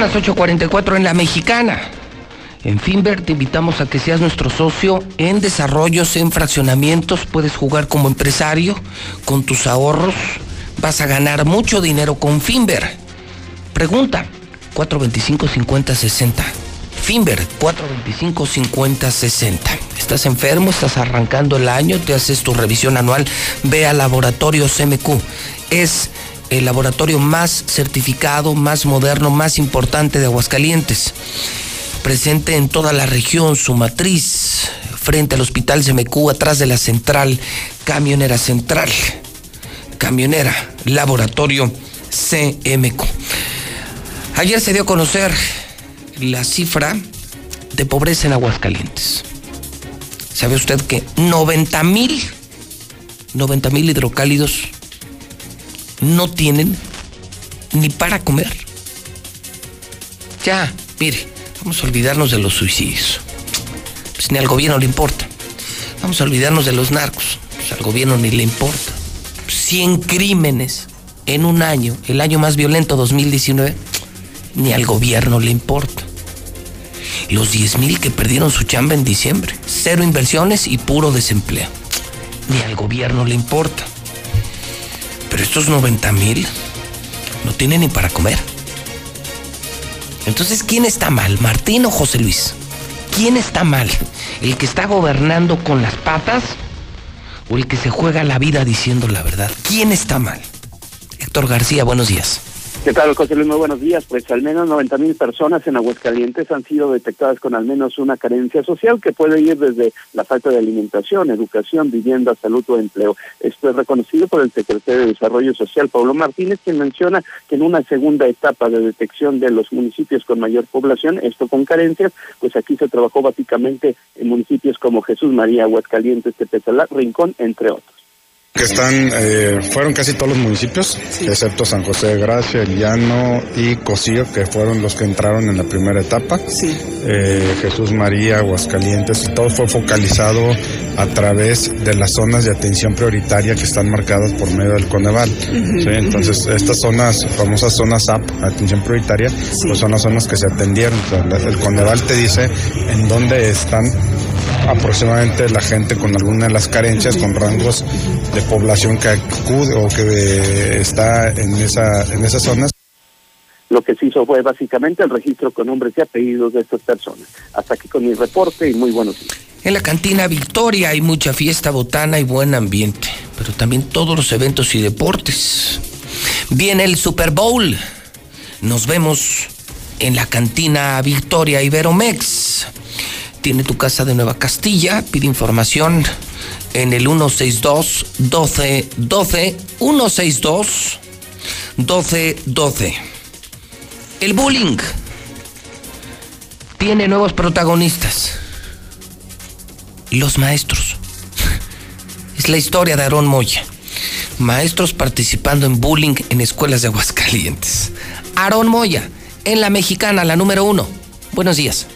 S1: Las 8.44 en la mexicana. En Finver te invitamos a que seas nuestro socio en desarrollos, en fraccionamientos. Puedes jugar como empresario con tus ahorros. Vas a ganar mucho dinero con Finver. Pregunta 425-5060. Finver 425-5060. ¿Estás enfermo? ¿Estás arrancando el año? ¿Te haces tu revisión anual? Ve a Laboratorio CMQ. Es el laboratorio más certificado, más moderno, más importante de Aguascalientes. Presente en toda la región, su matriz, frente al Hospital CMQ, atrás de la central, camionera central. Camionera, laboratorio CMQ. Ayer se dio a conocer la cifra de pobreza en Aguascalientes. ¿Sabe usted que 90 mil, 90 mil hidrocálidos no tienen ni para comer? Ya, mire, vamos a olvidarnos de los suicidios. Pues ni al gobierno le importa. Vamos a olvidarnos de los narcos. Pues al gobierno ni le importa. 100 crímenes en un año, el año más violento 2019, ni al gobierno le importa. Los 10 mil que perdieron su chamba en diciembre, cero inversiones y puro desempleo. Ni al gobierno le importa. Pero estos 90 mil no tienen ni para comer. Entonces, ¿quién está mal? ¿Martín o José Luis? ¿Quién está mal? ¿El que está gobernando con las patas o el que se juega la vida diciendo la verdad? ¿Quién está mal? Héctor García, buenos días.
S13: ¿Qué tal, José Luis? Muy buenos días. Pues al menos 90 mil personas en Aguascalientes han sido detectadas con al menos una carencia social que puede ir desde la falta de alimentación, educación, vivienda, salud o empleo. Esto es reconocido por el secretario de Desarrollo Social, Pablo Martínez, quien menciona que en una segunda etapa de detección de los municipios con mayor población, esto con carencias, pues aquí se trabajó básicamente en municipios como Jesús María, Aguascalientes, Tepezalá, Rincón, entre otros
S104: que están, eh, fueron casi todos los municipios, excepto San José de Gracia, El Llano y Cocío, que fueron los que entraron en la primera etapa. Eh, Jesús María, Aguascalientes, y todo fue focalizado a través de las zonas de atención prioritaria que están marcadas por medio del Coneval. ¿sí? Entonces, estas zonas, famosas zonas AP, atención prioritaria, pues son las zonas que se atendieron. O sea, el Coneval te dice en dónde están aproximadamente la gente con alguna de las carencias, con rangos de población que acude o que está en, esa, en esas zonas.
S13: Lo que se hizo fue básicamente el registro con nombres y apellidos de estas personas. Hasta aquí con mi reporte y muy buenos días.
S1: En la cantina Victoria hay mucha fiesta, botana y buen ambiente, pero también todos los eventos y deportes. Viene el Super Bowl. Nos vemos en la cantina Victoria Iberomex. Tiene tu casa de Nueva Castilla. Pide información en el 162 12 12 162 12 12. El bullying tiene nuevos protagonistas. Los maestros. Es la historia de Aarón Moya. Maestros participando en bullying en escuelas de Aguascalientes. Aarón Moya, en la mexicana, la número uno. Buenos días.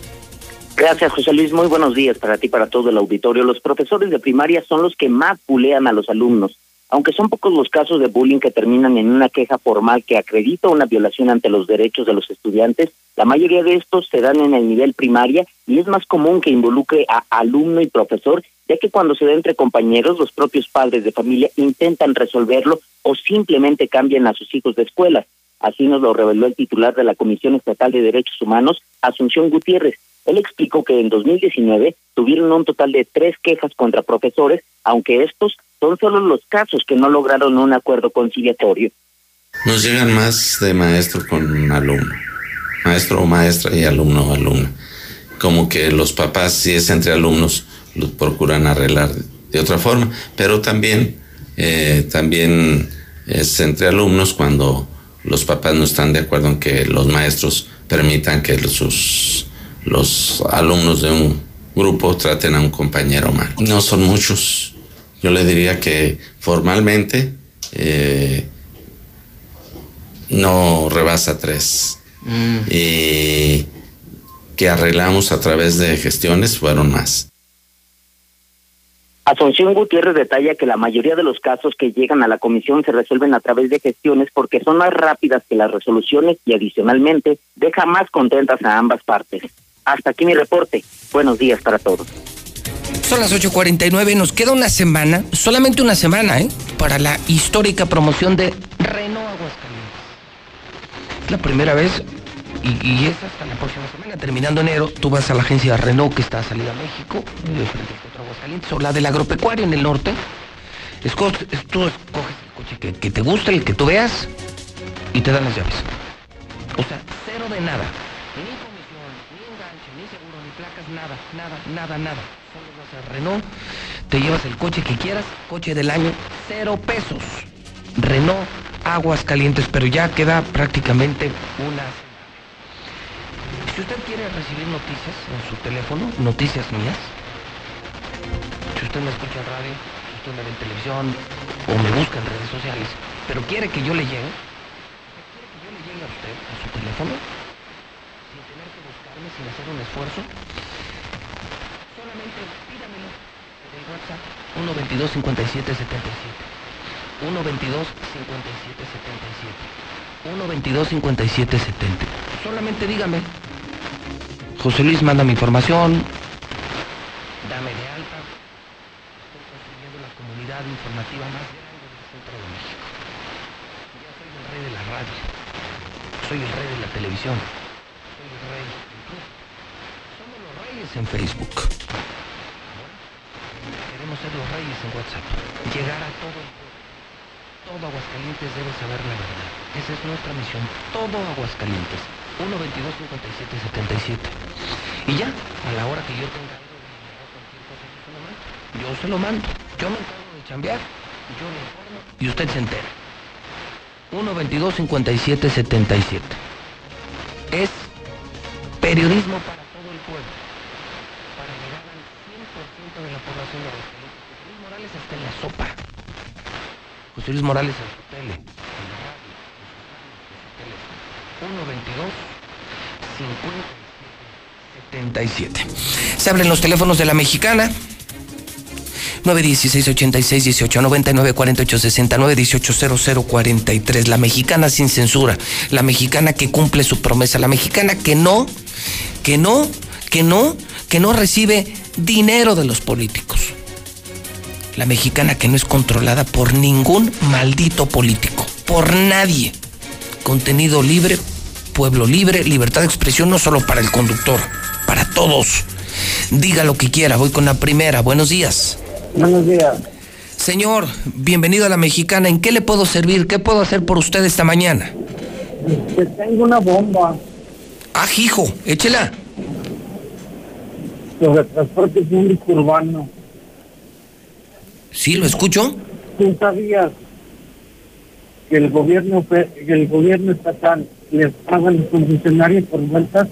S105: Gracias, José Luis. Muy buenos días para ti, para todo el auditorio. Los profesores de primaria son los que más bulean a los alumnos. Aunque son pocos los casos de bullying que terminan en una queja formal que acredita una violación ante los derechos de los estudiantes, la mayoría de estos se dan en el nivel primaria y es más común que involucre a alumno y profesor, ya que cuando se da entre compañeros, los propios padres de familia intentan resolverlo o simplemente cambian a sus hijos de escuela. Así nos lo reveló el titular de la Comisión Estatal de Derechos Humanos, Asunción Gutiérrez, Él explicó que en 2019 tuvieron un total de tres quejas contra profesores, aunque estos son solo los casos que no lograron un acuerdo conciliatorio.
S4: Nos llegan más de maestro con alumno, maestro o maestra y alumno o alumna. Como que los papás, si es entre alumnos, los procuran arreglar de otra forma, pero también, eh, también es entre alumnos cuando los papás no están de acuerdo en que los maestros permitan que sus, los alumnos de un grupo traten a un compañero mal. No son muchos. Yo le diría que formalmente eh, no rebasa tres.
S1: Mm.
S4: Y que arreglamos a través de gestiones fueron más.
S105: Asunción Gutiérrez detalla que la mayoría de los casos que llegan a la comisión se resuelven a través de gestiones porque son más rápidas que las resoluciones y adicionalmente deja más contentas a ambas partes. Hasta aquí mi reporte. Buenos días para todos.
S1: Son las 8.49, nos queda una semana, solamente una semana, ¿eh? Para la histórica promoción de Renault Aguascalientes. Es la primera vez y, y es hasta la próxima semana, terminando enero, tú vas a la agencia Renault que está a salida a México, eh, frente Centro Aguascalientes, o la del agropecuario en el norte. Esco- es- tú escoges el coche que, que te guste, el que tú veas, y te dan las llaves. O sea, cero de nada. Ni comisión, ni enganche, ni seguro, ni placas, nada, nada, nada, nada. Solo vas a Renault, te llevas el coche que quieras, coche del año, cero pesos. Renault Aguas Calientes, pero ya queda prácticamente una si usted quiere recibir noticias en su teléfono, noticias mías, si usted me escucha en radio, si usted me ve en televisión o me busca en redes sociales, pero quiere que yo le llegue, quiere que yo le llegue a usted a su teléfono, sin tener que buscarme, sin hacer un esfuerzo, solamente pídamelo en el WhatsApp 122 57 77 122 57 77 122 57 70 solamente dígame. José Luis manda mi información. Dame de alta. Estoy construyendo la comunidad informativa más grande del centro de México. Ya soy el rey de la radio. Soy el rey de la televisión. Soy el rey del club. Somos los reyes en Facebook Queremos ser los reyes en WhatsApp. Llegar a todo el pueblo. Todo Aguascalientes debe saber la verdad. Esa es nuestra misión. Todo Aguascalientes. 1 22 57 77. Y ya, a la hora que yo tenga algo de yo se lo mando. Yo me encargo de chambear. Yo le informo. Y usted se entera. 1 22 57 77. Es periodismo para todo el pueblo. Para llegar al 100% de la población de Aguascalientes. José Luis Morales está en la sopa. José Luis Morales en su tele, en la radio, en su teléfono. 122 50 77. Se abren los teléfonos de la mexicana. 916 86 18 99 48 69 18 00 43 La mexicana sin censura La mexicana que cumple su promesa La mexicana que no Que no, que no Que no recibe dinero de los políticos La mexicana que no es controlada por ningún maldito político Por nadie Contenido libre Pueblo libre Libertad de expresión no solo para el conductor Para todos Diga lo que quiera, voy con la primera. Buenos días.
S106: Buenos días.
S1: Señor, bienvenido a la mexicana. ¿En qué le puedo servir? ¿Qué puedo hacer por usted esta mañana?
S106: Que tengo una bomba
S1: Ah, hijo, échela.
S106: Sobre transporte público urbano.
S1: Sí, lo escucho.
S106: ¿Tú sabías que el gobierno que el gobierno estatal les paga a los concesionarios por vueltas?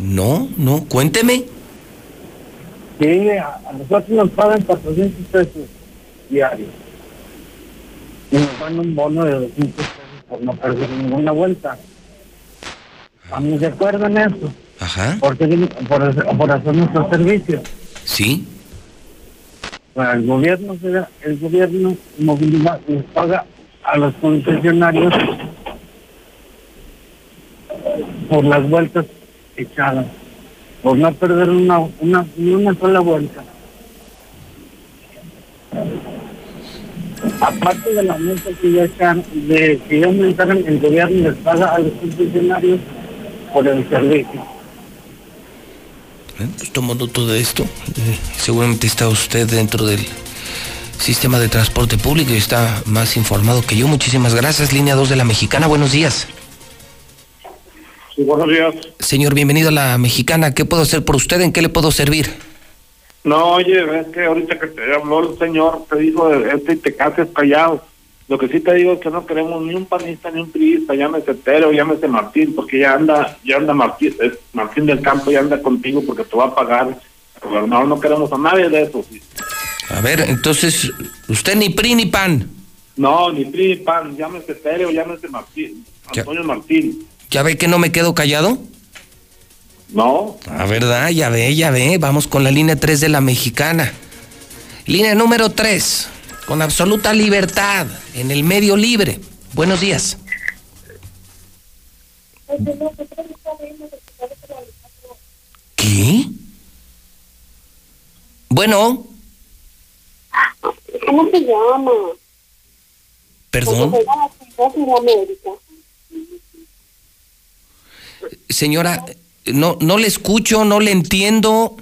S1: No, no, cuénteme.
S106: Sí, a, a nosotros nos pagan 400 pesos diarios. Y nos dan un bono de 200 pesos por no perder ninguna vuelta. ¿A mí se acuerdan eso?
S1: Ajá.
S106: Por, seguir- por, hacer- por hacer nuestro servicio.
S1: Sí.
S106: Bueno, el gobierno el gobierno movilidad les paga a los concesionarios por las vueltas echadas, por no perder una una ni una sola vuelta. Aparte de la multa que ya están, de que ya aumentaron, el gobierno les paga a los concesionarios por el servicio.
S1: Pues tomo nota de esto. Eh, seguramente está usted dentro del sistema de transporte público y está más informado que yo. Muchísimas gracias. Línea 2 de la Mexicana. Buenos días.
S106: Sí, buenos días.
S1: Señor, bienvenido a la Mexicana. ¿Qué puedo hacer por usted? ¿En qué le puedo servir?
S106: No, oye, es que ahorita que te habló el señor, te dijo de este y te cases callado. Lo que sí te digo es que no queremos ni un panista ni un priista, llámese Tero, llámese Martín, porque ya anda, ya anda Martín, es Martín del Campo, ya anda contigo porque te va a pagar. Gobernador, no queremos a nadie de esos.
S1: A ver, entonces, usted ni PRI ni PAN.
S106: No, ni PRI, ni PAN, llámese Tero, llámese Martín, Antonio Martín.
S1: ¿Ya ve que no me quedo callado?
S106: No,
S1: A verdad, ya ve, ya ve. Vamos con la línea 3 de la Mexicana. Línea número 3, con absoluta libertad, en el medio libre. Buenos días. ¿Qué? Bueno,
S107: ¿Cómo se llama?
S1: perdón. Señora, no, no le escucho, no le entiendo.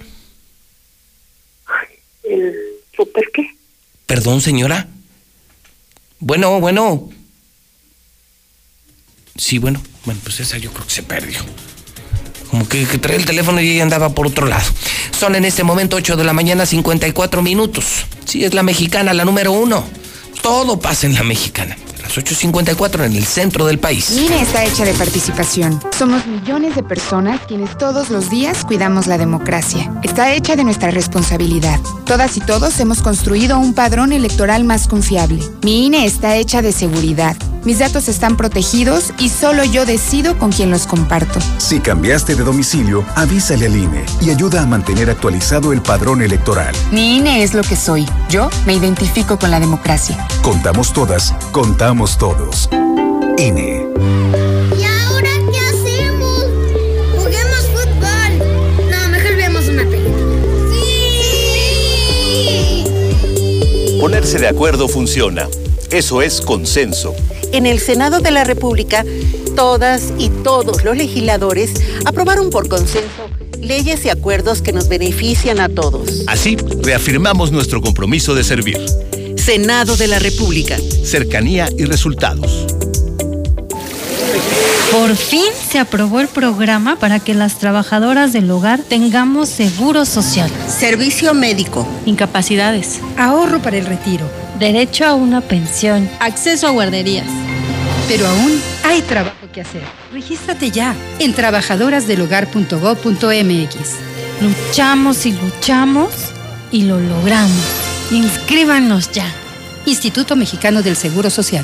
S107: ¿El super qué?
S1: Perdón, señora. Bueno, bueno. Sí, bueno, bueno, pues esa yo creo que se perdió. Como que, que trae el teléfono y ella andaba por otro lado. Son en este momento 8 de la mañana, 54 minutos. Sí, es la mexicana, la número uno. Todo pasa en la mexicana. Las 8.54 en el centro del país.
S41: INE está hecha de participación. Somos millones de personas quienes todos los días cuidamos la democracia. Está hecha de nuestra responsabilidad. Todas y todos hemos construido un padrón electoral más confiable. Mi INE está hecha de seguridad. Mis datos están protegidos y solo yo decido con quién los comparto.
S104: Si cambiaste de domicilio, avísale al INE y ayuda a mantener actualizado el padrón electoral.
S41: Mi INE es lo que soy. Yo me identifico con la democracia.
S104: Contamos todas, contamos todos. INE.
S108: ¿Y ahora qué hacemos? Juguemos fútbol. No, mejor veamos una película. ¡Sí!
S109: Ponerse de acuerdo funciona. Eso es consenso.
S110: En el Senado de la República, todas y todos los legisladores aprobaron por consenso leyes y acuerdos que nos benefician a todos.
S109: Así, reafirmamos nuestro compromiso de servir.
S110: Senado de la República.
S109: Cercanía y resultados.
S111: Por fin se aprobó el programa para que las trabajadoras del hogar tengamos seguro social.
S110: Servicio médico.
S111: Incapacidades. Ahorro para el retiro. Derecho a una pensión. Acceso a guarderías.
S112: Pero aún hay trabajo que hacer. Regístrate ya en trabajadorasdelhogar.gov.mx.
S111: Luchamos y luchamos y lo logramos. Inscríbanos ya.
S112: Instituto Mexicano del Seguro Social.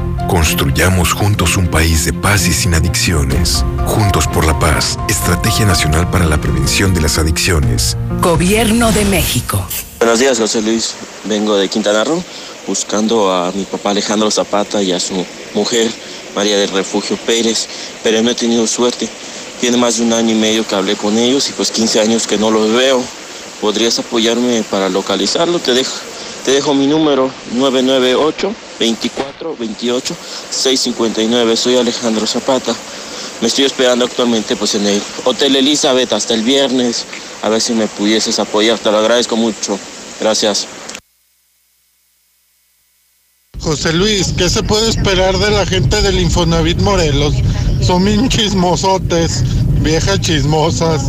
S39: Construyamos juntos un país de paz y sin adicciones. Juntos por la paz, Estrategia Nacional para la Prevención de las Adicciones.
S113: Gobierno de México.
S114: Buenos días, José Luis. Vengo de Quintana Roo buscando a mi papá Alejandro Zapata y a su mujer María del Refugio Pérez, pero no he tenido suerte. Tiene más de un año y medio que hablé con ellos y pues 15 años que no los veo. ¿Podrías apoyarme para localizarlo? Te dejo, te dejo mi número 998 24 28 659. Soy Alejandro Zapata. Me estoy esperando actualmente pues en el Hotel Elizabeth hasta el viernes. A ver si me pudieses apoyar. Te lo agradezco mucho. Gracias.
S11: José Luis, ¿qué se puede esperar de la gente del Infonavit Morelos? Son bien chismosotes, viejas chismosas.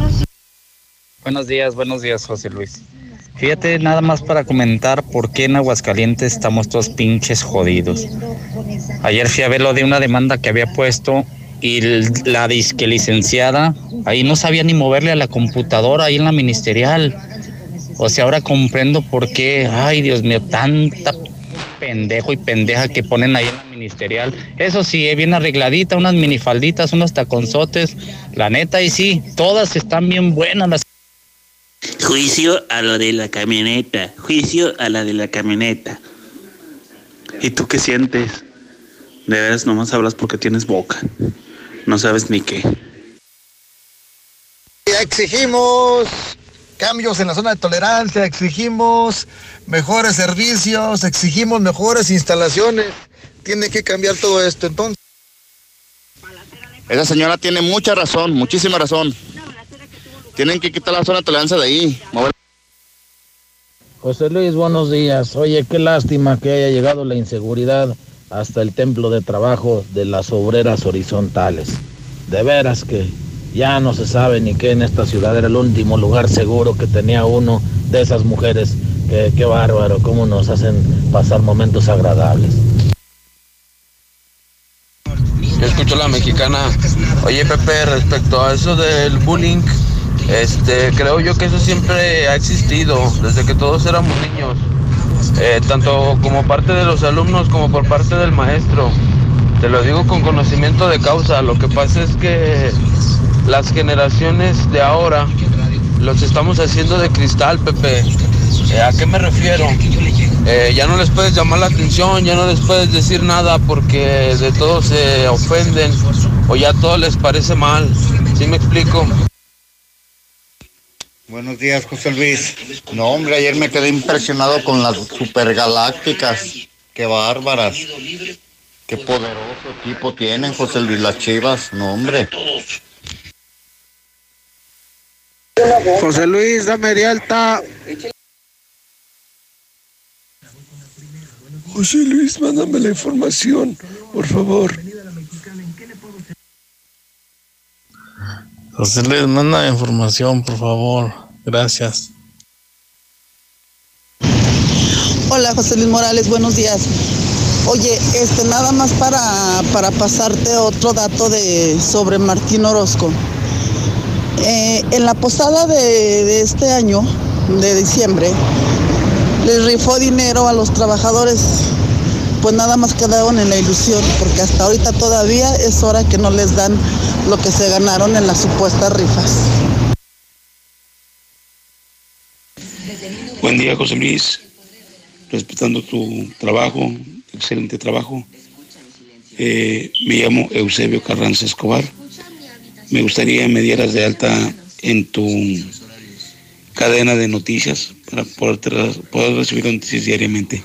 S115: Buenos días, buenos días, José Luis.
S116: Fíjate, nada más para comentar por qué en Aguascalientes estamos todos pinches jodidos. Ayer fui a ver lo de una demanda que había puesto y la disque licenciada ahí no sabía ni moverle a la computadora ahí en la ministerial. O sea, ahora comprendo por qué, ay Dios mío, tanta pendejo y pendeja que ponen ahí en la ministerial. Eso sí, eh, bien arregladita, unas minifalditas, unos taconzotes. La neta, y sí, todas están bien buenas las
S117: Juicio a lo de la camioneta. Juicio a la de la camioneta.
S118: ¿Y tú qué sientes? De veras, nomás hablas porque tienes boca. No sabes ni qué.
S119: Exigimos cambios en la zona de tolerancia, exigimos mejores servicios, exigimos mejores instalaciones. Tiene que cambiar todo esto entonces.
S120: Esa señora tiene mucha razón, muchísima razón. Tienen que quitar la zona de tolerancia de ahí.
S121: José Luis, buenos días. Oye, qué lástima que haya llegado la inseguridad hasta el templo de trabajo de las obreras horizontales. De veras que ya no se sabe ni qué en esta ciudad era el último lugar seguro que tenía uno de esas mujeres. Que, qué bárbaro, cómo nos hacen pasar momentos agradables.
S122: Yo escucho la mexicana. Oye, Pepe, respecto a eso del bullying, este, creo yo que eso siempre ha existido desde que todos éramos niños, eh, tanto como parte de los alumnos como por parte del maestro. Te lo digo con conocimiento de causa. Lo que pasa es que las generaciones de ahora los estamos haciendo de cristal, Pepe. Eh, ¿A qué me refiero? Eh, ya no les puedes llamar la atención, ya no les puedes decir nada porque de todo se ofenden o ya todo les parece mal. ¿Sí me explico?
S119: Buenos días, José Luis. No, hombre, ayer me quedé impresionado con las supergalácticas. Qué bárbaras. Qué poderoso equipo tienen, José Luis, las chivas. No, hombre.
S29: José Luis, dame de alta.
S123: José Luis, mándame la información, por favor.
S119: José Luis, manda información, por favor. Gracias.
S104: Hola, José Luis Morales, buenos días. Oye, este nada más para, para pasarte otro dato de sobre Martín Orozco. Eh, en la posada de, de este año, de diciembre, les rifó dinero a los trabajadores. Pues nada más quedaron en la ilusión, porque hasta ahorita todavía es hora que no les dan lo que se ganaron en las supuestas rifas.
S118: Buen día, José Luis. Respetando tu trabajo, excelente trabajo. Eh, me llamo Eusebio Carranza Escobar. Me gustaría me dieras de alta en tu cadena de noticias para poder, poder recibir noticias diariamente.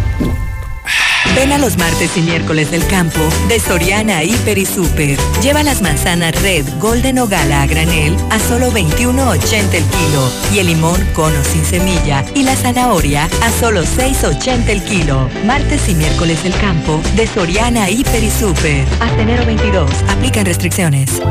S124: Ven a los martes y miércoles del campo de Soriana Hiper y Super. Lleva las manzanas Red, Golden o Gala a granel a solo 21.80 el kilo y el limón cono sin semilla y la zanahoria a solo 6.80 el kilo. Martes y miércoles del campo de Soriana Hiper y Super. Hasta enero 22. Aplican restricciones.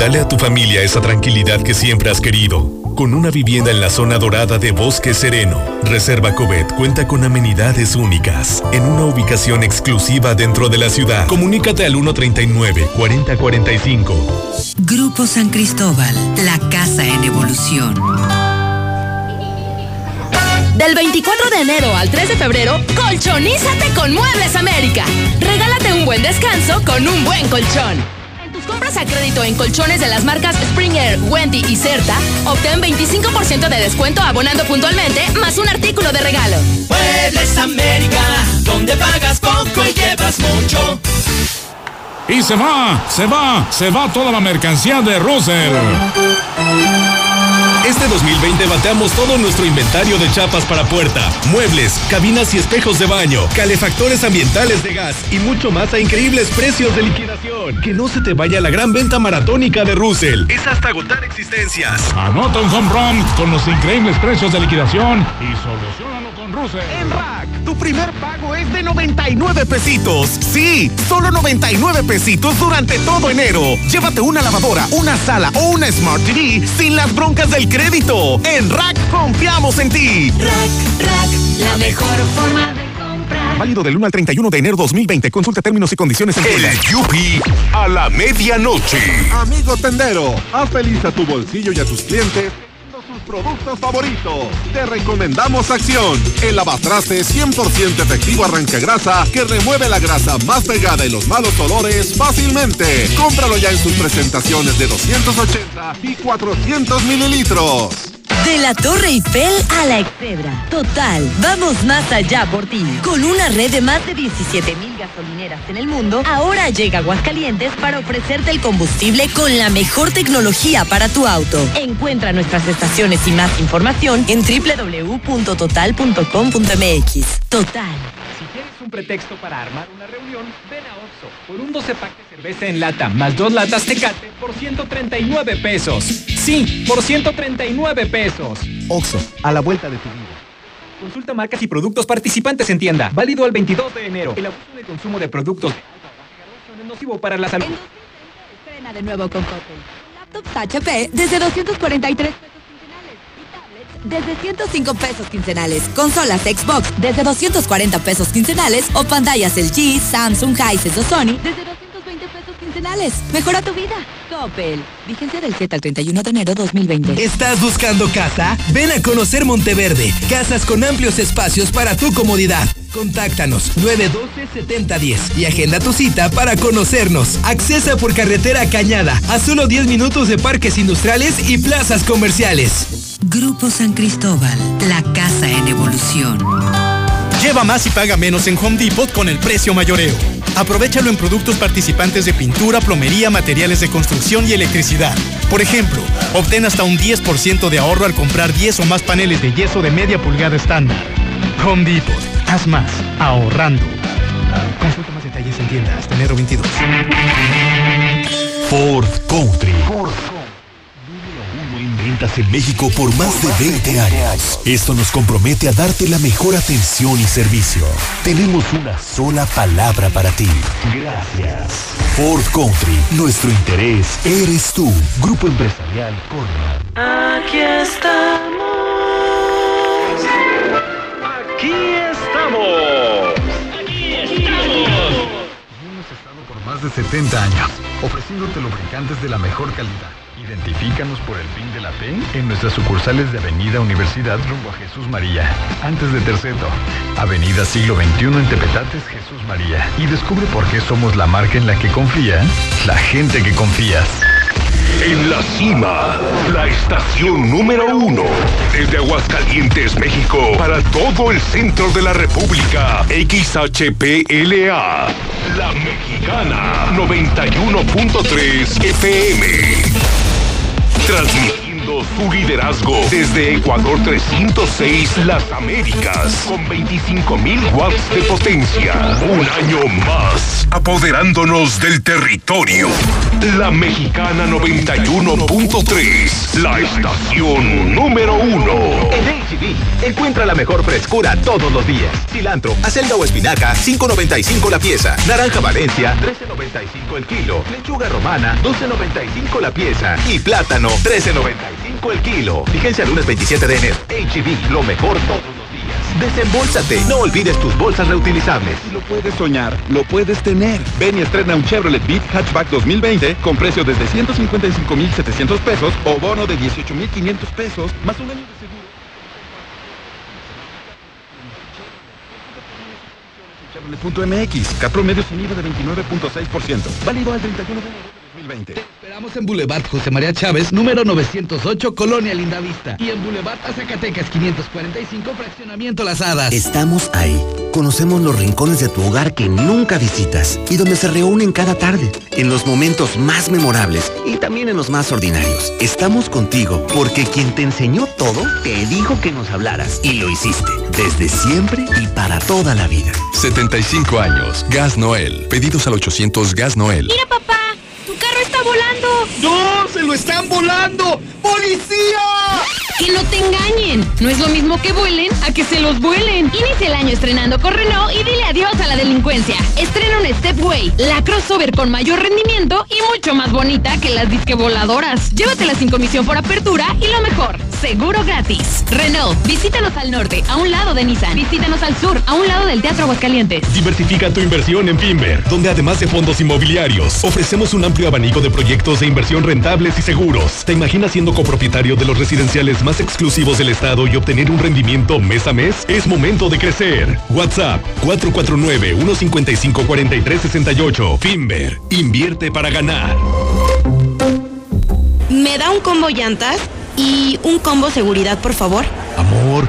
S125: Dale a tu familia esa tranquilidad que siempre has querido. Con una vivienda en la zona dorada de Bosque Sereno, Reserva Covet cuenta con amenidades únicas, en una ubicación exclusiva dentro de la ciudad. Comunícate al 139-4045.
S126: Grupo San Cristóbal, la casa en evolución.
S65: Del 24 de enero al 3 de febrero, colchonízate con Muebles América. Regálate un buen descanso con un buen colchón. Compras a crédito en colchones de las marcas Springer, Wendy y Certa, obtén 25% de descuento abonando puntualmente, más un artículo de regalo.
S127: Muebles América, donde pagas poco y llevas mucho.
S128: y se va, se va, se va toda la mercancía de Russell.
S129: Este 2020 bateamos todo nuestro inventario de chapas para puerta, muebles, cabinas y espejos de baño, calefactores ambientales de gas y mucho más a increíbles precios de liquidación. Que no se te vaya la gran venta maratónica de Russell. Es hasta agotar existencias.
S128: Anota un home run con los increíbles precios de liquidación y solucionalo con Russell.
S130: En Rack, tu primer pago es de 99 pesitos. Sí, solo 99 pesitos durante todo enero. Llévate una lavadora, una sala o una Smart TV sin las broncas del crédito. En Rack confiamos en ti.
S131: Rack, Rack, la mejor forma de comprar.
S130: Válido del 1 al 31 de enero 2020. Consulta términos y condiciones en
S129: El Yupi a la medianoche.
S104: Amigo tendero, haz feliz a tu bolsillo y a tus clientes productos favoritos. Te recomendamos Acción, el lavatraste 100% efectivo arranca grasa que remueve la grasa más pegada y los malos olores fácilmente. Cómpralo ya en sus presentaciones de 280 y 400 mililitros.
S85: De la Torre Eiffel a la Excedra. Total, vamos más allá por ti. Con una red de más de 17 mil gasolineras en el mundo, ahora llega Aguascalientes para ofrecerte el combustible con la mejor tecnología para tu auto. Encuentra nuestras estaciones y más información en www.total.com.mx. Total.
S132: Pretexto para armar una reunión, ven a Oxxo por un 12 pack de cerveza en lata más dos latas Tecate por 139 pesos. Sí, por 139 pesos.
S133: Oxo, a la vuelta de tu vida.
S132: Consulta marcas y productos participantes en tienda. Válido al 22 de enero. El abuso de consumo de productos de alta nocivo para la salud.
S134: Estrena de nuevo con Coppel. Laptops HP desde 243 pesos desde 105 pesos quincenales. Consolas Xbox desde 240 pesos quincenales o pantallas LG, Samsung, Hisense o Sony desde 220 pesos quincenales. Mejora tu vida. Coppel. Vigencia del 7 al 31 de enero 2020.
S135: ¿Estás buscando casa? Ven a conocer Monteverde. Casas con amplios espacios para tu comodidad. Contáctanos 912-7010 y agenda tu cita para conocernos. Accesa por carretera Cañada a solo 10 minutos de parques industriales y plazas comerciales.
S136: Grupo San Cristóbal, la casa en evolución.
S137: Lleva más y paga menos en Home Depot con el precio mayoreo. Aprovechalo en productos participantes de pintura, plomería, materiales de construcción y electricidad. Por ejemplo, obtén hasta un 10% de ahorro al comprar 10 o más paneles de yeso de media pulgada estándar. Home Depot, haz más, ahorrando. Consulta más detalles en tienda hasta enero 22.
S129: Ford Country. Ventas en México por más de 20 años. Esto nos compromete a darte la mejor atención y servicio. Tenemos una sola palabra para ti. Gracias. Ford Country, nuestro interés eres tú. Grupo Empresarial Corman.
S138: Aquí estamos.
S139: Aquí estamos. Aquí estamos.
S140: Hemos estado por más de 70 años, ofreciéndote lubricantes de la mejor calidad. Identifícanos por el PIN de la T en nuestras sucursales de Avenida Universidad rumbo a Jesús María. Antes de Terceto, Avenida Siglo XXI en Tepetates, Jesús María. Y descubre por qué somos la marca en la que confía la gente que confías.
S129: En la cima, la estación número uno. Desde Aguascalientes, México, para todo el centro de la República. XHPLA. La Mexicana 91.3 FM. Trânsito. Su liderazgo desde Ecuador 306 Las Américas con 25.000 watts de potencia. Un año más, apoderándonos del territorio. La Mexicana 91.3, la estación número uno.
S141: En HB, encuentra la mejor frescura todos los días. Cilantro, acelga o espinaca, 5.95 la pieza. Naranja Valencia, 13.95 el kilo. Lechuga romana, 12.95 la pieza. Y plátano, 13.95 el kilo. Vigencia lunes 27 de enero. HB, lo mejor todos los días. Desembolsate. No olvides tus bolsas reutilizables.
S142: Lo puedes soñar, lo puedes tener. Ven y estrena un Chevrolet Beat Hatchback 2020 con precio desde 155,700 pesos o bono de 18,500 pesos más un año de seguro. Chevrolet.mx, Cat promedio sin IVA de 29.6%. Válido al 31 de enero 2020.
S143: Estamos en Boulevard José María Chávez, número 908, Colonia Lindavista. Y en Boulevard Zacatecas 545, Fraccionamiento Las Hadas.
S104: Estamos ahí. Conocemos los rincones de tu hogar que nunca visitas y donde se reúnen cada tarde, en los momentos más memorables y también en los más ordinarios. Estamos contigo porque quien te enseñó todo te dijo que nos hablaras y lo hiciste. Desde siempre y para toda la vida.
S39: 75 años. Gas Noel. Pedidos al 800 Gas Noel.
S65: Mira, papá, tu carro está volando.
S143: ¡No! ¡Se lo están volando! ¡Policía!
S65: Que no te engañen. No es lo mismo que vuelen a que se los vuelen. Inicia el año estrenando con Renault y dile adiós a la delincuencia. Estrena un Stepway, la crossover con mayor rendimiento y mucho más bonita que las disque voladoras. Llévatela sin comisión por apertura y lo mejor, seguro gratis. Renault, visítanos al norte, a un lado de Nissan. Visítanos al sur, a un lado del Teatro Aguascalientes.
S125: Diversifica tu inversión en Finver, donde además de fondos inmobiliarios, ofrecemos un amplio abanico de proyectos de inversión rentables y seguros. ¿Te imaginas siendo copropietario de los residenciales más exclusivos del estado y obtener un rendimiento mes a mes? Es momento de crecer. WhatsApp 449-155-4368. Finver, invierte para ganar.
S144: ¿Me da un combo llantas? Y un combo seguridad, por favor.
S125: Amor,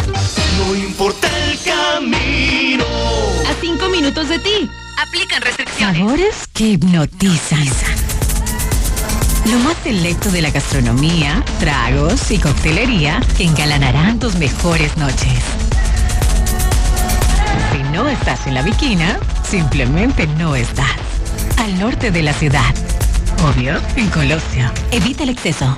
S145: no importa el camino.
S65: A 5 minutos de ti. Aplican restricciones.
S134: Sabores que hipnotizan. Lo más selecto de la gastronomía, tragos y coctelería que engalanarán tus mejores noches. Si no estás en la Viquina, simplemente no estás. Al norte de la ciudad. Obvio, en Colosio. Evita el exceso.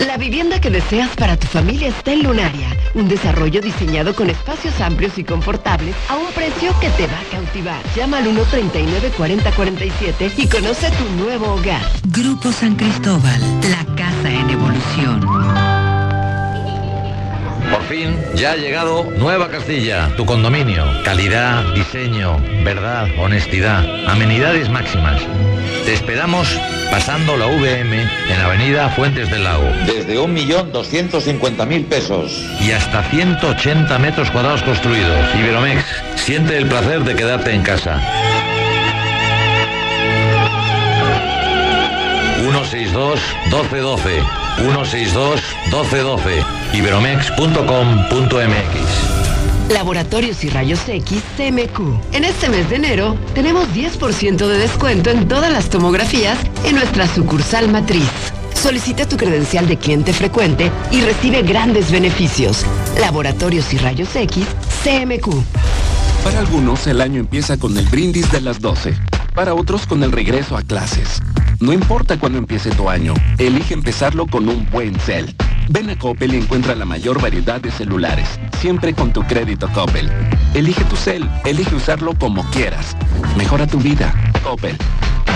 S146: La vivienda que deseas para tu familia está en Lunaria, un desarrollo diseñado con espacios amplios y confortables a un precio que te va a cautivar. Llama al 139-4047 y conoce tu nuevo hogar.
S147: Grupo San Cristóbal, la casa en evolución.
S135: Por fin, ya ha llegado Nueva Castilla, tu condominio. Calidad, diseño, verdad, honestidad, amenidades máximas. Te esperamos pasando la VM en Avenida Fuentes del Lago.
S121: Desde 1.250.000 pesos.
S135: Y hasta 180 metros cuadrados construidos. Iberomex, siente el placer de quedarte en casa. 162 1212 162 1212 iberomex.com.mx
S146: Laboratorios y Rayos X CMQ. En este mes de enero tenemos 10% de descuento en todas las tomografías en nuestra sucursal matriz. Solicita tu credencial de cliente frecuente y recibe grandes beneficios. Laboratorios y Rayos X CMQ.
S85: Para algunos el año empieza con el brindis de las 12. Para otros con el regreso a clases. No importa cuándo empiece tu año, elige empezarlo con un buen cel. Ven a Coppel y encuentra la mayor variedad de celulares, siempre con tu crédito Coppel. Elige tu cel, elige usarlo como quieras. Mejora tu vida. Coppel.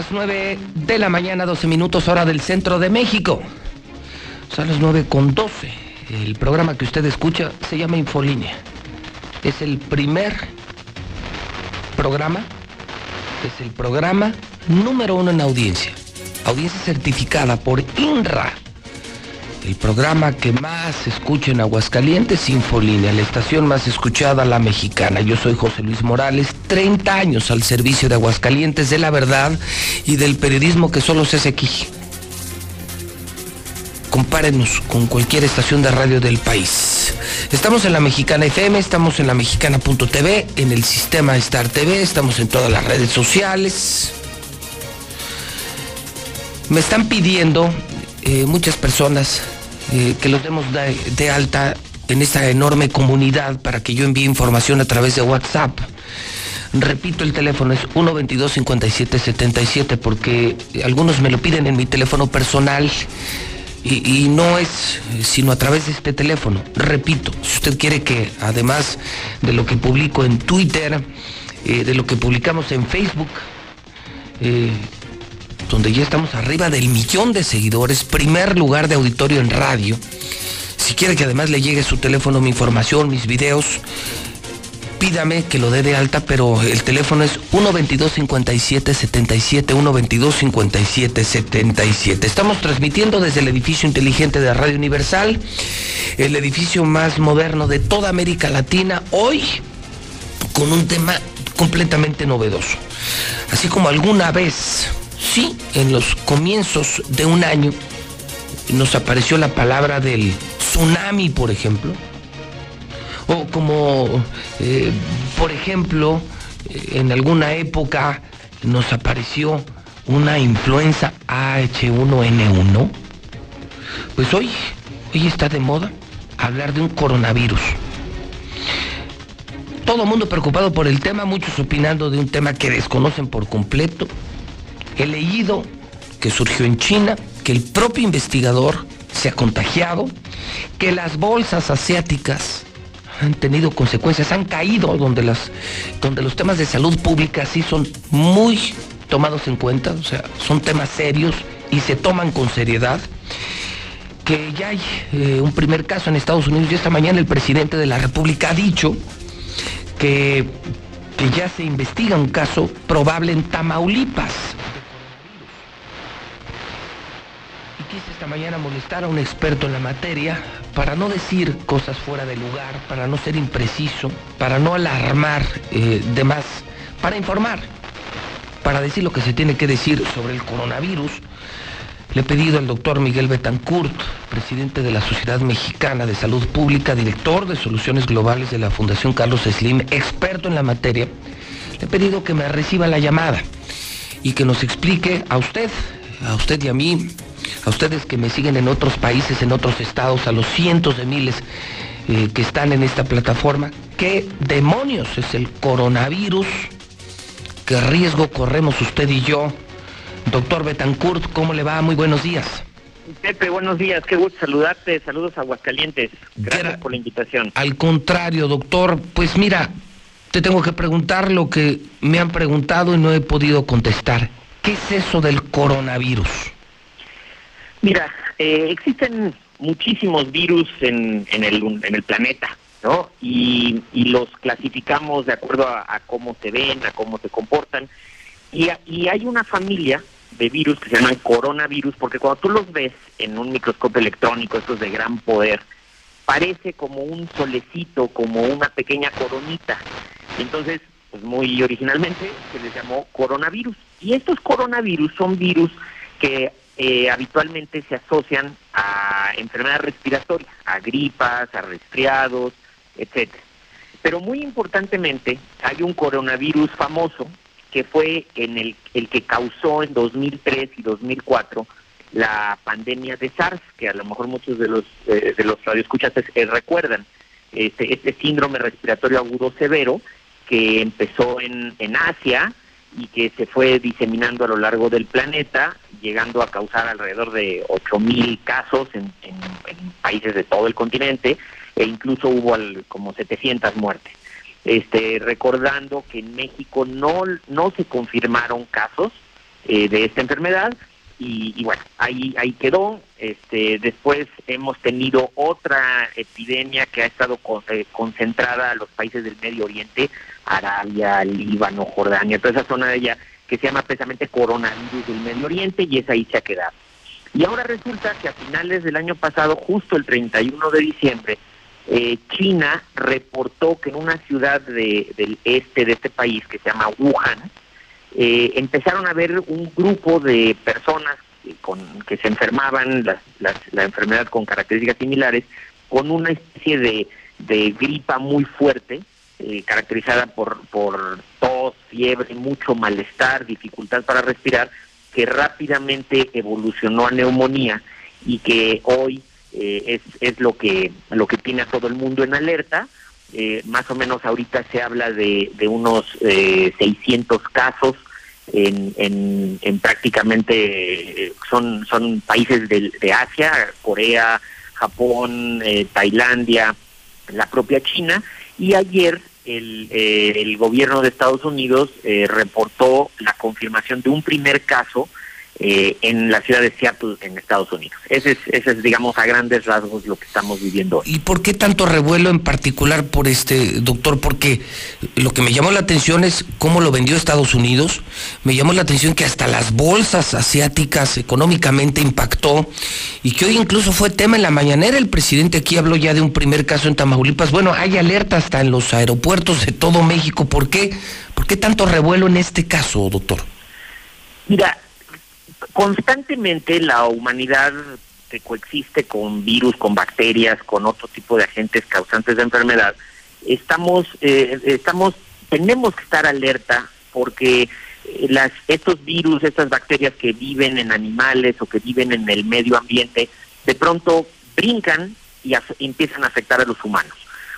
S1: Las 9 de la mañana, 12 minutos hora del centro de México. Son las 9 con 12. El programa que usted escucha se llama Infolínea. Es el primer programa, es el programa número uno en audiencia. Audiencia certificada por INRA. El programa que más escucha en Aguascalientes, Infolínea, la estación más escuchada, la mexicana. Yo soy José Luis Morales, 30 años al servicio de Aguascalientes, de la verdad y del periodismo que solo se hace aquí. Compárenos con cualquier estación de radio del país. Estamos en la Mexicana FM, estamos en la mexicana.tv, en el sistema Star TV, estamos en todas las redes sociales. Me están pidiendo eh, muchas personas eh, que los demos de, alta en esta enorme comunidad para que yo envíe información a través de WhatsApp. Repito, el teléfono es 122-5777 porque algunos me lo piden en mi teléfono personal y, no es sino a través de este teléfono. Repito, si usted quiere que además de lo que publico en Twitter, eh, de lo que publicamos en Facebook, eh, donde ya estamos arriba del millón de seguidores, primer lugar de auditorio en radio, si quiere que además le llegue su teléfono, mi información, mis videos, pídame que lo dé de alta, pero el teléfono es 122-57-77, 122-57-77. Estamos transmitiendo desde el edificio inteligente de Radio Universal, el edificio más moderno de toda América Latina, hoy con un tema completamente novedoso. Así como alguna vez, sí, en los comienzos de un año, nos apareció la palabra del tsunami, por ejemplo o como, eh, por ejemplo, en alguna época nos apareció una influenza H1N1, pues hoy, hoy está de moda hablar de un coronavirus. Todo el mundo preocupado por el tema, muchos opinando de un tema que desconocen por completo. He leído que surgió en China, que el propio investigador se ha contagiado, que las bolsas asiáticas han tenido consecuencias, han caído donde, las, donde los temas de salud pública sí son muy tomados en cuenta, o sea, son temas serios y se toman con seriedad. Que ya hay eh, un primer caso en Estados Unidos y esta mañana el presidente de la República ha dicho que, que ya se investiga un caso probable en Tamaulipas. Y quise esta mañana molestar a un experto en la materia para no decir cosas fuera de lugar, para no ser impreciso, para no alarmar eh, de más, para informar, para decir lo que se tiene que decir sobre el coronavirus. Le he pedido al doctor Miguel Betancourt, presidente de la Sociedad Mexicana de Salud Pública, director de Soluciones Globales de la Fundación Carlos Slim, experto en la materia, le he pedido que me reciba la llamada y que nos explique a usted, a usted y a mí, a ustedes que me siguen en otros países, en otros estados, a los cientos de miles eh, que están en esta plataforma, ¿qué demonios es el coronavirus? ¿Qué riesgo corremos usted y yo? Doctor Betancourt, ¿cómo le va? Muy buenos días.
S148: Pepe, buenos días, qué gusto saludarte, saludos a Aguascalientes, gracias
S1: Era-
S148: por la invitación.
S1: Al contrario, doctor, pues mira, te tengo que preguntar lo que me han preguntado y no he podido contestar. ¿Qué es eso del coronavirus?
S148: Mira, eh, existen muchísimos virus en, en, el, en el planeta, ¿no? Y, y los clasificamos de acuerdo a, a cómo se ven, a cómo se comportan. Y, a- y hay una familia de virus que se llaman coronavirus, porque cuando tú los ves en un microscopio electrónico, estos de gran poder, parece como un solecito, como una pequeña coronita. Entonces, pues muy originalmente se les llamó coronavirus. Y estos coronavirus son virus que eh, habitualmente se asocian a enfermedades respiratorias, a gripas, a resfriados, etcétera. Pero muy importantemente, hay un coronavirus famoso que fue en el, el que causó en 2003 y 2004 la pandemia de SARS, que a lo mejor muchos de los eh, de los radioescuchas eh, recuerdan. Este, este síndrome respiratorio agudo severo que empezó en, en Asia y que se fue diseminando a lo largo del planeta, llegando a causar alrededor de 8.000 casos en, países de todo el continente e incluso hubo como 700 muertes. Este, recordando que en México no, no se confirmaron casos eh, de esta enfermedad y, y bueno, ahí, ahí quedó. Este, después hemos tenido otra epidemia que ha estado con- eh, concentrada a los países del Medio Oriente, Arabia, Líbano, Jordania, toda esa zona de allá, que se llama precisamente coronavirus del Medio Oriente y esa ahí se ha quedado. Y ahora resulta que a finales del año pasado, justo el 31 de diciembre, eh, China reportó que en una ciudad del este de este país, que se llama Wuhan, eh, empezaron a ver un grupo de personas con, que se enfermaban, la enfermedad con características similares, con una especie de, gripa muy fuerte, eh, caracterizada por, por tos, fiebre, mucho malestar, dificultad para respirar, que rápidamente evolucionó a neumonía y que hoy eh, es, es lo que lo que tiene a todo el mundo en alerta. Eh, más o menos ahorita se habla de, de unos 600 casos en, en, en prácticamente son son países de, de Asia, Corea, Japón, eh, Tailandia, la propia China, y ayer el, eh, el gobierno de Estados Unidos eh, reportó la confirmación de un primer caso eh, en la ciudad de Seattle, en Estados Unidos. Ese es, ese es, digamos, a grandes rasgos lo que estamos viviendo hoy.
S149: ¿Y por qué tanto revuelo en particular por este doctor? Porque lo que me llamó la atención es cómo lo vendió Estados Unidos. Me llamó la atención que hasta las bolsas asiáticas económicamente impactó y que hoy incluso fue tema en la mañanera. El presidente aquí habló ya de un primer caso en Tamaulipas. Bueno, hay alerta hasta en los aeropuertos de todo México. ¿Por qué? ¿Por qué tanto revuelo en este caso, doctor?
S148: Mira, constantemente la humanidad que coexiste con virus, con bacterias, con otro tipo de agentes causantes de enfermedad, estamos, eh, estamos, tenemos que estar alerta porque eh, las, estos virus, estas bacterias que viven en animales o que viven en el medio ambiente, de pronto brincan y empiezan a afectar a los humanos.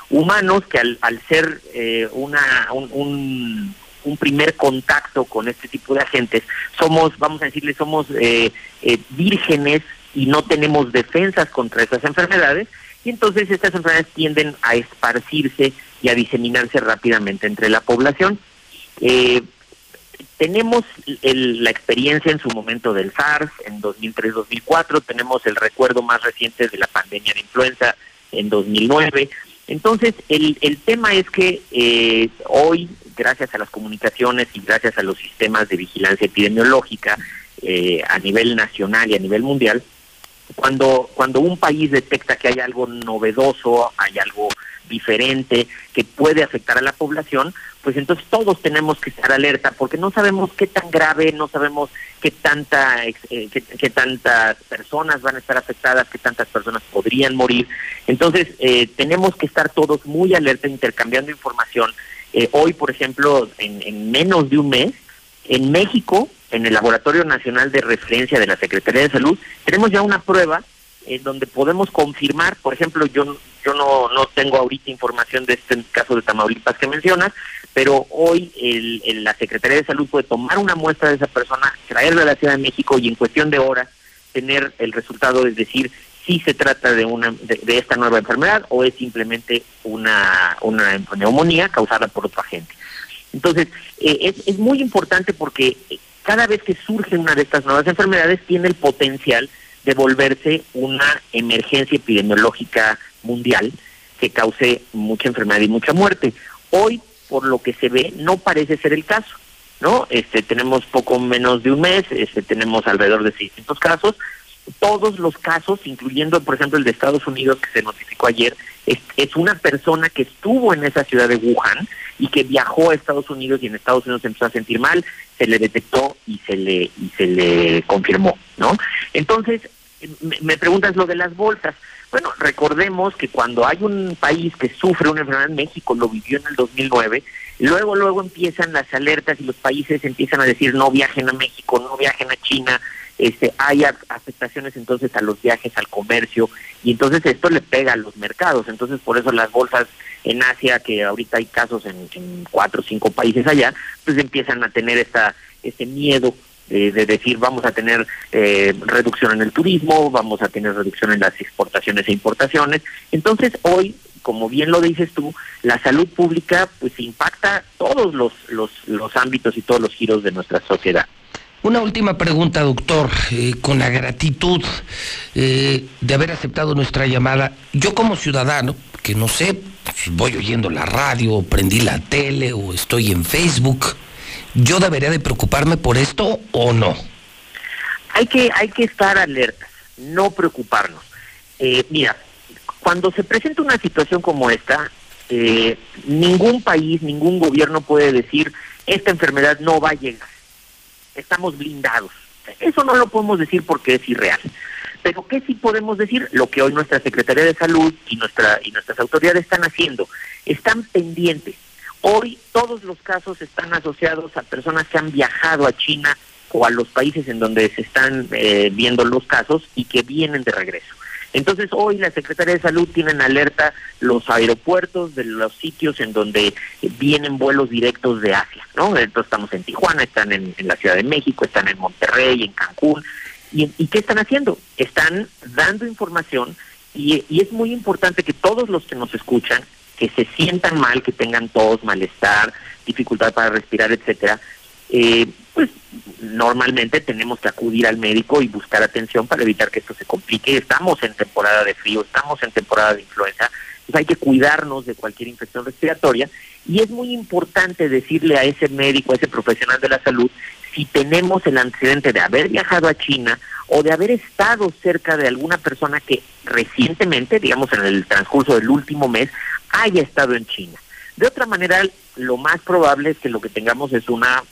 S148: Humanos que al, al ser eh, una, un, un primer contacto con este tipo de agentes, somos, vamos a decirle, somos eh, eh, vírgenes y no tenemos defensas contra esas enfermedades, y entonces estas enfermedades tienden a esparcirse y a diseminarse rápidamente entre la población. Eh, tenemos la experiencia en su momento del SARS en 2003-2004, tenemos el recuerdo más reciente de la pandemia de influenza en 2009. Entonces, el, el tema es que eh, hoy gracias a las comunicaciones y gracias a los sistemas de vigilancia epidemiológica eh, a nivel nacional y a nivel mundial, cuando, cuando un país detecta que hay algo novedoso, hay algo diferente que puede afectar a la población, pues entonces todos tenemos que estar alerta porque no sabemos qué tan grave, no sabemos qué tanta eh, qué, tantas personas van a estar afectadas, qué tantas personas podrían morir. Entonces eh, tenemos que estar todos muy alerta intercambiando información eh, hoy, por ejemplo, en, menos de un mes, en México, en el Laboratorio Nacional de Referencia de la Secretaría de Salud, tenemos ya una prueba en donde podemos confirmar, por ejemplo, yo yo no, no tengo ahorita información de este caso de Tamaulipas que mencionas, pero hoy el, la Secretaría de Salud puede tomar una muestra de esa persona, traerla a la Ciudad de México y en cuestión de horas tener el resultado, es decir, si se trata de una de, esta nueva enfermedad o es simplemente una, una neumonía causada por otro agente. Entonces, eh, es, es muy importante porque cada vez que surge una de estas nuevas enfermedades tiene el potencial de volverse una emergencia epidemiológica mundial que cause mucha enfermedad y mucha muerte. Hoy, por lo que se ve, no parece ser el caso. ¿no? Este, tenemos poco menos de un mes, este, tenemos alrededor de 600 casos, todos los casos, incluyendo por ejemplo el de Estados Unidos que se notificó ayer, es, una persona que estuvo en esa ciudad de Wuhan y que viajó a Estados Unidos y en Estados Unidos empezó a sentir mal, se le detectó y se le y se le confirmó, ¿no? Entonces, me, me preguntas lo de las bolsas. Bueno, recordemos que cuando hay un país que sufre una enfermedad, México lo vivió en el 2009, luego luego empiezan las alertas y los países empiezan a decir no viajen a México, no viajen a China, este, hay afectaciones entonces a los viajes, al comercio, y entonces esto le pega a los mercados. Entonces, por eso las bolsas en Asia, que ahorita hay casos en, cuatro o cinco países allá, pues empiezan a tener esta, este miedo de decir vamos a tener eh, reducción en el turismo, vamos a tener reducción en las exportaciones e importaciones. Entonces, hoy como bien lo dices tú, la salud pública pues impacta todos los, los, los ámbitos y todos los giros de nuestra sociedad.
S149: Una última pregunta, doctor, eh, con la gratitud eh, de haber aceptado nuestra llamada. Yo como ciudadano, que no sé, pues, voy oyendo la radio, prendí la tele o estoy en Facebook, ¿yo debería de preocuparme por esto o no?
S148: hay que, hay que estar alertas, no preocuparnos. Eh, mira, cuando se presenta una situación como esta, eh, ningún país, ningún gobierno puede decir esta enfermedad no va a llegar. Estamos blindados. Eso no lo podemos decir porque es irreal. Pero ¿qué sí podemos decir? Lo que hoy nuestra Secretaría de Salud y, nuestra, y nuestras autoridades están haciendo. Están pendientes. Hoy todos los casos están asociados a personas que han viajado a China o a los países en donde se están eh, viendo los casos y que vienen de regreso. Entonces hoy la Secretaría de Salud tiene en alerta los aeropuertos de los sitios en donde vienen vuelos directos de Asia, ¿no? Entonces estamos en Tijuana, están en, la Ciudad de México, están en Monterrey, en Cancún. ¿Y, qué están haciendo? Están dando información y, y es muy importante que todos los que nos escuchan, que se sientan mal, que tengan tos, malestar, dificultad para respirar, etcétera, eh, pues normalmente tenemos que acudir al médico y buscar atención para evitar que esto se complique. Estamos en temporada de frío, estamos en temporada de influenza, pues hay que cuidarnos de cualquier infección respiratoria y es muy importante decirle a ese médico, a ese profesional de la salud, si tenemos el antecedente de haber viajado a China o de haber estado cerca de alguna persona que recientemente, digamos en el transcurso del último mes, haya estado en China. De otra manera, lo más probable es que lo que tengamos es una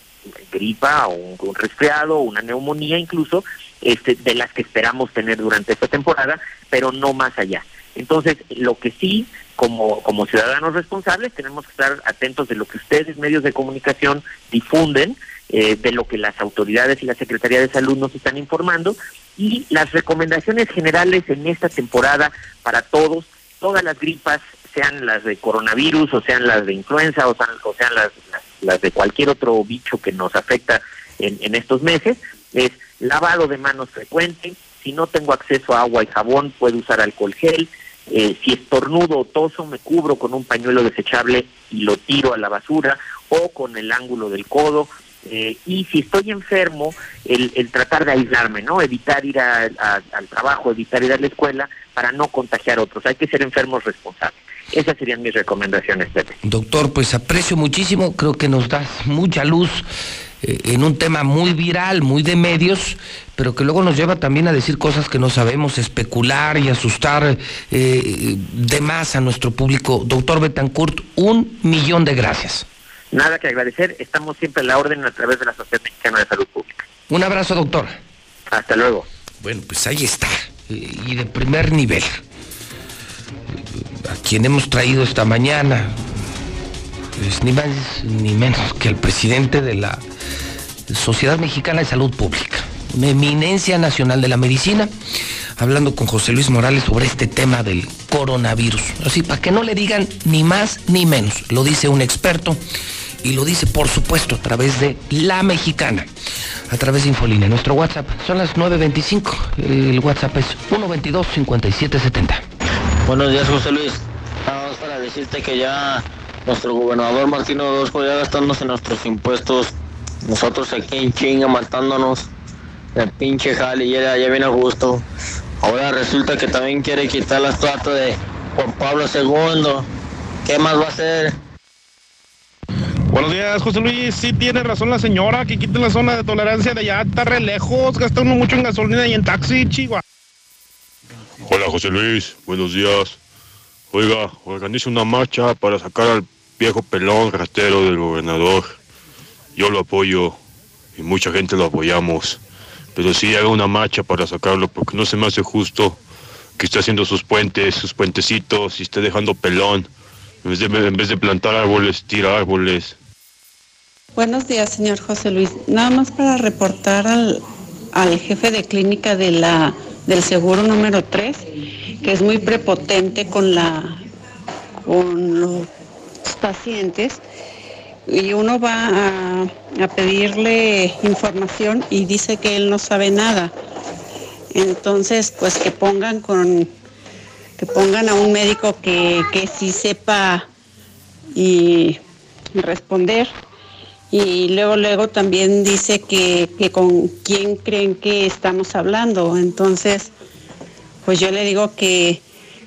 S148: gripa o un, resfriado o una neumonía incluso, este, de las que esperamos tener durante esta temporada, pero no más allá. Entonces, lo que sí, como, como ciudadanos responsables, tenemos que estar atentos de lo que ustedes, medios de comunicación, difunden, eh, de lo que las autoridades y la Secretaría de Salud nos están informando y las recomendaciones generales en esta temporada para todos, todas las gripas, sean las de coronavirus o sean las de influenza o sean, o sean las, las, de cualquier otro bicho que nos afecta en, en estos meses, es lavado de manos frecuente, si no tengo acceso a agua y jabón, puedo usar alcohol gel, eh, si estornudo o toso, me cubro con un pañuelo desechable y lo tiro a la basura o con el ángulo del codo. Eh, y si estoy enfermo, el, el, tratar de aislarme, ¿no? Evitar ir al trabajo, evitar ir a la escuela para no contagiar a otros. Hay que ser enfermos responsables. Esas serían mis recomendaciones, Pepe.
S1: Doctor, pues aprecio muchísimo, creo que nos das mucha luz eh, en un tema muy viral, muy de medios, pero que luego nos lleva también a decir cosas que no sabemos, especular y asustar eh, de más a nuestro público. Doctor Betancourt, un millón de gracias.
S148: Nada que agradecer, estamos siempre a la orden a través de la Sociedad Mexicana de Salud Pública.
S1: Un abrazo, doctor.
S148: Hasta luego.
S1: Bueno, pues ahí está, y de primer nivel a quien hemos traído esta mañana es ni más ni menos que el presidente de la Sociedad Mexicana de Salud Pública, una eminencia nacional de la medicina, hablando con José Luis Morales sobre este tema del coronavirus. Así, para que no le digan ni más ni menos, lo dice un experto y lo dice, por supuesto, a través de La Mexicana, a través de Infolínea. Nuestro WhatsApp son las 9.25, el WhatsApp es 122-5770.
S150: Buenos días, José Luis. Vamos para decirte que ya nuestro gobernador Martino Orozco ya gastándose nuestros impuestos, nosotros aquí en chinga matándonos, el pinche jale, ya, ya viene a gusto. Ahora resulta que también quiere quitar la estatua de Juan Pablo II. ¿Qué más va a hacer?
S151: Buenos días, José Luis. Sí tiene razón la señora que quiten la zona de tolerancia de allá, está re lejos, gasta uno mucho en gasolina y en taxi, chihuahua.
S152: Hola José Luis, buenos días. Oiga, organiza una marcha para sacar al viejo pelón ratero del gobernador. Yo lo apoyo y mucha gente lo apoyamos. Pero sí haga una marcha para sacarlo porque no se me hace justo que esté haciendo sus puentes, sus puentecitos y esté dejando pelón. En vez de, en vez de plantar árboles, tira árboles.
S153: Buenos días, señor José Luis. Nada más para reportar al, al jefe de clínica de la del seguro número 3, que es muy prepotente con, la, con los pacientes y uno va a, pedirle información y dice que él no sabe nada. Entonces, pues que pongan con que pongan a un médico que, que sí sepa y responder. Y luego, luego también dice que, con quién creen que estamos hablando. Entonces, pues yo le digo que,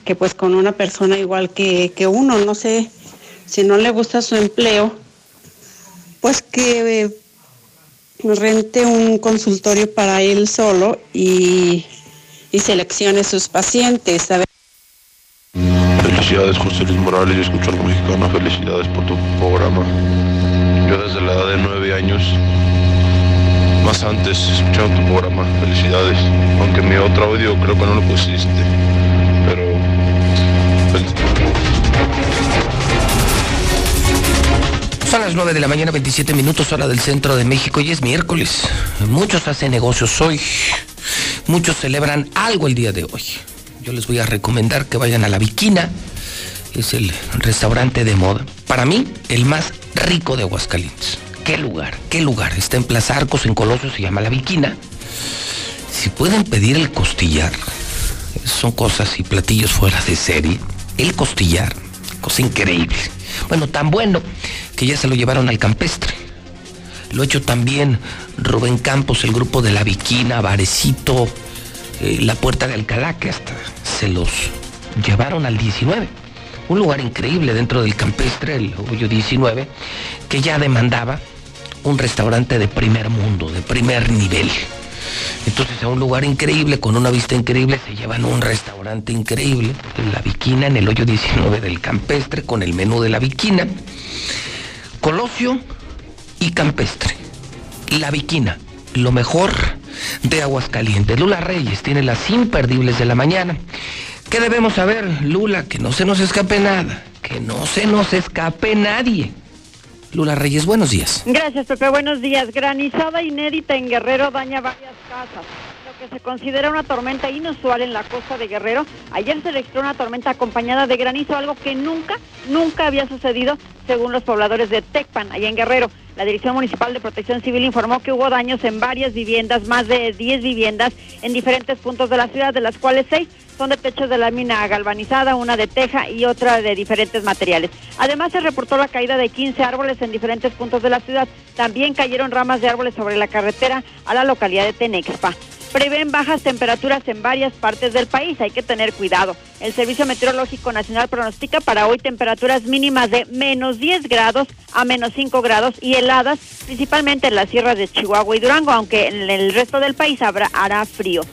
S153: que pues con una persona igual que, que, uno, no sé, si no le gusta su empleo, pues que rente un consultorio para él solo y, y seleccione sus pacientes.
S151: Felicidades, José Luis Morales. Escucho algo mexicano. Felicidades por tu programa. Desde la edad de nueve años, más antes, escuchando tu programa. Felicidades. Aunque mi otro audio creo que no lo pusiste. Pero.
S1: Son las 9 de la mañana, 27 minutos, hora del centro de México, y es miércoles. Muchos hacen negocios hoy. Muchos celebran algo el día de hoy. Yo les voy a recomendar que vayan a La Viquina. Es el restaurante de moda. Para mí, el más rico de Aguascalientes. ¿Qué lugar? ¿Qué lugar? Está en Plaza Arcos, en Colosio, se llama La Viquina. Si pueden pedir el costillar, son cosas y platillos fuera de serie. El costillar, cosa increíble. Bueno, tan bueno que ya se lo llevaron al campestre. Lo ha hecho también Rubén Campos, el grupo de La Viquina, Varecito, eh, La Puerta de Alcalá, que hasta se los llevaron al 19. Un lugar increíble dentro del campestre, el hoyo 19, que ya demandaba un restaurante de primer mundo, de primer nivel. Entonces a un lugar increíble, con una vista increíble, se llevan un restaurante increíble, La Viquina, en el hoyo 19 del campestre, con el menú de La Viquina. Colosio y Campestre. La Viquina, lo mejor de Aguascalientes. Lula Reyes tiene las imperdibles de la mañana. ¿Qué debemos saber, Lula? Que no se nos escape nada. Que no se nos escape nadie. Lula Reyes, buenos días.
S25: Gracias, Pepe. Buenos días. Granizada inédita en Guerrero daña varias casas. Se considera una tormenta inusual en la costa de Guerrero. Ayer se registró una tormenta acompañada de granizo, algo que nunca, nunca había sucedido, según los pobladores de Tecpan, allá en Guerrero. La Dirección Municipal de Protección Civil informó que hubo daños en varias viviendas, más de 10 viviendas en diferentes puntos de la ciudad, de las cuales seis son de techos de lámina galvanizada, una de teja y otra de diferentes materiales. Además se reportó la caída de 15 árboles en diferentes puntos de la ciudad. También cayeron ramas de árboles sobre la carretera a la localidad de Tenexpa. Prevén bajas temperaturas en varias partes del país, hay que tener cuidado. El Servicio Meteorológico Nacional pronostica para hoy temperaturas mínimas de menos 10 grados a menos 5 grados y heladas, principalmente en las sierras de Chihuahua y Durango, aunque en el resto del país habrá, hará frío.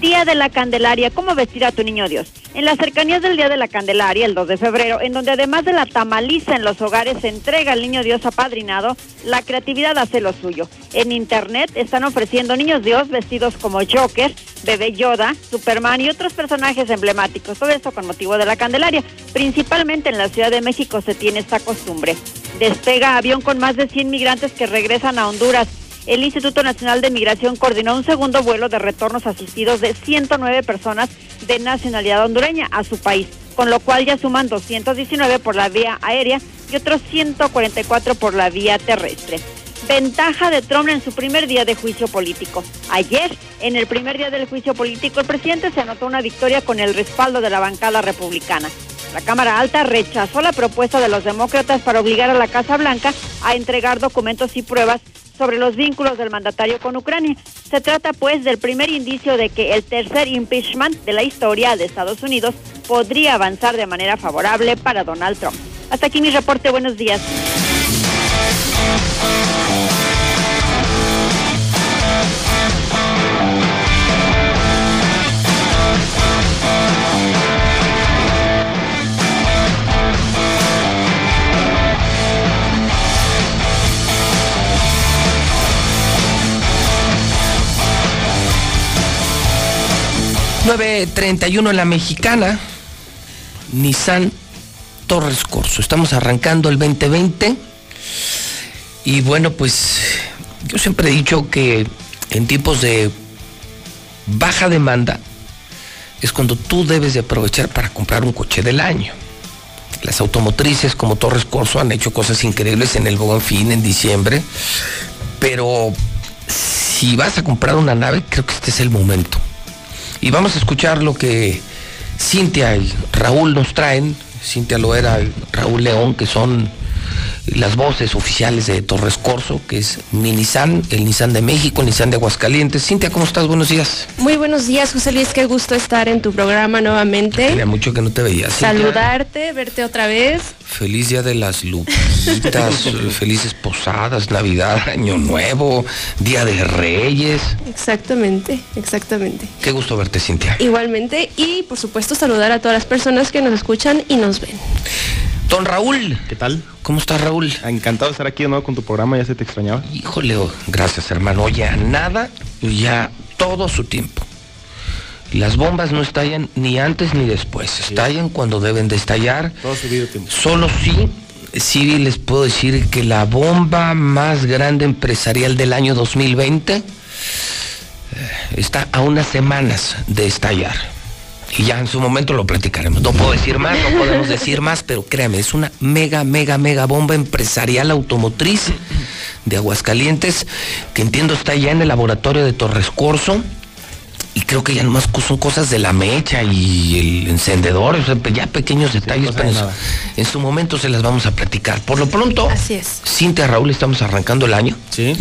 S25: Día de la Candelaria, ¿cómo vestir a tu niño Dios? En las cercanías del Día de la Candelaria, el 2 de febrero, en donde además de la tamaliza en los hogares se entrega al niño Dios apadrinado, la creatividad hace lo suyo. En internet están ofreciendo niños Dios vestidos como Joker, Bebé Yoda, Superman y otros personajes emblemáticos. Todo esto con motivo de la Candelaria. Principalmente en la Ciudad de México se tiene esta costumbre. Despega avión con más de 100 migrantes que regresan a Honduras el Instituto Nacional de Migración coordinó un segundo vuelo de retornos asistidos de 109 personas de nacionalidad hondureña a su país, con lo cual ya suman 219 por la vía aérea y otros 144 por la vía terrestre. Ventaja de Trump en su primer día de juicio político. Ayer, en el primer día del juicio político, el presidente se anotó una victoria con el respaldo de la bancada republicana. La Cámara Alta rechazó la propuesta de los demócratas para obligar a la Casa Blanca a entregar documentos y pruebas sobre los vínculos del mandatario con Ucrania. Se trata pues del primer indicio de que el tercer impeachment de la historia de Estados Unidos podría avanzar de manera favorable para Donald Trump. Hasta aquí mi reporte, buenos días.
S1: ...9.31 en la mexicana... ...Nissan Torres Corso... ...estamos arrancando el 2020... ...y bueno, pues... ...yo siempre he dicho que... ...en tiempos de... ...baja demanda... ...es cuando tú debes de aprovechar para comprar un coche del año... Las automotrices como Torres Corso han hecho cosas increíbles en el Buen Fin en diciembre, pero si vas a comprar una nave, creo que este es el momento. Y vamos a escuchar lo que Cintia y Raúl nos traen. Cintia Loera y Raúl León, que son las voces oficiales de Torres Corso, que es mi Nissan, el Nissan de México, el Nissan de Aguascalientes. Cintia, ¿cómo estás? Buenos días.
S154: Muy buenos días, José Luis, qué gusto estar en tu programa nuevamente.
S1: Tenía mucho que no te veía. Cintia,
S154: Saludarte, verte otra vez.
S1: Feliz Día de las Lupitas, felices posadas, Navidad, Año Nuevo, Día de Reyes.
S154: Exactamente, exactamente.
S1: Qué gusto verte, Cintia.
S154: Igualmente, y por supuesto saludar a todas las personas que nos escuchan y nos ven.
S1: Don Raúl.
S155: ¿Qué tal?
S1: ¿Cómo estás, Raúl?
S155: Encantado de estar aquí de nuevo con tu programa, ya se te extrañaba.
S1: Híjole, oh, gracias, hermano. Ya nada, ya todo su tiempo. Las bombas no estallan ni antes ni después, estallan cuando deben de estallar.
S155: Todo su vida tiempo.
S1: Solo sí, sí les puedo decir que la bomba más grande empresarial del año 2020 eh, está a unas semanas de estallar. Y ya en su momento lo platicaremos. No puedo decir más, no podemos decir más, pero créame, es una mega, mega, mega bomba empresarial automotriz de Aguascalientes, que entiendo está ya en el laboratorio de Torres Corso. Y creo que ya nomás son cosas de la mecha y el encendedor, o sea, ya pequeños detalles, pero en su, en su momento se las vamos a platicar. Por lo pronto,
S154: Así es.
S1: Cintia Raúl, estamos arrancando el año.
S155: Sí.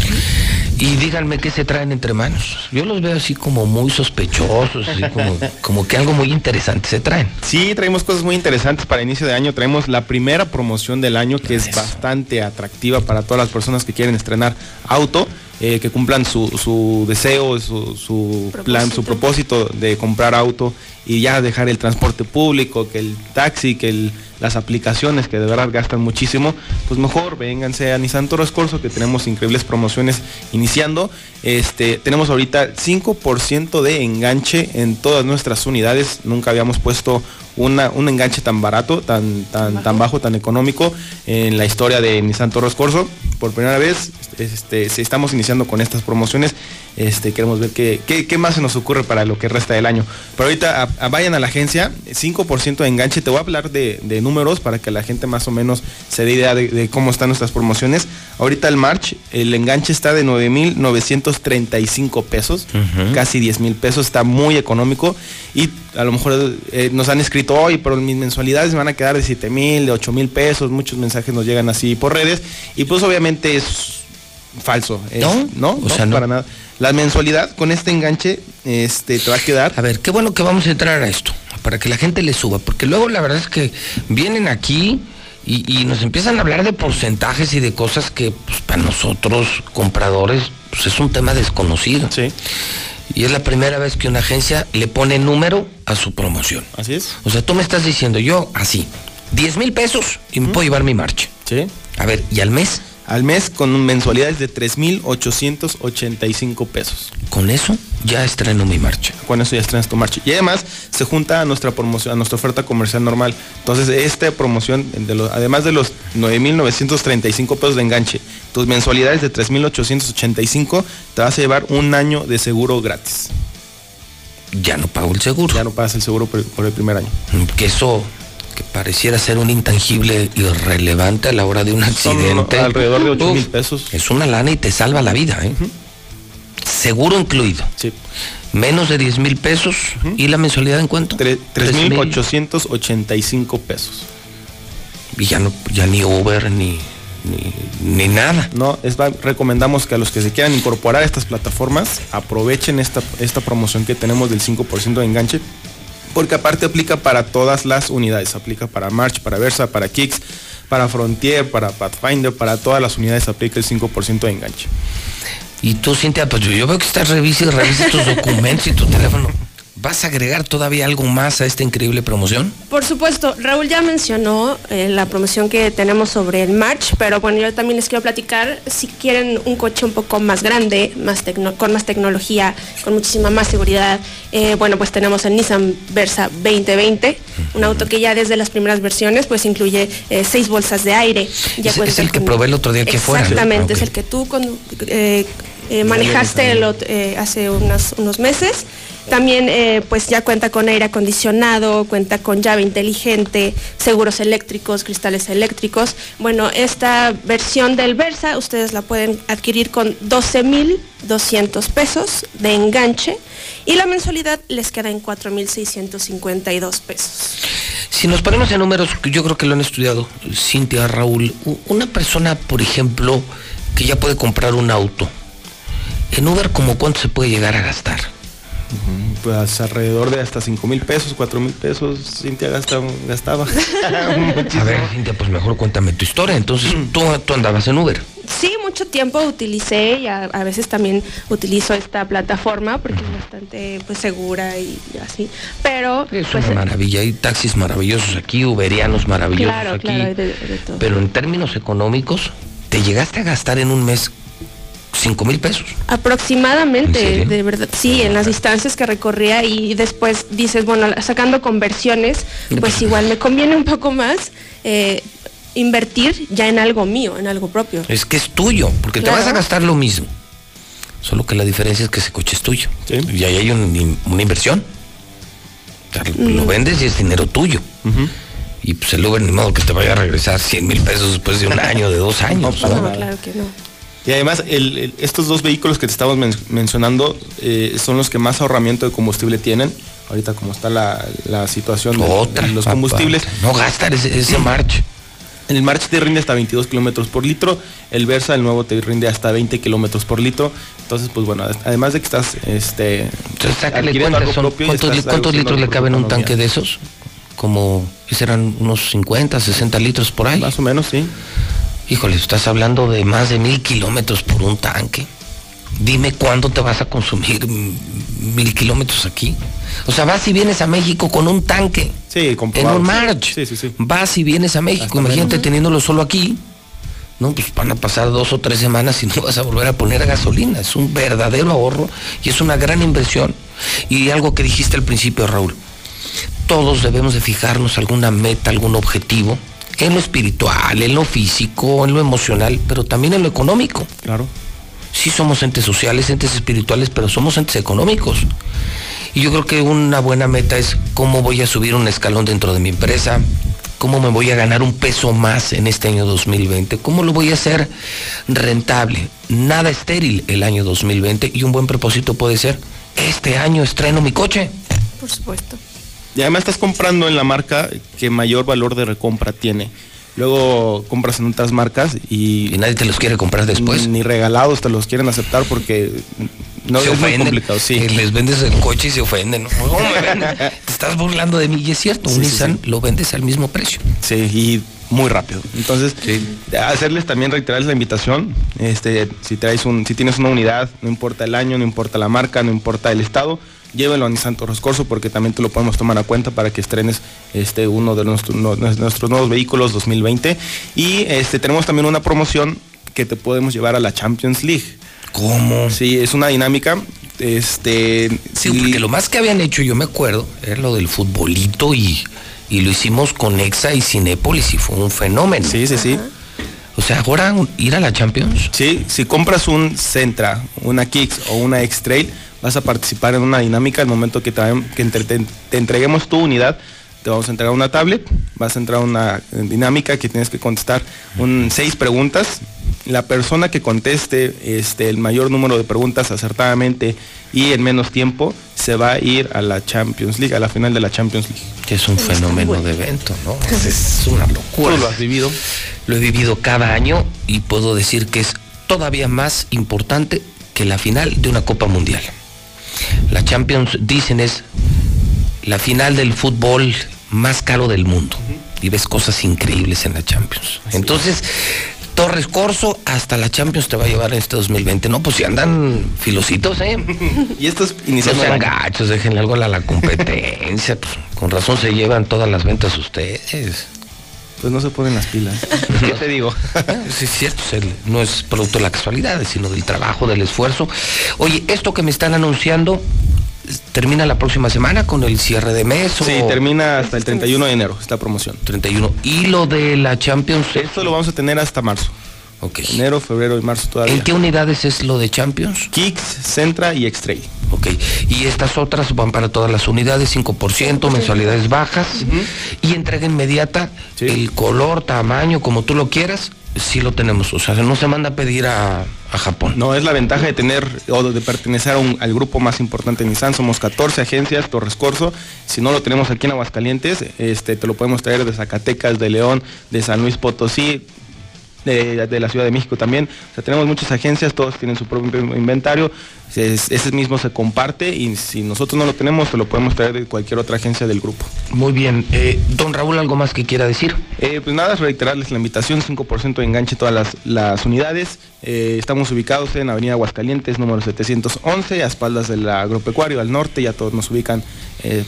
S1: Y díganme qué se traen entre manos. Yo los veo así como muy sospechosos, así como, como que algo muy interesante se traen.
S155: Sí, traemos cosas muy interesantes para inicio de año. Traemos la primera promoción del año que es bastante atractiva para todas las personas que quieren estrenar auto. eh, que cumplan su, su deseo, su, su plan, su propósito de comprar auto y ya dejar el transporte público, que el taxi, que el- las aplicaciones que de verdad gastan muchísimo, pues mejor vénganse a Nissan Torres Corso que tenemos increíbles promociones iniciando. Este, tenemos ahorita 5% de enganche en todas nuestras unidades. Nunca habíamos puesto una, un enganche tan barato, tan, tan, tan bajo, tan económico en la historia de Nissan Torres Corso. Por primera vez este, si estamos iniciando con estas promociones. Este, queremos ver qué, qué, qué más se nos ocurre para lo que resta del año. Pero ahorita vayan a la agencia, 5% de enganche. Te voy a hablar de, de números para que la gente más o menos se dé idea de, de cómo están nuestras promociones. Ahorita el March, el enganche está de 9.935 pesos, casi 10 mil pesos, está muy económico. Y a lo mejor eh, nos han escrito hoy, pero mis mensualidades me van a quedar de 7 mil, de 8 mil pesos. Muchos mensajes nos llegan así por redes. Y pues obviamente es falso. es-
S1: ¿No?
S155: No,
S1: O
S155: no,
S1: sea, no.
S155: para nada. La mensualidad con este enganche este, te va a quedar.
S1: A ver, qué bueno que vamos a entrar a esto, para que la gente le suba, porque luego la verdad es que vienen aquí y, y nos empiezan a hablar de porcentajes y de cosas que pues, para nosotros, compradores, pues es un tema desconocido.
S155: Sí.
S1: Y es la primera vez que una agencia le pone número a su promoción.
S155: Así es.
S1: O sea, tú me estás diciendo, yo así, 10 mil pesos y me puedo llevar mi marcha.
S155: Sí.
S1: A ver, ¿y al mes?
S155: Al mes con mensualidades de 3.885 pesos.
S1: Con eso ya estreno mi marcha.
S155: Con eso ya estrenas tu marcha. Y además se junta a nuestra promoción, a nuestra oferta comercial normal. Entonces, esta promoción, de los- además de los 9.935 pesos de enganche, tus mensualidades de 3.885, te vas a llevar un año de seguro gratis.
S1: Ya no pago el seguro.
S155: Ya no pagas el seguro por, por el primer año.
S1: Que eso que pareciera ser un intangible irrelevante a la hora de un
S155: Son
S1: accidente.
S155: alrededor de 8
S1: Uf,
S155: mil pesos.
S1: Es una lana y te salva la vida, ¿eh? Seguro incluido.
S155: Sí.
S1: Menos de 10 mil pesos. ¿Y la mensualidad en cuánto?
S155: Tre-
S1: Tres mil.
S155: 3.885 pesos.
S1: Y ya no, ya ni Uber ni, ni, ni nada.
S155: No, es, recomendamos que a los que se quieran incorporar a estas plataformas aprovechen esta, esta promoción que tenemos del 5% de enganche. Porque aparte aplica para todas las unidades. Aplica para March, para Versa, para Kicks, para Frontier, para Pathfinder, para todas las unidades aplica el 5% de enganche.
S1: Y tú, Cintia, pues yo, veo que estás revisa y revisa tus documentos y tu teléfono. ¿Vas a agregar todavía algo más a esta increíble promoción?
S154: Por supuesto, Raúl ya mencionó eh, la promoción que tenemos sobre el March, pero bueno, yo también les quiero platicar, si quieren un coche un poco más grande, más con más tecnología, con muchísima más seguridad, eh, bueno, pues tenemos el Nissan Versa 2020, un auto que ya desde las primeras versiones pues incluye eh, seis bolsas de aire. Ya
S1: Es, el que probé el otro día que fuera.
S154: Exactamente, es el que tú con- manejaste el hace unas- unos meses. También eh, pues ya cuenta con aire acondicionado, cuenta con llave inteligente, seguros eléctricos, cristales eléctricos. Bueno, esta versión del Versa ustedes la pueden adquirir con 12.200 pesos de enganche y la mensualidad les queda en 4.652 pesos.
S1: Si nos ponemos en números, yo creo que lo han estudiado, Cintia, Raúl, una persona, por ejemplo, que ya puede comprar un auto, en Uber, ¿como cuánto se puede llegar a gastar?
S155: Pues alrededor de hasta 5 mil pesos, 4 mil pesos, Cintia gasta, gastaba.
S1: A ver, Cintia, pues mejor cuéntame tu historia. Entonces, tú, tú andabas en Uber.
S154: Sí, mucho tiempo utilicé y a, a veces también utilizo esta plataforma porque es bastante pues segura y así. Pero
S1: Es
S154: pues,
S1: una maravilla. Hay taxis maravillosos aquí, uberianos maravillosos
S154: claro,
S1: aquí.
S154: claro, hay de, de todo.
S1: Pero en términos económicos, te llegaste a gastar en un mes 5 mil pesos.
S154: Aproximadamente, de verdad, sí, en las distancias que recorría y después dices, bueno, sacando conversiones, pues igual me conviene un poco más eh, invertir ya en algo mío, en algo propio.
S1: Es que es tuyo, porque
S154: Claro.
S1: te vas a gastar lo mismo. Solo que la diferencia es que ese coche es tuyo. Y ahí hay un- una inversión. O sea, Lo
S154: Mm.
S1: vendes y es dinero tuyo. Y pues el Uber ni modo que te vaya a regresar 100 mil pesos después de un año, de dos años. ¿no?
S154: Claro que no.
S155: Y además, el- el- estos dos vehículos que te estamos men- mencionando eh, son los que más ahorramiento de combustible tienen. Ahorita como está la, la situación de,
S1: Otra,
S155: de los
S1: papá.
S155: combustibles.
S1: No gastar ese, ese March.
S155: El March te rinde hasta 22 kilómetros por litro. El Versa, el nuevo, te rinde hasta 20 kilómetros por litro. Entonces, pues bueno, además de que estás este,
S1: Entonces, sácale
S155: adquiriendo
S1: cuenta,
S155: algo
S1: son-
S155: propio y
S1: ¿cuántos,
S155: estás
S1: cuántos litros le caben un tanque de esos? Como, ¿qué serán? Unos 50, 60 litros por ahí.
S155: Más o menos, sí.
S1: Híjole, estás hablando de más de mil kilómetros por un tanque. Dime cuándo te vas a consumir mil kilómetros aquí. O sea, vas y vienes a México con un tanque.
S155: Sí,
S1: En un March.
S155: Sí, sí, sí.
S1: Vas y vienes a México.
S155: Hasta
S1: Imagínate
S155: menos.
S1: teniéndolo solo aquí. No, pues van a pasar dos o tres semanas y no vas a volver a poner gasolina. Es un verdadero ahorro y es una gran inversión. Y algo que dijiste al principio, Raúl. Todos debemos de fijarnos alguna meta, algún objetivo, en lo espiritual, en lo físico, en lo emocional, pero también en lo económico.
S155: Claro.
S1: Sí somos entes sociales, entes espirituales, pero somos entes económicos. Y yo creo que una buena meta es cómo voy a subir un escalón dentro de mi empresa, cómo me voy a ganar un peso más en este año 2020, cómo lo voy a hacer rentable. Nada estéril el año 2020 y un buen propósito puede ser, este año estreno mi coche.
S154: Por supuesto.
S155: Y además estás comprando en la marca que mayor valor de recompra tiene. Luego compras en otras marcas y...
S1: nadie te los quiere comprar después.
S155: Ni regalados te los quieren aceptar porque no
S1: se
S155: es muy complicado. Sí.
S1: que les vendes el coche y se ofenden. Te estás burlando de mí y es cierto, un
S155: Sí, sí,
S1: Nissan lo vendes al mismo precio.
S155: Sí, y muy rápido. Entonces, hacerles también reiterarles la invitación. Este, si traes un, si tienes una unidad, no importa el año, no importa la marca, no importa el estado, llévenlo a Nissan Torres Corso porque también te lo podemos tomar a cuenta para que estrenes este uno de nuestros, no- nuestros nuevos vehículos 2020. Y este tenemos también una promoción que te podemos llevar a la Champions League.
S1: ¿Cómo?
S155: Sí, es una dinámica. Este,
S1: Sí, porque lo más que habían hecho, yo me acuerdo, era lo del futbolito y, y lo hicimos con Exa y Cinépolis y fue un fenómeno.
S155: Sí, sí, sí.
S1: O sea, ahora ir a la Champions.
S155: Sí, si compras un Centra, una Kicks o una X-Trail, vas a participar en una dinámica. El momento que, trae- que entre- te, te entreguemos tu unidad, te vamos a entregar una tablet, vas a entrar a una dinámica que tienes que contestar un, seis preguntas. La persona que conteste este, el mayor número de preguntas acertadamente y en menos tiempo se va a ir a la Champions League, a la final de la Champions League.
S1: Que es un fenómeno de evento, ¿no? Es, es una locura.
S155: Tú lo has vivido.
S1: Lo he vivido cada año y puedo decir que es todavía más importante que la final de una Copa Mundial. La Champions, dicen, es la final del fútbol más caro del mundo. Y ves cosas increíbles en la Champions. Entonces, Torres Corso hasta la Champions te va a llevar en este 2020. No, pues si andan filositos, ¿eh?
S155: Y esto es
S1: No
S155: iniciando el
S1: sean gachos, déjenle algo a la competencia. pues, con razón se llevan todas las ventas ustedes.
S155: Pues no se ponen las pilas. ¿Qué te digo?
S1: Sí, es cierto, no es producto de la casualidad, sino del trabajo, del esfuerzo. Oye, esto que me están anunciando termina la próxima semana con el cierre de mes.
S155: Sí,
S1: o
S155: termina hasta el 31 de enero esta promoción.
S1: 31. Y lo de la Champions.
S155: Esto lo vamos a tener hasta marzo.
S1: Ok.
S155: Enero, febrero y marzo todavía.
S1: ¿En qué unidades es lo de Champions?
S155: Kicks, Centra y X-Trail.
S1: Ok. Y estas otras van para todas las unidades, 5%, mensualidades bajas y entrega inmediata, el color, tamaño, como tú lo quieras, sí lo tenemos. O sea, no se manda a pedir a, a Japón.
S155: No, es la ventaja de tener o de pertenecer a un- al grupo más importante de Nissan. Somos 14 agencias, Torres Corso. Si no lo tenemos aquí en Aguascalientes, este, te lo podemos traer de Zacatecas, de León, de San Luis Potosí, de, la Ciudad de México también. O sea, tenemos muchas agencias, todos tienen su propio inventario. Es- ese mismo se comparte y si nosotros no lo tenemos, te lo podemos traer de cualquier otra agencia del grupo.
S1: Muy bien. Eh, don Raúl, ¿algo más que quiera decir?
S155: Eh, pues nada, reiterarles la invitación, 5% de enganche todas las, las unidades. Eh, estamos ubicados en Avenida Aguascalientes, número 711, a espaldas del agropecuario, al norte, ya todos nos ubican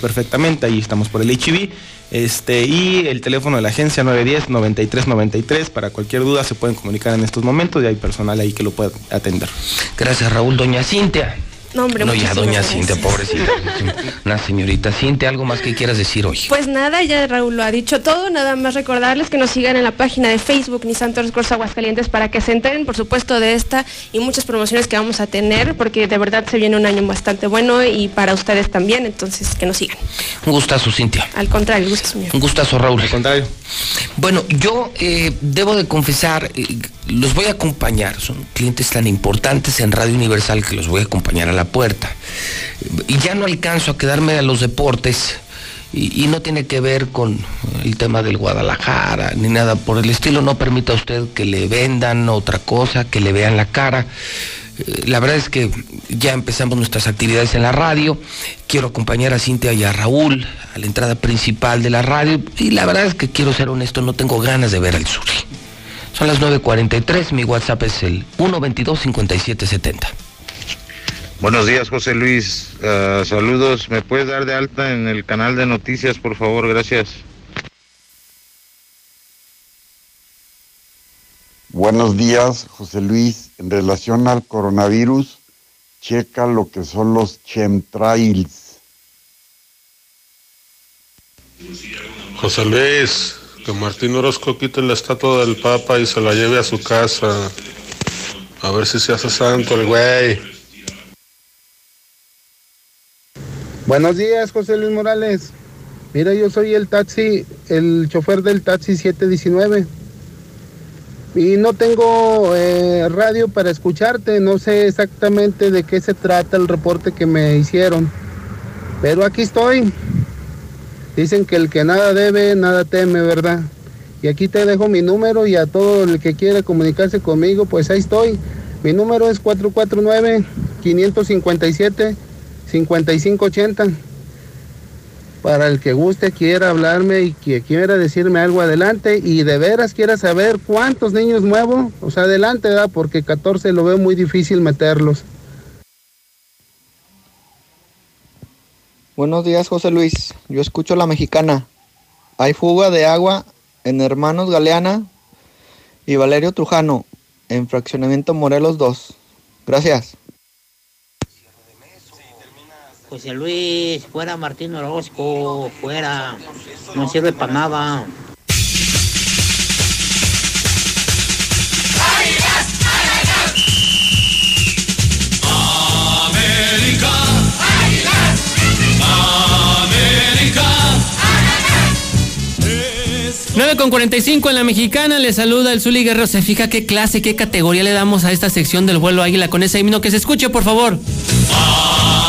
S155: perfectamente, ahí estamos por el HIV. Este, y el teléfono de la agencia 910-9393, para cualquier duda se pueden comunicar en estos momentos y hay personal ahí que lo puede atender.
S1: Gracias, Raúl. Doña Cintia.
S154: No, hombre,
S1: no, ya, doña
S154: gracias.
S1: Cintia, pobrecita. Una señorita Cintia, ¿algo más que quieras decir hoy?
S154: Pues nada, ya Raúl lo ha dicho todo, nada más recordarles que nos sigan en la página de Facebook Nissan Torres Corsa Aguascalientes para que se enteren, por supuesto, de esta y muchas promociones que vamos a tener, porque de verdad se viene un año bastante bueno y para ustedes también, entonces que nos sigan.
S1: Un gustazo, Cintia.
S154: Al contrario, el gusto.
S1: Un gustazo, Raúl. Al
S155: contrario.
S1: Bueno, yo eh, debo de confesar, eh, los voy a acompañar. Son clientes tan importantes en Radio Universal que los voy a acompañar a la puerta. Y ya no alcanzo a quedarme a los deportes. Y, no tiene que ver con el tema del Guadalajara ni nada por el estilo. No permita usted que le vendan otra cosa, que le vean la cara. Eh, La verdad es que ya empezamos nuestras actividades en la radio. Quiero acompañar a Cintia y a Raúl a la entrada principal de la radio. Y la verdad es que quiero ser honesto, no tengo ganas de ver al Suri. Son las 9.43, mi WhatsApp es el 122-5770.
S156: Buenos días, José Luis. Ah, saludos. ¿Me puedes dar de alta en el canal de noticias, por favor? Gracias.
S157: Buenos días, José Luis. En relación al coronavirus, checa lo que son los chemtrails.
S158: José Luis, que Martín Orozco quite la estatua del Papa y se la lleve a su casa. A ver si se hace santo el güey.
S159: Buenos días, José Luis Morales. Mira, yo soy el taxi, el chofer del taxi 719. Y no tengo eh, radio para escucharte, no sé exactamente de qué se trata el reporte que me hicieron. Pero aquí estoy. Dicen que el que nada debe, nada teme, ¿verdad? Y aquí te dejo mi número y a todo el que quiera comunicarse conmigo, pues ahí estoy. Mi número es 449-557-5580. Para el que guste, quiera hablarme y que quiera decirme algo adelante y de veras quiera saber cuántos niños muevo, sea, adelante, ¿verdad? Porque 14 lo veo muy difícil meterlos.
S160: Buenos días, José Luis. Yo escucho la mexicana. Hay fuga de agua en Hermanos Galeana y Valerio Trujano, en Fraccionamiento Morelos 2. Gracias.
S161: José Luis, fuera Martín Orozco, fuera. No sirve para nada.
S162: 9 con 45 en la mexicana, le saluda el Zuli Guerrero. Se fija qué clase, qué categoría le damos a esta sección del vuelo águila con ese himno que se escuche, por favor.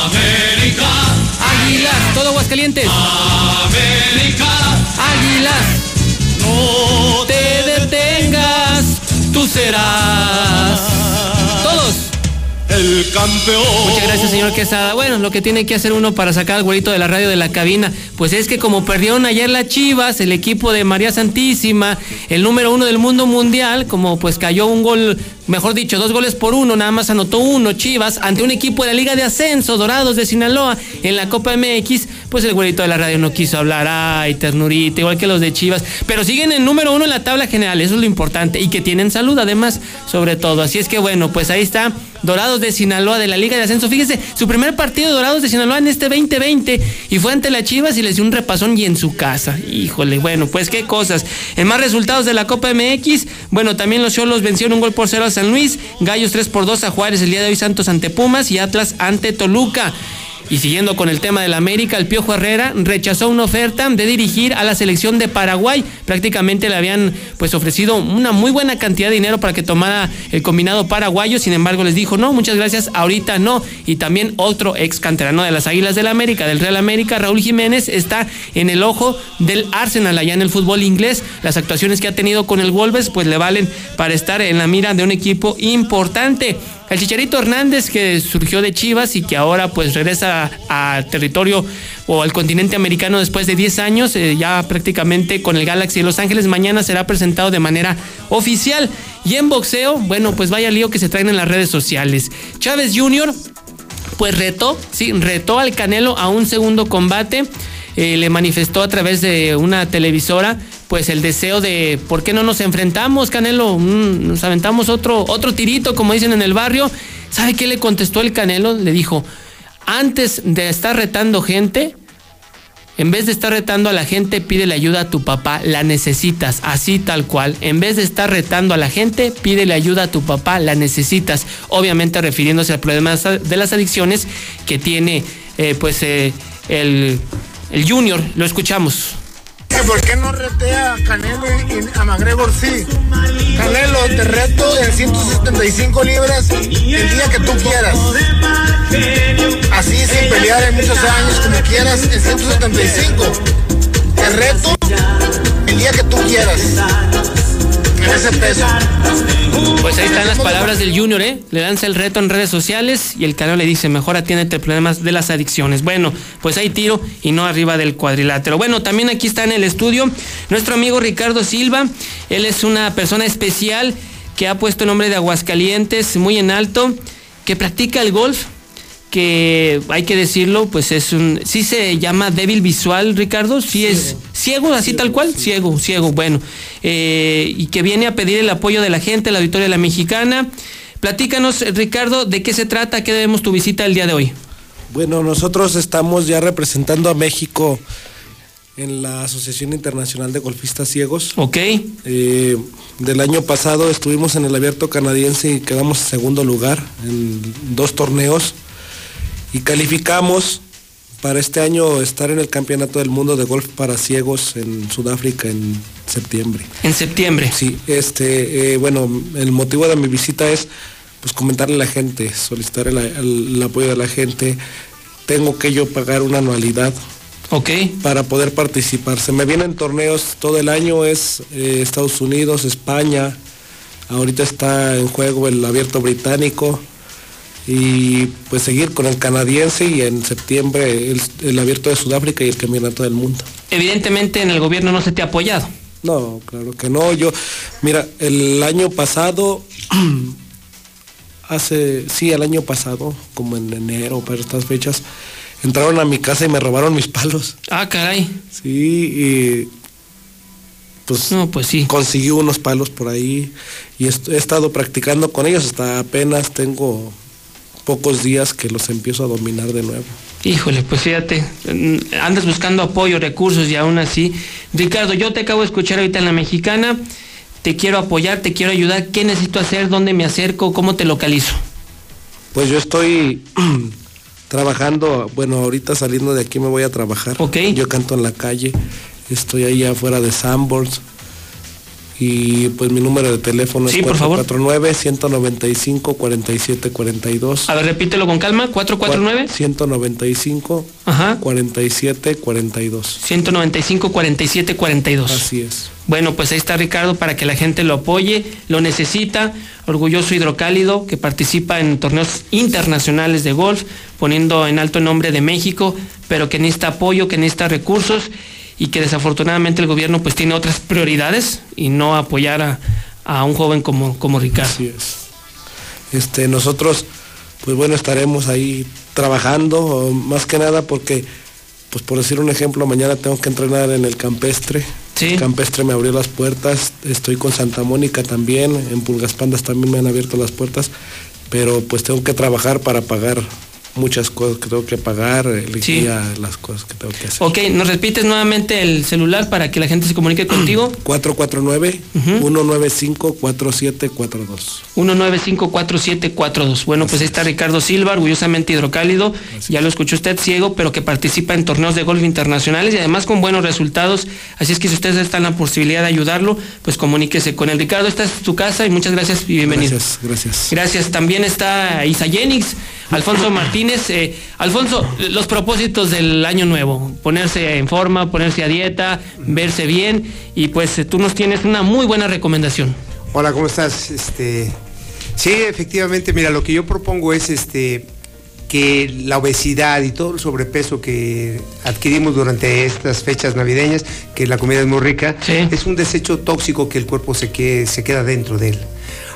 S163: América.
S162: Águilas, todo Aguascalientes.
S163: América.
S162: Águilas, no te detengas, tú serás.
S163: El campeón.
S162: Muchas gracias, señor Quesada. Bueno, lo que tiene que hacer uno para sacar al güerito de la radio de la cabina, pues es que como perdieron ayer las Chivas, el equipo de María Santísima, el número uno del mundo mundial, como pues cayó un gol, mejor dicho, dos goles por uno, nada más anotó uno Chivas ante un equipo de la Liga de Ascenso, Dorados de Sinaloa, en la Copa MX, pues el güerito de la radio no quiso hablar, ay, ternurita, igual que los de Chivas, pero siguen en número uno en la tabla general, eso es lo importante, y que tienen salud además, sobre todo. Así es que bueno, pues ahí está Dorados de Sinaloa de la Liga de Ascenso. Fíjese, su primer partido Dorados de Sinaloa en este 2020 y fue ante la Chivas y les dio un repasón y en su casa. Híjole, bueno, pues qué cosas. En más resultados de la Copa MX, bueno, también los Cholos vencieron un gol por cero a San Luis, Gallos 3 por 2 a Juárez el día de hoy, Santos ante Pumas y Atlas ante Toluca. Y siguiendo con el tema del América, el Piojo Herrera rechazó una oferta de dirigir a la selección de Paraguay. Prácticamente le habían pues ofrecido una muy buena cantidad de dinero para que tomara el combinado paraguayo. Sin embargo, les dijo, no, muchas gracias, ahorita no. Y también otro ex canterano de las Águilas del América, del Real América, Raúl Jiménez, está en el ojo del Arsenal allá en el fútbol inglés. Las actuaciones que ha tenido con el Wolves pues le valen para estar en la mira de un equipo importante. El Chicharito Hernández que surgió de Chivas y que ahora pues regresa al territorio o al continente americano después de 10 años, eh, ya prácticamente con el Galaxy de Los Ángeles, mañana será presentado de manera oficial. Y en boxeo, bueno, pues vaya lío que se traen en las redes sociales. Chávez Jr. pues retó, sí, retó al Canelo a un segundo combate. Eh, le manifestó a través de una televisora pues el deseo de ¿por qué no nos enfrentamos, Canelo? Mm, nos aventamos otro, otro tirito, como dicen en el barrio. ¿Sabe qué le contestó el Canelo? Le dijo, antes de estar retando gente, en vez de estar retando a la gente, pídele ayuda a tu papá, la necesitas, así tal cual. En vez de estar retando a la gente, pídele ayuda a tu papá, la necesitas. Obviamente refiriéndose al problema de las adicciones que tiene eh, pues eh, el, el Junior. Lo escuchamos.
S164: ¿Por qué no retea a Canelo y a McGregor sí? Canelo, te reto en 175 libras el día que tú quieras. Así sin pelear en muchos años como quieras en 175. Te reto el día que tú quieras.
S162: Pues ahí están las palabras del Junior, ¿eh? Le lanza el reto en redes sociales y el canal le dice, mejor atiéndete problemas de las adicciones. Bueno, pues hay tiro y no arriba del cuadrilátero. Bueno, también aquí está en el estudio nuestro amigo Ricardo Silva. Él es una persona especial que ha puesto el nombre de Aguascalientes muy en alto, que practica el golf que hay que decirlo, pues es un, sí se llama débil visual, Ricardo, sí es ciego, así tal cual, ciego, ciego, bueno, eh, y que viene a pedir el apoyo de la gente, la auditoria de la mexicana. Platícanos, Ricardo, de qué se trata, qué debemos tu visita el día de hoy.
S165: Bueno, nosotros estamos ya representando a México en la Asociación Internacional de Golfistas Ciegos.
S162: Ok.
S165: Eh, del año pasado estuvimos en el Abierto Canadiense y quedamos en segundo lugar en dos torneos y calificamos para este año estar en el Campeonato del Mundo de Golf para Ciegos en Sudáfrica en septiembre.
S162: En septiembre.
S165: Sí, este, eh, bueno, el motivo de mi visita es pues comentarle a la gente, solicitar el, el apoyo de la gente. Tengo que yo pagar una anualidad
S162: Ok.
S165: para poder participar. Se me vienen torneos todo el año, es eh, Estados Unidos, España, ahorita está en juego el abierto británico y pues seguir con el canadiense y en septiembre el, el abierto de Sudáfrica y el campeonato del mundo.
S162: Evidentemente en el gobierno no se te ha apoyado.
S165: No, claro que no. Yo, mira, el año pasado, hace, sí, el año pasado, como en enero, para estas fechas, entraron a mi casa y me robaron mis palos.
S162: Ah, caray.
S165: Sí, y pues,
S162: no, pues sí.
S165: conseguí unos palos por ahí y he estado practicando con ellos hasta apenas tengo pocos días que los empiezo a dominar de nuevo.
S162: Híjole, pues fíjate, andas buscando apoyo, recursos y aún así. Ricardo, yo te acabo de escuchar ahorita en la mexicana, te quiero apoyar, te quiero ayudar, ¿qué necesito hacer? ¿Dónde me acerco? ¿Cómo te localizo?
S165: Pues yo estoy trabajando, bueno, ahorita saliendo de aquí me voy a trabajar.
S162: Ok.
S165: Yo canto en la calle, estoy ahí afuera de Sanborns. Y pues mi número de teléfono
S162: Sí,
S165: es
S162: por favor.
S165: 449-195-4742.
S162: A ver, repítelo con calma, 449
S165: 195
S162: Ajá.
S165: 47 42.
S162: 195 47 42.
S165: Así es.
S162: Bueno, pues ahí está Ricardo para que la gente lo apoye, lo necesita. Orgulloso hidrocálido que participa en torneos internacionales de golf, poniendo en alto el nombre de México, pero que necesita apoyo, que necesita recursos y que desafortunadamente el gobierno pues tiene otras prioridades y no apoyar a, a un joven como, como Ricardo.
S165: Así es. Este, nosotros, pues bueno, estaremos ahí trabajando, más que nada porque, pues por decir un ejemplo, mañana tengo que entrenar en el campestre.
S162: Sí.
S165: El campestre me abrió las puertas, estoy con Santa Mónica también, en Pulgas Pandas también me han abierto las puertas, pero pues tengo que trabajar para pagar muchas cosas que tengo que pagar, elegía las cosas que tengo que hacer.
S162: Ok, ¿nos repites nuevamente el celular para que la gente se comunique contigo?
S165: 449-195-4742.
S162: 1954742. Bueno, pues ahí está Ricardo Silva, orgullosamente hidrocálido. Ya lo escuchó usted, ciego, pero que participa en torneos de golf internacionales y además con buenos resultados. Así es que si ustedes están en la posibilidad de ayudarlo, pues comuníquese con él. Ricardo, esta es tu casa y muchas gracias y bienvenido.
S165: Gracias, gracias.
S162: Gracias. También está Isa Yenix, Alfonso Martínez. Eh, Alfonso, los propósitos del año nuevo, ponerse en forma, ponerse a dieta, verse bien y pues eh, tú nos tienes una muy buena recomendación.
S166: Hola, ¿cómo estás? Este, sí, efectivamente, mira, lo que yo propongo es este que la obesidad y todo el sobrepeso que adquirimos durante estas fechas navideñas, que la comida es muy rica, es un desecho tóxico que el cuerpo se, que, se queda dentro de él.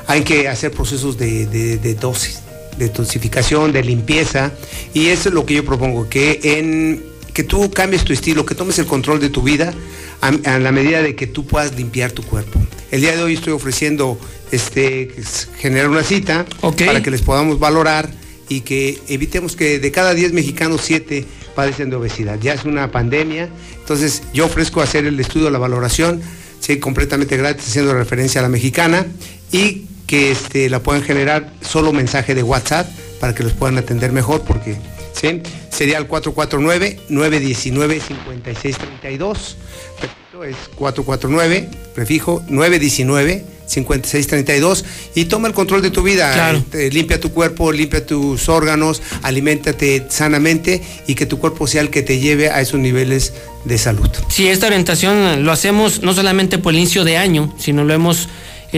S166: Hay que hacer procesos de, de, de dosis, de toxificación, de limpieza, y eso es lo que yo propongo, que en que tú cambies tu estilo, que tomes el control de tu vida a, a la medida de que tú puedas limpiar tu cuerpo. El día de hoy estoy ofreciendo este, generar una cita para que les podamos valorar y que evitemos que de cada 10 mexicanos 7 padecen de obesidad. Ya es una pandemia, entonces yo ofrezco hacer el estudio, la valoración, sí, completamente gratis, haciendo referencia a la mexicana y que este, la puedan generar solo mensaje de WhatsApp para que los puedan atender mejor porque ¿sí? sería el 449-919-5632. Repito, es 449, prefijo 919-5632 y toma el control de tu vida.
S162: Claro.
S166: Este, limpia tu cuerpo, limpia tus órganos, aliméntate sanamente y que tu cuerpo sea el que te lleve a esos niveles de salud.
S162: Sí, esta orientación lo hacemos no solamente por el inicio de año, sino lo hemos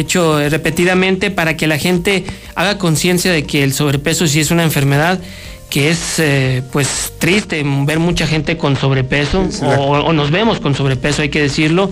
S162: hecho repetidamente para que la gente haga conciencia de que el sobrepeso sí es una enfermedad que es eh, pues triste ver mucha gente con sobrepeso o, o nos vemos con sobrepeso, hay que decirlo.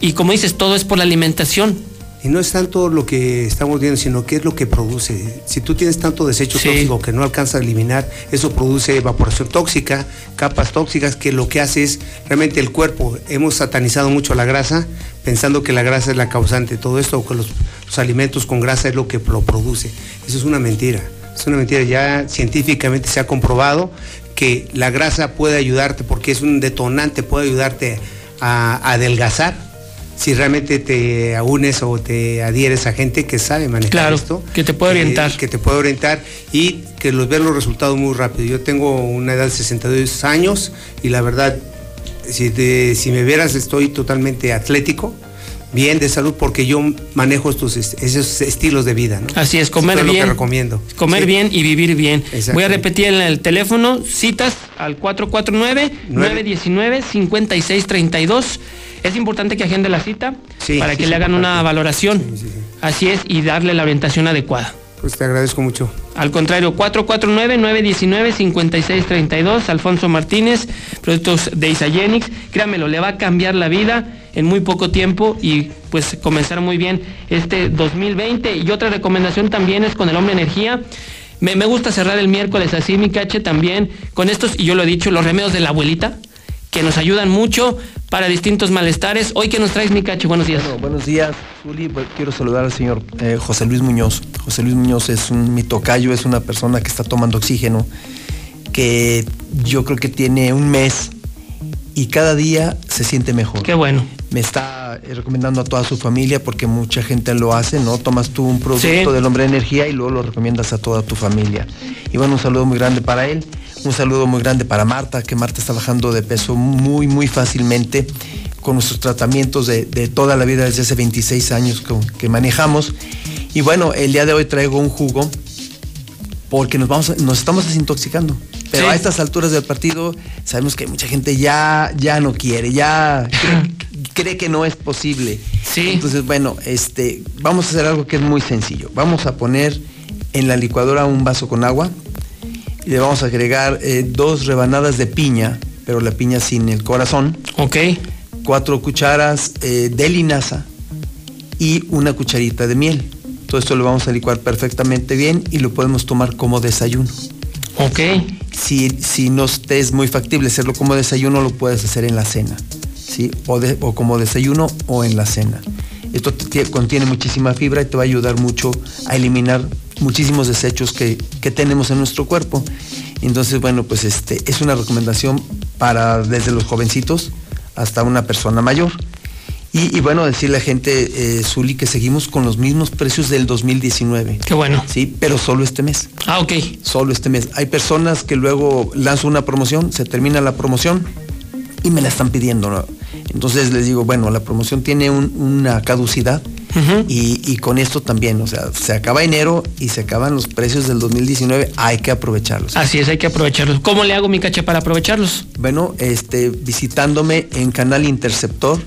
S162: Y como dices, todo es por la alimentación.
S166: Y no es tanto lo que estamos viendo, sino qué es lo que produce. Si tú tienes tanto desecho
S162: Sí.
S166: tóxico que no alcanzas a eliminar, eso produce evaporación tóxica, capas tóxicas, que lo que hace es realmente el cuerpo. Hemos satanizado mucho la grasa, pensando que la grasa es la causante de todo esto, o que los, los alimentos con grasa es lo que lo produce. Eso es una mentira. Es una mentira. Ya científicamente se ha comprobado que la grasa puede ayudarte porque es un detonante, puede ayudarte a, a adelgazar si realmente te unes o te adhieres a gente que sabe manejar
S162: Claro,
S166: esto.
S162: que te puede orientar.
S166: Que te puede orientar y que los ver los resultados muy rápido. Yo tengo una edad de 62 años y la verdad, si, te- si me vieras, estoy totalmente atlético, bien de salud, porque yo manejo estos, est- esos estilos de vida. ¿no?
S162: Así es, comer
S166: Eso es
S162: bien.
S166: lo que recomiendo.
S162: Comer
S166: Sí.
S162: bien y vivir bien. Voy a repetir el, el teléfono, citas al 449-919-5632. Es importante que agende la cita
S166: Sí,
S162: para
S166: sí,
S162: que le hagan una valoración. Así es, y darle la orientación adecuada.
S166: Pues te agradezco mucho.
S162: Al contrario, 449-919-5632, Alfonso Martínez, productos de Isagenix. Créamelo, le va a cambiar la vida en muy poco tiempo y pues comenzar muy bien este 2020. Y otra recomendación también es con el Hombre Energía. Me, me gusta cerrar el miércoles así, mi cache, también con estos, y yo lo he dicho, los remedios de la abuelita, que nos ayudan mucho para distintos malestares. Hoy que nos traes, mi cache, buenos días.
S167: Bueno, buenos días, Zuli. Bueno, Quiero saludar al señor eh, José Luis Muñoz. José Luis Muñoz es un mi tocayo, es una persona que está tomando oxígeno, que yo creo que tiene un mes y cada día se siente mejor.
S162: Qué bueno.
S167: Me está eh, recomendando a toda su familia porque mucha gente lo hace, ¿no? Tomas tú un producto
S162: Sí.
S167: del hombre de energía y luego lo recomiendas a toda tu familia. Y bueno, un saludo muy grande para él, un saludo muy grande para Marta, que Marta está bajando de peso muy, muy fácilmente con nuestros tratamientos de, de toda la vida desde hace 26 años que, que manejamos. Y bueno, el día de hoy traigo un jugo porque nos, vamos a- nos estamos desintoxicando. Pero
S162: Sí.
S167: a estas alturas del partido sabemos que mucha gente ya, ya no quiere, ya cree, cree que no es posible. Entonces, bueno, este, vamos a hacer algo que es muy sencillo. Vamos a poner en la licuadora un vaso con agua y le vamos a agregar eh, dos rebanadas de piña, pero la piña sin el corazón.
S162: Ok.
S167: Cuatro cucharas eh, de linaza y una cucharita de miel. Todo esto lo vamos a licuar perfectamente bien y lo podemos tomar como desayuno.
S162: Ok.
S167: Si, si no te es muy factible hacerlo como desayuno, lo puedes hacer en la cena. ¿sí? O, de- o como desayuno o en la cena. Esto te- contiene muchísima fibra y te va a ayudar mucho a eliminar muchísimos desechos que, que tenemos en nuestro cuerpo. Entonces, bueno, pues este es una recomendación para desde los jovencitos hasta una persona mayor. Y, y bueno, decirle a la gente, eh, Zuli, que seguimos con los mismos precios del 2019.
S162: Qué bueno.
S167: Sí, pero solo este mes.
S162: Ah, ok.
S167: Solo este mes. Hay personas que luego lanzo una promoción, se termina la promoción y me la están pidiendo. ¿no? Entonces les digo, bueno, la promoción tiene un- una caducidad y, y con esto también, o sea, se acaba enero y se acaban los precios del 2019, hay que aprovecharlos.
S162: Así es, hay que aprovecharlos. ¿Cómo le hago mi caché para aprovecharlos?
S167: Bueno, este, visitándome en Canal Interceptor,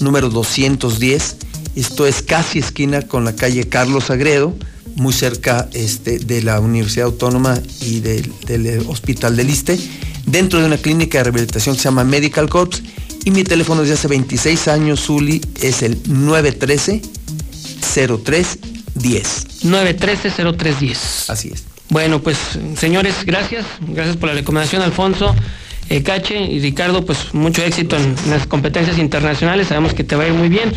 S167: número 210. Esto es casi esquina con la calle Carlos Agredo, muy cerca este, de la Universidad Autónoma y del, del, eh, Hospital del Iste, dentro de una clínica de rehabilitación que se llama Medical Corps. Y mi teléfono desde hace 26 años, Zuli, es el 913-0310.
S162: 913-0310.
S167: Así es.
S162: Bueno, pues señores, gracias. Gracias por la recomendación, Alfonso. Eh, Cache y Ricardo, pues mucho éxito en las competencias internacionales. Sabemos que te va a ir muy bien.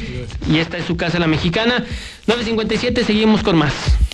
S162: Y esta es su casa, la mexicana. 957, seguimos con más.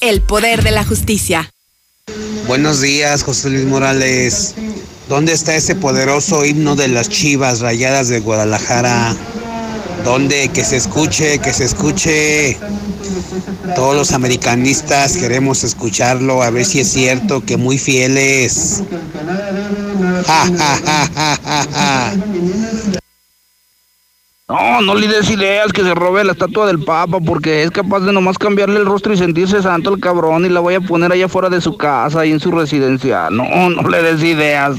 S41: El poder de la justicia.
S158: Buenos días, José Luis Morales. ¿Dónde está ese poderoso himno de las Chivas Rayadas de Guadalajara? ¿Dónde? Que se escuche, que se escuche. Todos los americanistas queremos escucharlo, a ver si es cierto que muy fieles. Ja, ja, ja.
S168: No, no le des ideas que se robe la estatua del Papa porque es capaz de nomás cambiarle el rostro y sentirse santo al cabrón y la voy a poner allá fuera de su casa y en su residencia. No, no le des ideas.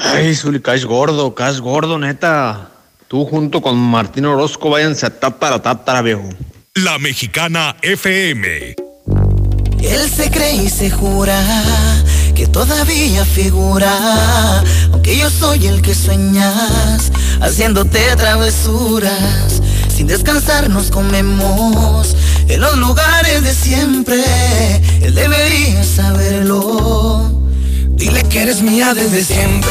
S169: Ay, Zuli, caes gordo, caes gordo, neta. Tú junto con Martín Orozco váyanse a tátara, tátara, viejo.
S170: La Mexicana FM.
S171: Él se cree y se jura que todavía figura, aunque yo soy el que sueñas, haciéndote travesuras. Sin descansar nos comemos en los lugares de siempre. Él debería saberlo. Dile que eres mía desde siempre.